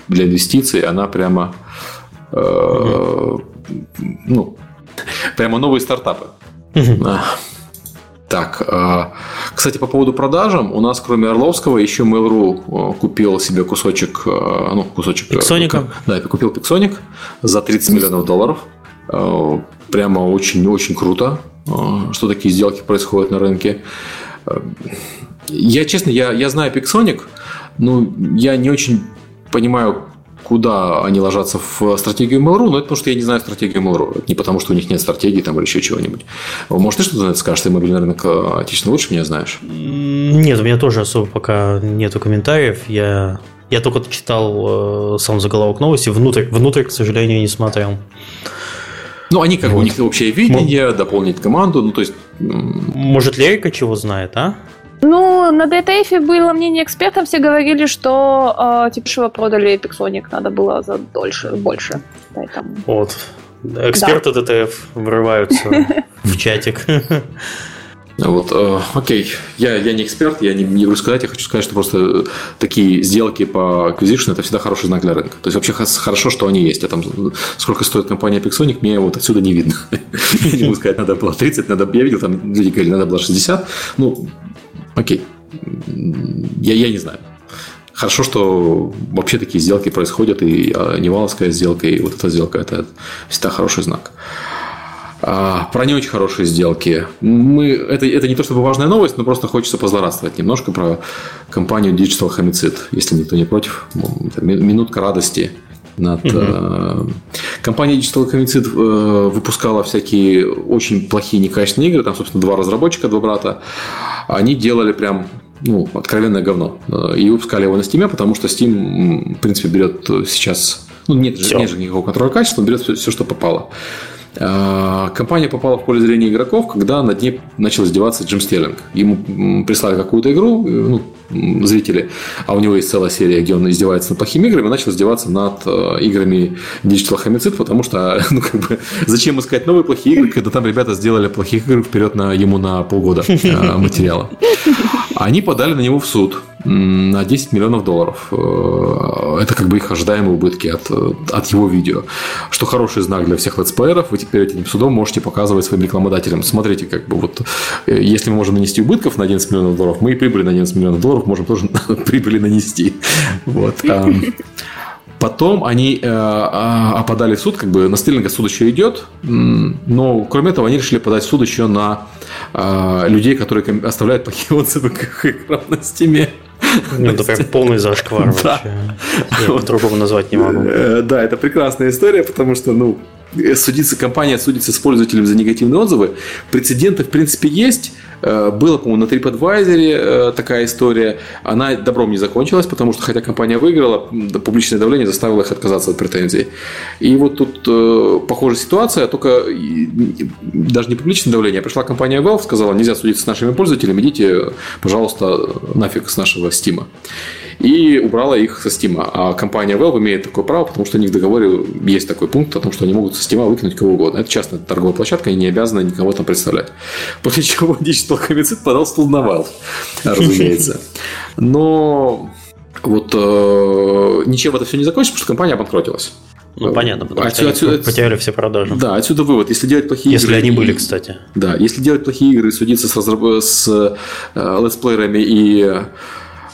для инвестиций, она прямо ну, прямо новые стартапы. Так, а, кстати, по поводу продажам, у нас кроме Орловского еще Mail.ru э, купил себе кусочек, э, ну, кусочек... Э, Пиксоника? Да, купил Пиксоник за 30 миллионов долларов. Прямо очень-очень круто, что такие сделки происходят на рынке. Я, честно, я, я знаю Пиксоник, но я не очень понимаю, куда они ложатся в стратегию Mail.ru, но это потому, что я не знаю стратегию Mail.ru. Это не потому, что у них нет стратегии там, или еще чего-нибудь. Может, ты что-то скажешь? Ты мобильный рынок э, отечественно лучше меня знаешь? Нет, у меня тоже особо пока нету комментариев. Я, я только читал э, сам заголовок новости. Внутрь, внутрь, к сожалению, не смотрел. Ну, они как вот. у них общее видение, дополнить команду, ну, то есть... Может, Лерика чего знает, а? Ну, на DTF было мнение экспертов, все говорили, что э, типа продали Пиксоник, надо было за дольше, больше. Поэтому... Вот. Эксперты да. DTF врываются в чатик. Вот, э, окей, я, я не эксперт, я не, не буду сказать, я хочу сказать, что просто такие сделки по acquisition это всегда хороший знак для рынка. То есть вообще хорошо, что они есть. А там сколько стоит компания Pixonic, мне вот отсюда не видно. Я не могу сказать, надо было 30, надо, я видел, там люди говорили, надо было 60. Ну, Окей. Я, я не знаю. Хорошо, что вообще такие сделки происходят, и а, Неваловская сделка, и вот эта сделка – это всегда хороший знак. А, про не очень хорошие сделки. Мы, это, это не то чтобы важная новость, но просто хочется позлорадствовать немножко про компанию Digital Homicide, если никто не против. Минутка радости над... Угу. Компания Digital Homicide э, выпускала всякие очень плохие, некачественные игры. Там, собственно, два разработчика, два брата они делали прям ну, откровенное говно. Э, и выпускали его на Steam, потому что Steam, в принципе, берет сейчас... Ну, нет, же, нет же никакого контроля качества, он берет все, все, что попало. А, компания попала в поле зрения игроков, когда над ней начал издеваться Джим Стерлинг. Ему прислали какую-то игру, ну, зрители, а у него есть целая серия, где он издевается над плохими играми, начал издеваться над э, играми Digital Homicide, потому что, ну, как бы, зачем искать новые плохие игры, когда там ребята сделали плохих игр вперед на, ему на полгода э, материала. Они подали на него в суд на 10 миллионов долларов. Э, это как бы их ожидаемые убытки от, от его видео. Что хороший знак для всех летсплееров. Вы теперь этим судом можете показывать своим рекламодателям. Смотрите, как бы вот, если мы можем нанести убытков на 11 миллионов долларов, мы и прибыли на 11 миллионов долларов можем тоже прибыли нанести. Вот. Потом они э, а, подали в суд, как бы на Стерлинга суд еще идет, но кроме этого они решили подать в суд еще на э, людей, которые оставляют плохие отзывы к играм на стиме. Ну, это прям полный зашквар вообще. Я по-другому назвать не могу. Э, да, это прекрасная история, потому что, ну, судиться, компания судится с пользователем за негативные отзывы. Прецеденты, в принципе, есть. Э, было, по-моему, на TripAdvisor э, такая история. Она добром не закончилась, потому что, хотя компания выиграла, публичное давление заставило их отказаться от претензий. И вот тут э, похожая ситуация, только даже не публичное давление, а пришла компания Valve, сказала, нельзя судиться с нашими пользователями, идите, пожалуйста, нафиг с нашего Steam и убрала их со Steam. А компания Valve имеет такое право, потому что у них в договоре есть такой пункт о том, что они могут со Steam выкинуть кого угодно. Это частная торговая площадка, они не обязаны никого там представлять. После чего Digital Homicide подал стул на Valve, разумеется. Но вот э, ничем это все не закончится, потому что компания обанкротилась. Ну, понятно, потому отсюда, что отсюда, потеряли все продажи. Да, отсюда вывод. Если делать плохие если игры... Если они были, кстати. Да, если делать плохие игры и судиться с, разраб... с э, летсплеерами и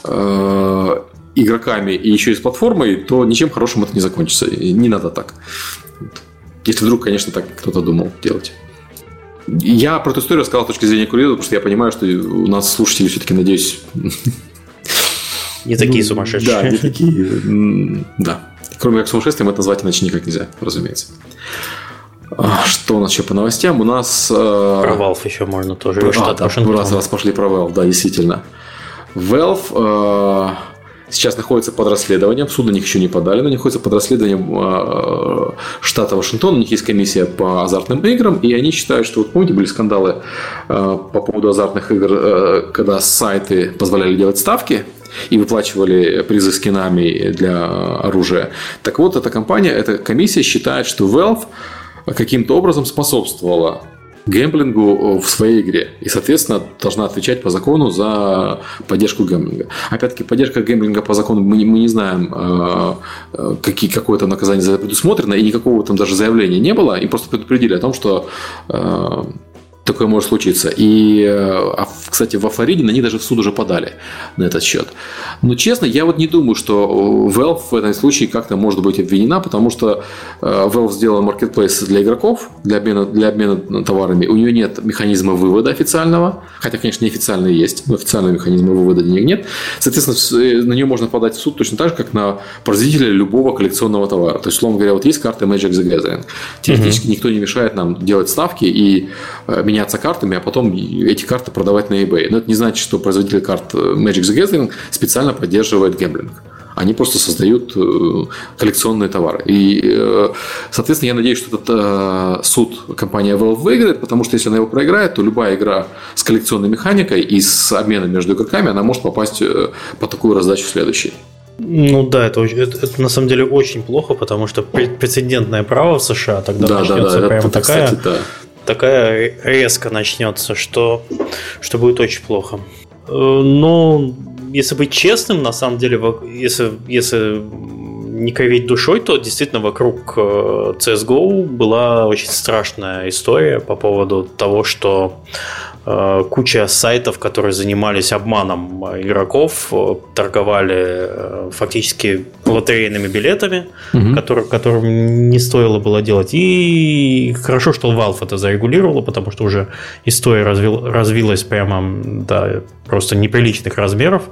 Э, игроками и еще и с платформой, то ничем хорошим это не закончится. И не надо так. Если вдруг, конечно, так кто-то думал делать. Я про эту историю рассказал с точки зрения курьера, потому что я понимаю, что у нас слушатели все-таки, надеюсь... Не такие ну, сумасшедшие. Да, не такие... Да. Кроме как сумасшествием, это назвать иначе никак нельзя, разумеется. А, что у нас еще по новостям? У нас... Э, про Valve еще можно тоже. А, да, раз, раз пошли про Valve, да, действительно. Valve э, сейчас находится под расследованием, суд на них еще не подали, но они находятся под расследованием э, штата Вашингтон, у них есть комиссия по азартным играм, и они считают, что, вот помните, были скандалы э, по поводу азартных игр, когда сайты позволяли делать ставки, и выплачивали призы скинами для оружия. Так вот, эта компания, эта комиссия считает, что Valve каким-то образом способствовала гэмблингу в своей игре. И, соответственно, должна отвечать по закону за поддержку гэмблинга. Опять-таки, поддержка гэмблинга по закону мы, мы не знаем, э, э, какие, какое то наказание за это предусмотрено, и никакого там даже заявления не было. И просто предупредили о том, что э, такое может случиться. И, а, кстати, во Флориде на них даже в суд уже подали на этот счет. Но, честно, я вот не думаю, что Valve в этом случае как-то может быть обвинена, потому что Valve сделала marketplace для игроков, для обмена, для обмена товарами. У нее нет механизма вывода официального, хотя, конечно, неофициальный есть, но официального механизма вывода денег нет. Соответственно, э, на нее можно подать в суд точно так же, как на производителя любого коллекционного товара. То есть, условно говоря, вот есть карта Magic the Gathering. Теоретически mm-hmm. никто не мешает нам делать ставки и э, меняться картами, а потом эти карты продавать на eBay. Но это не значит, что производитель карт э, Magic the Gathering специально поддерживает гэмблинг. Они просто создают э, коллекционные товары. И, э, соответственно, я надеюсь, что этот суд компания Valve выиграет, потому что если она его проиграет, то любая игра с коллекционной механикой и с обменом между игроками, она может попасть по такую раздачу следующей. Ну да, это, это, это на самом деле очень плохо, потому что прецедентное право в США тогда да, начнется да, да, прямо это, такая, кстати, да такая резко начнется, что, что будет очень плохо. Э, но если быть честным, на самом деле, если, если не кривить душой, то действительно вокруг э, CSGO была очень страшная история по поводу того, что Э, куча сайтов, которые занимались обманом игроков, э, торговали э, фактически лотерейными билетами, угу. которые, которым не стоило было делать. И хорошо, что Valve это зарегулировала, потому что уже история развил, развилась прямо до просто неприличных размеров.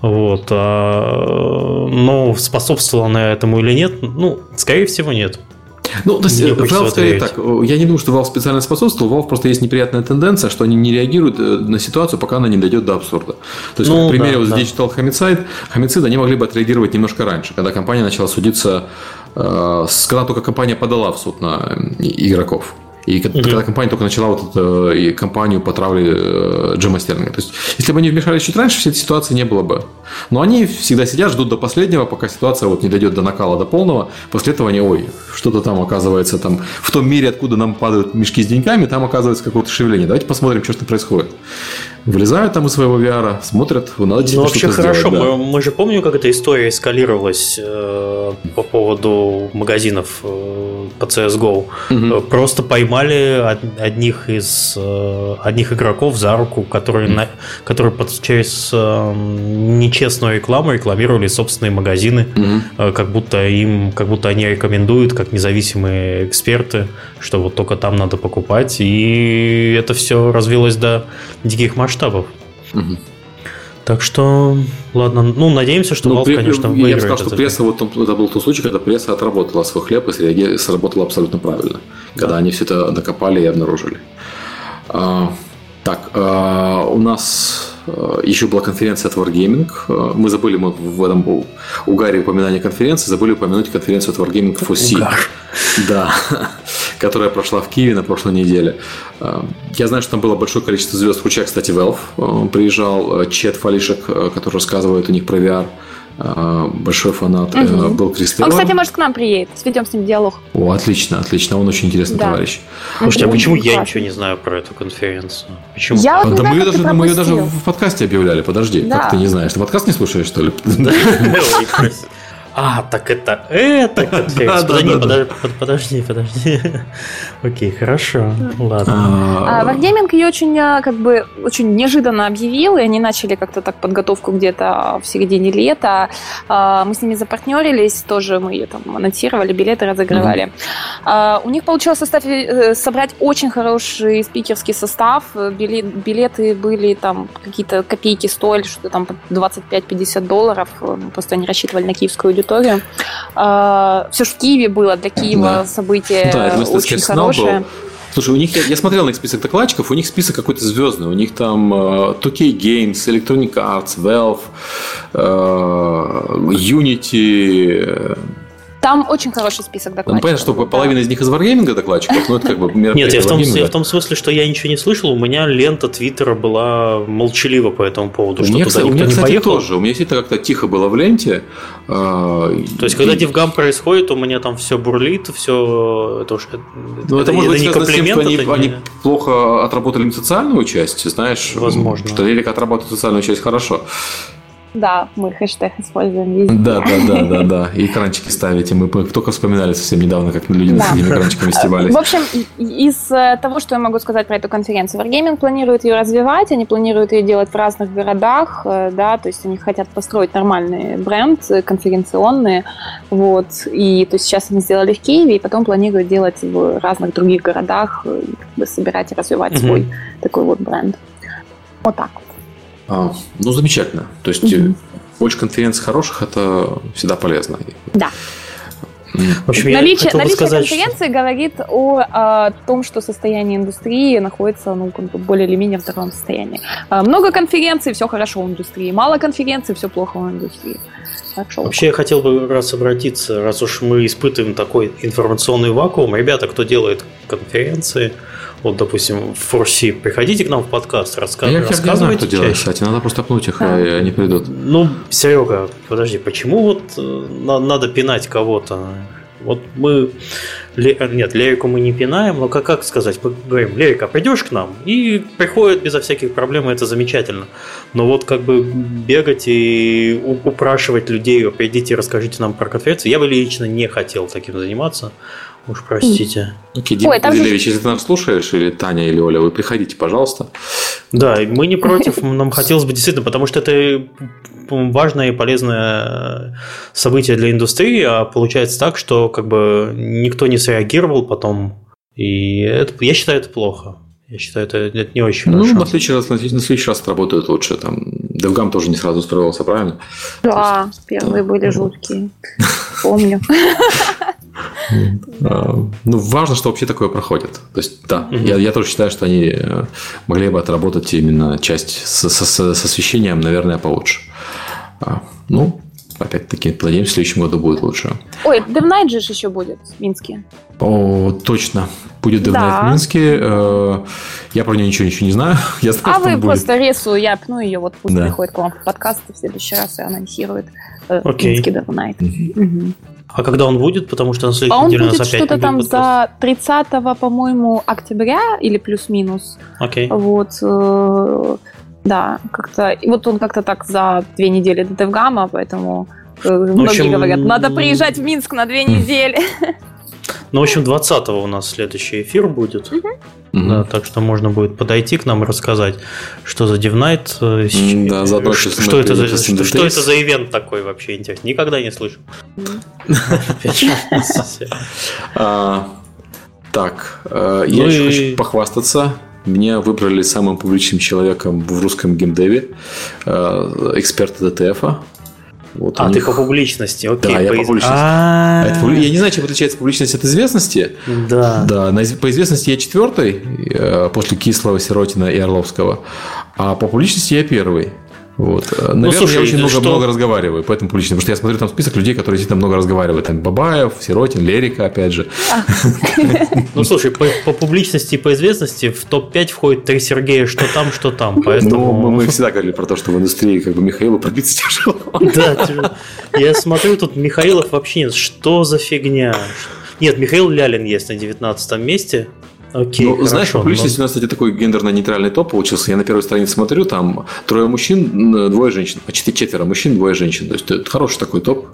Вот. А, но способствовало на этому или нет? Ну, скорее всего, нет. Ну, то есть, Valve скорее так. Я не думаю, что Valve специально способствовал. Valve просто есть неприятная тенденция, что они не реагируют э, на ситуацию, пока она не дойдет до абсурда. То есть, ну, к примеру, да, вот да. Digital Homicide, Homicide, они могли бы отреагировать немножко раньше, когда компания начала судиться когда только компания подала в суд на игроков. И mm-hmm. когда компания только начала вот эту и компанию по травле э, Джима Стерлинга. То есть, если бы они вмешались чуть раньше, всей этой ситуации не было бы. Но они всегда сидят, ждут до последнего, пока ситуация вот не дойдет до накала, до полного. После этого они, ой, что-то там оказывается там в том мире, откуда нам падают мешки с деньгами, там оказывается какое-то шевеление. Давайте посмотрим, что там происходит. Влезают там из своего VR, смотрят, надо ну, вообще хорошо, сделать, да. мы, мы же помним, как эта история эскалировалась э, по поводу магазинов э, по CSGO. Угу. Просто поймали одних из э, одних игроков за руку, которые, угу. на, которые под, через э, нечестную рекламу рекламировали собственные магазины, угу. э, как будто им, как будто они рекомендуют, как независимые эксперты, что вот только там надо покупать, и это все развилось до диких масштабов масштабов. Угу. Так что, ладно, ну, надеемся, что ну, Valve, конечно, выиграет. Я бы сказал, что пресса, вот это был тот случай, когда пресса отработала свой хлеб и сработала абсолютно правильно, когда да. они все это накопали и обнаружили. А, так, а, у нас еще была конференция от Wargaming. А, мы забыли, мы в этом был у Гарри упоминание конференции, забыли упомянуть конференцию от Wargaming FOSI. Угар. Да, которая прошла в Киеве на прошлой неделе. А, я знаю, что там было большое количество звезд. Включая, кстати, Valve. Приезжал Чет Фалишек, который рассказывает у них про VR. А, большой фанат угу. был Крис Он, кстати, может, к нам приедет. Сведем с ним диалог. О, отлично, отлично. Он очень интересный да. товарищ. Слушайте, а почему я ничего не знаю про эту конференцию? Почему? Я вот да мы ее, даже, мы ее даже в подкасте объявляли. Подожди, да. как ты не знаешь? Ты подкаст не слушаешь, что ли? А, так это это конференция. Подожди, подожди, подожди. Окей, хорошо, ладно. А, Wargaming ее очень, а, как бы, очень неожиданно объявил, и они начали как-то так подготовку где-то в середине лета. А, мы с ними запартнерились, тоже мы ее там анонсировали, билеты разыгрывали. У них получилось состав, э, собрать очень хороший спикерский состав. Билеты были там какие-то копейки стоили, что-то там 25-50 долларов. Просто они рассчитывали на киевскую аудиторию. А, Все же в Киеве было, для Киева да. событие да, очень хорошее. Был. Слушай, у них, я, я смотрел на их список докладчиков, у них список какой-то звездный. У них там uh, 2K Games, Electronic Arts, Valve, uh, Unity, там очень хороший список докладчиков. Ну, понятно, что да. половина из них из Wargaming докладчиков, но это как бы Нет, я в, том, я в том смысле, что я ничего не слышал, у меня лента Твиттера была молчалива по этому поводу, что у меня, туда никто у меня, не кстати, поехал. тоже. У меня действительно как-то тихо было в ленте. А, То есть, когда DevGam происходит, у меня там все бурлит, все... Это, уж, ну, это, это может быть связано с тем, что они, не... они плохо отработали социальную часть, знаешь? Возможно. Что Лелик отрабатывает социальную часть хорошо. Да, мы хэштег используем везде. Да, да, да, да, да. И экранчики ставите. Мы только вспоминали совсем недавно, как люди да. с этими экранчиками стебались. В общем, из э, того, что я могу сказать про эту конференцию, Wargaming планирует ее развивать, они планируют ее делать в разных городах, э, да, то есть они хотят построить нормальный бренд, э, конференционный, вот, и то есть сейчас они сделали в Киеве, и потом планируют делать в разных других городах, собирать и развивать mm-hmm. свой такой вот бренд. Вот так вот. А, ну, замечательно. То есть угу. больше конференций хороших это всегда полезно. Да. В общем, наличие наличие сказать, конференции что... говорит о, о том, что состояние индустрии находится ну, как бы более или менее в здоровом состоянии. А, много конференций, все хорошо в индустрии. Мало конференций, все плохо в индустрии. Хорошо. Вообще я хотел бы раз обратиться, раз уж мы испытываем такой информационный вакуум, ребята, кто делает конференции, вот, допустим, в Форси, приходите к нам в подкаст, рассказывайте. Я рассказывайте знаю, делать, кстати, надо просто пнуть их, а. и они придут. Ну, Серега, подожди, почему вот э, надо пинать кого-то? Вот мы... Нет, Лерику мы не пинаем, но как, как сказать? Мы говорим, Лерика, придешь к нам? И приходит безо всяких проблем, и это замечательно. Но вот как бы бегать и упрашивать людей, придите и расскажите нам про конференцию, я бы лично не хотел таким заниматься. Уж простите. Окей, Дима Ой, Павелевич, же... если ты нас слушаешь, или Таня, или Оля, вы приходите, пожалуйста. Да, мы не против, нам хотелось бы действительно, потому что это важное и полезное событие для индустрии, а получается так, что как бы никто не среагировал потом, и это, я считаю это плохо. Я считаю, это, это не очень ну, хорошо. Ну, на следующий раз, на следующий раз работают лучше. Там, DevGam тоже не сразу устроился, правильно? Да, есть, первые да. были жуткие. Помню. А, ну, важно, что вообще такое проходит. То есть, да, я, я тоже считаю, что они э, могли бы отработать именно часть с, с, с освещением, наверное, получше. А, ну, опять-таки, надеемся, в следующем году будет лучше. Ой, DevNight же еще будет в Минске. О, точно. Будет DevNight да. в Минске. Э, я про нее ничего, ничего не знаю. Я знаю а вы будет. просто ресу, я пну ее, вот пусть да. приходит к вам в подкаст в следующий раз и анонсирует э, Окей. Минский DevNight. Угу. Угу. А когда он будет? Потому что на следующей а неделе у нас опять что-то там подкаст. за 30 по-моему, октября или плюс-минус. Окей. Вот. Э, да, как-то. Вот он как-то так за две недели до Девгама, поэтому э, многие общем, говорят, надо приезжать в Минск на две недели. Ну, в общем, 20-го у нас следующий эфир будет. Угу. Да, так что можно будет подойти к нам и рассказать, что за DevNight. Э, да, заодно, что, что, это за, что, что это за ивент такой вообще интересно. Никогда не слышал. А, так, э, я еще хочу похвастаться. Меня выбрали самым публичным человеком в русском геймдеве, э, эксперта ДТФа. Вот а, ты них... по публичности, окей. Да, я по публичности. А это, я не знаю, чем отличается публичность от известности. Да. Да, по известности я четвертый, э, после Кислого, Сиротина и Орловского. А по публичности я первый. Вот. Ну, Наверное, слушай, я очень много, что... много разговариваю, поэтому публично, потому что я смотрю там список людей, которые действительно много разговаривают. Там Бабаев, Сиротин, Лерика, опять же. Ну, слушай, по, публичности и по известности в топ-5 входит три Сергея, что там, что там. Ну, поэтому... Ну, мы всегда говорили про то, что в индустрии как бы Михаилу пробиться тяжело. Да, тяжело. Я смотрю, тут Михаилов вообще нет. Что за фигня? Нет, Михаил Лялин есть на 19 месте. Окей, ну, хорошо, знаешь, публичность но... у нас, кстати, такой гендерно-нейтральный топ получился. Я на первой странице смотрю, там трое мужчин, двое женщин. Почти четверо мужчин, двое женщин. То есть, это хороший такой топ.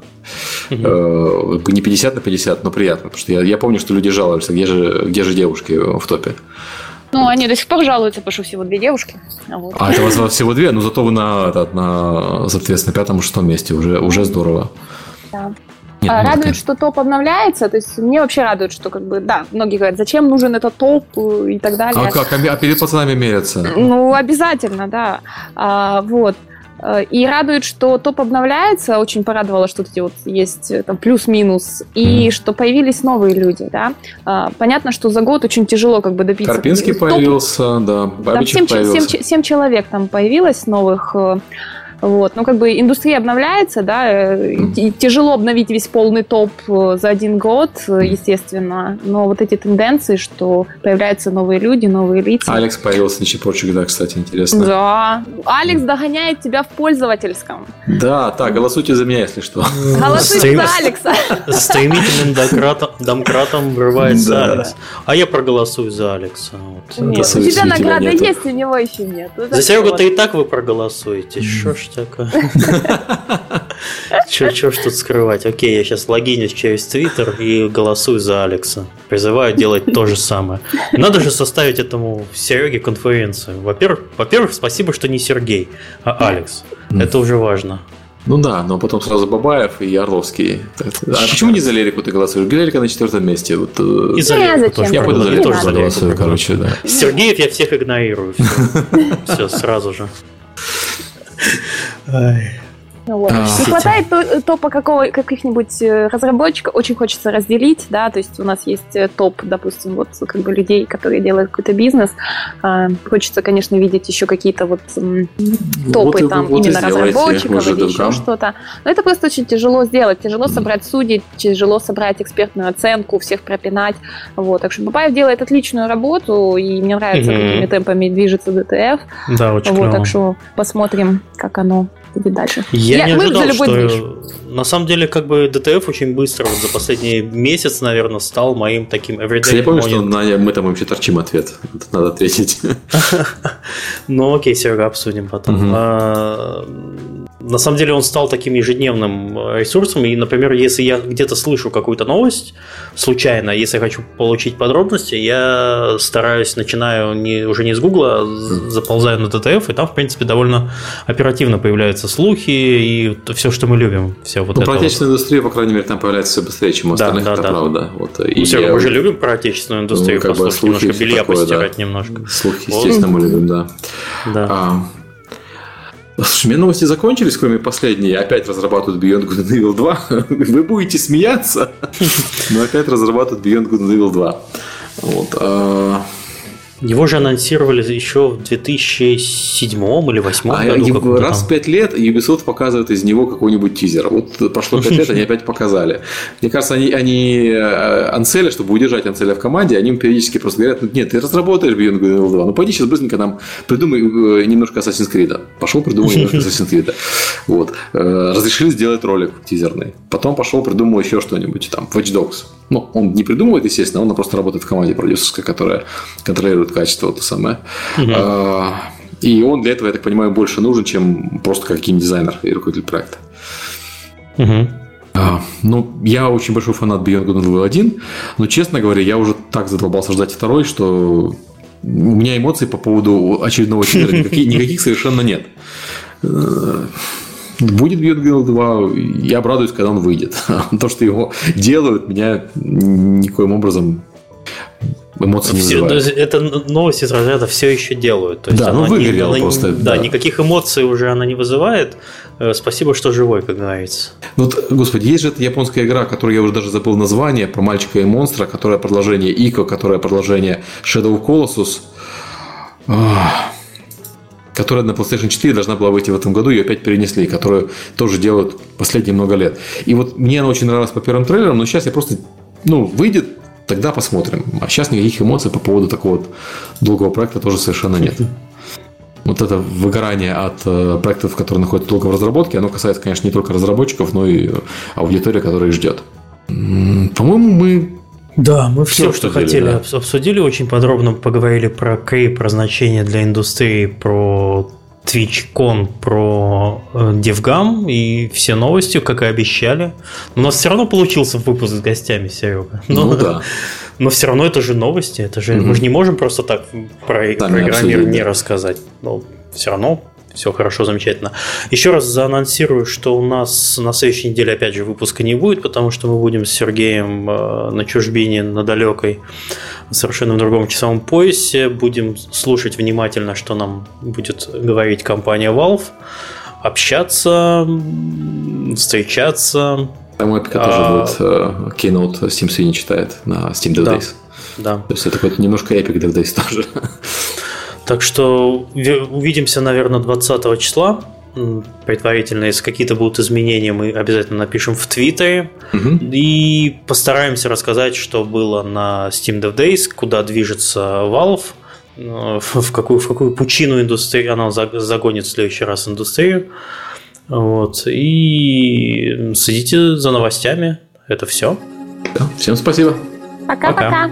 Угу. Не 50 на 50, но приятно. Потому что я, я помню, что люди жалуются, где же, где же девушки в топе. Ну, они до сих пор жалуются, потому что всего две девушки. Вот. А это у вас всего две? Ну, зато вы на, на соответственно, пятом-шестом месте. Уже, уже здорово. Да. Нет, а, радует, нет. что топ обновляется. То есть мне вообще радует, что как бы, да, многие говорят, зачем нужен этот топ э, и так далее. А как? А перед пацанами мерятся? Ну, обязательно, да. А, вот. Э, и радует, что топ обновляется, очень порадовало, что эти вот есть э, там плюс-минус, и mm. что появились новые люди, да. А, понятно, что за год очень тяжело как бы добиться. Карпинский топ... появился, да, Бабичев там 7, появился. 7, 7 человек там появилось новых вот. Ну, как бы индустрия обновляется, да, э, и тяжело обновить весь полный топ э, за один год, э, естественно, но вот эти тенденции, что появляются новые люди, новые лица. Алекс появился на Чепорчик, да, кстати, интересно. Да. Алекс догоняет тебя в пользовательском. Да, так, голосуйте за меня, если что. Голосуйте за Алекса. Стремительным домкратом врывается Алекс. А я проголосую за Алекса. У тебя награда есть, у него еще нет. За Серегу-то и так вы проголосуете. Что ж такое? Че ж тут скрывать? Окей, я сейчас логинюсь через Твиттер и голосую за Алекса. Призываю делать то же самое. Надо же составить этому Сереге конференцию. Во-первых, во-первых, спасибо, что не Сергей, а Алекс. Это уже важно. Ну да, но потом сразу Бабаев и Орловский. А почему не за Лерику ты голосуешь? Лерика на четвертом месте. Вот, э, и за Лерику тоже. Я пойду за Лерику тоже голосую, короче, да. Сергеев я всех игнорирую. Все, сразу же. Ну вот. А, не хватает топа какого, каких-нибудь э, разработчиков, очень хочется разделить, да, то есть у нас есть э, топ, допустим, вот как бы людей, которые делают какой-то бизнес. А, хочется, конечно, видеть еще какие-то вот топы вот, там вот именно разработчиков или еще что-то. Но это просто очень тяжело сделать. Тяжело собрать судей, тяжело собрать экспертную оценку, всех пропинать. Вот. Так что Бабаев делает отличную работу, и мне нравится, mm-hmm. какими темпами движется ДТФ. Да, очень вот, Так что посмотрим, как оно будет дальше. Я, Я не ожидал, что движ. на самом деле как бы DTF очень быстро вот за последний месяц, наверное, стал моим таким everyday. Я помню, что на, мы там вообще торчим ответ. Надо ответить. Ну окей, Серега, обсудим потом. На самом деле он стал таким ежедневным ресурсом. И, например, если я где-то слышу какую-то новость случайно, если я хочу получить подробности, я стараюсь, начинаю не, уже не с Гугла, а заползаю на DTF, и там, в принципе, довольно оперативно появляются слухи и все, что мы любим. Все вот ну, про отечественную вот. индустрию, по крайней мере, там появляется все быстрее, чем у остальных, да, да, это да. правда. Вот. Ну, и все, я... мы же любим про отечественную индустрию, ну, как бы слухи, немножко белья такое, постирать да. немножко. Слухи, естественно, вот. мы любим, да. Да. А, Слушай, мне новости закончились, кроме последней. Опять разрабатывают Beyond Good and Evil 2. Вы будете смеяться, но опять разрабатывают Beyond Good and Evil 2. Вот. Его же анонсировали еще в 2007 или 2008 а году. Раз в пять лет Ubisoft показывает из него какой-нибудь тизер. Вот прошло пять лет, они опять показали. Мне кажется, они, они э, Анцеля, чтобы удержать Анцеля в команде, они периодически просто говорят, нет, ты разработаешь Beyond Good and 2, ну пойди сейчас быстренько нам придумай э, немножко Assassin's Creed. Пошел придумай немножко Assassin's Creed. Вот. Э, разрешили сделать ролик тизерный. Потом пошел придумал еще что-нибудь, там, Watch Dogs. Ну, он не придумывает, естественно, он просто работает в команде продюсерской, которая контролирует качество, то самое. Угу. А, и он для этого, я так понимаю, больше нужен, чем просто как геймдизайнер и руководитель проекта. Угу. А, ну, я очень большой фанат Beyond Good and Evil 1, но, честно говоря, я уже так задолбался ждать второй, что у меня эмоций по поводу очередного тизера никаких, никаких совершенно нет. Будет Good 2, я обрадуюсь, когда он выйдет. То, что его делают, меня никоим образом эмоций не все, вызывает. Это новость из разряда все еще делают. То есть да, ну выгорело не, просто. Да, да, никаких эмоций уже она не вызывает. Э, спасибо, что живой, как говорится. Ну, вот, господи, есть же эта японская игра, которую я уже даже забыл название, про мальчика и монстра, которая продолжение Ико, которая продолжение Shadow Colossus. Которая на PlayStation 4 должна была выйти в этом году, ее опять перенесли, которую тоже делают последние много лет. И вот мне она очень нравилась по первым трейлерам, но сейчас я просто, ну, выйдет, тогда посмотрим. А сейчас никаких эмоций по поводу такого вот долгого проекта тоже совершенно нет. Вот это выгорание от э, проектов, которые находятся долго в разработке, оно касается, конечно, не только разработчиков, но и аудитории, которая их ждет. По-моему, мы да, мы все, все что хотели, да. обсудили, очень подробно поговорили про Кей, про значение для индустрии, про TwitchCon про э, DevGam и все новости, как и обещали. Но у нас все равно получился выпуск с гостями, Серега. Но, ну да. Но все равно это же новости. Это же, угу. Мы же не можем просто так про, Там про игромир не рассказать. Но все равно все хорошо, замечательно. Еще раз заанонсирую, что у нас на следующей неделе опять же выпуска не будет, потому что мы будем с Сергеем э, на чужбине, на далекой, совершенно в другом часовом поясе. Будем слушать внимательно, что нам будет говорить компания Valve, общаться, встречаться. Там Эпика тоже а... будет э, Keynote Steam Sweeney читает на Steam Dev Days. Да. То есть это какой-то немножко Epic Dev Days тоже. Так что увидимся, наверное, 20 числа. Предварительно, если какие-то будут изменения, мы обязательно напишем в Твиттере. Угу. И постараемся рассказать, что было на Steam Dev Days, куда движется Valve, э, в какую, в какую пучину индустрии она загонит в следующий раз индустрию. Вот. И следите за новостями. Это все. всем спасибо. Пока-пока.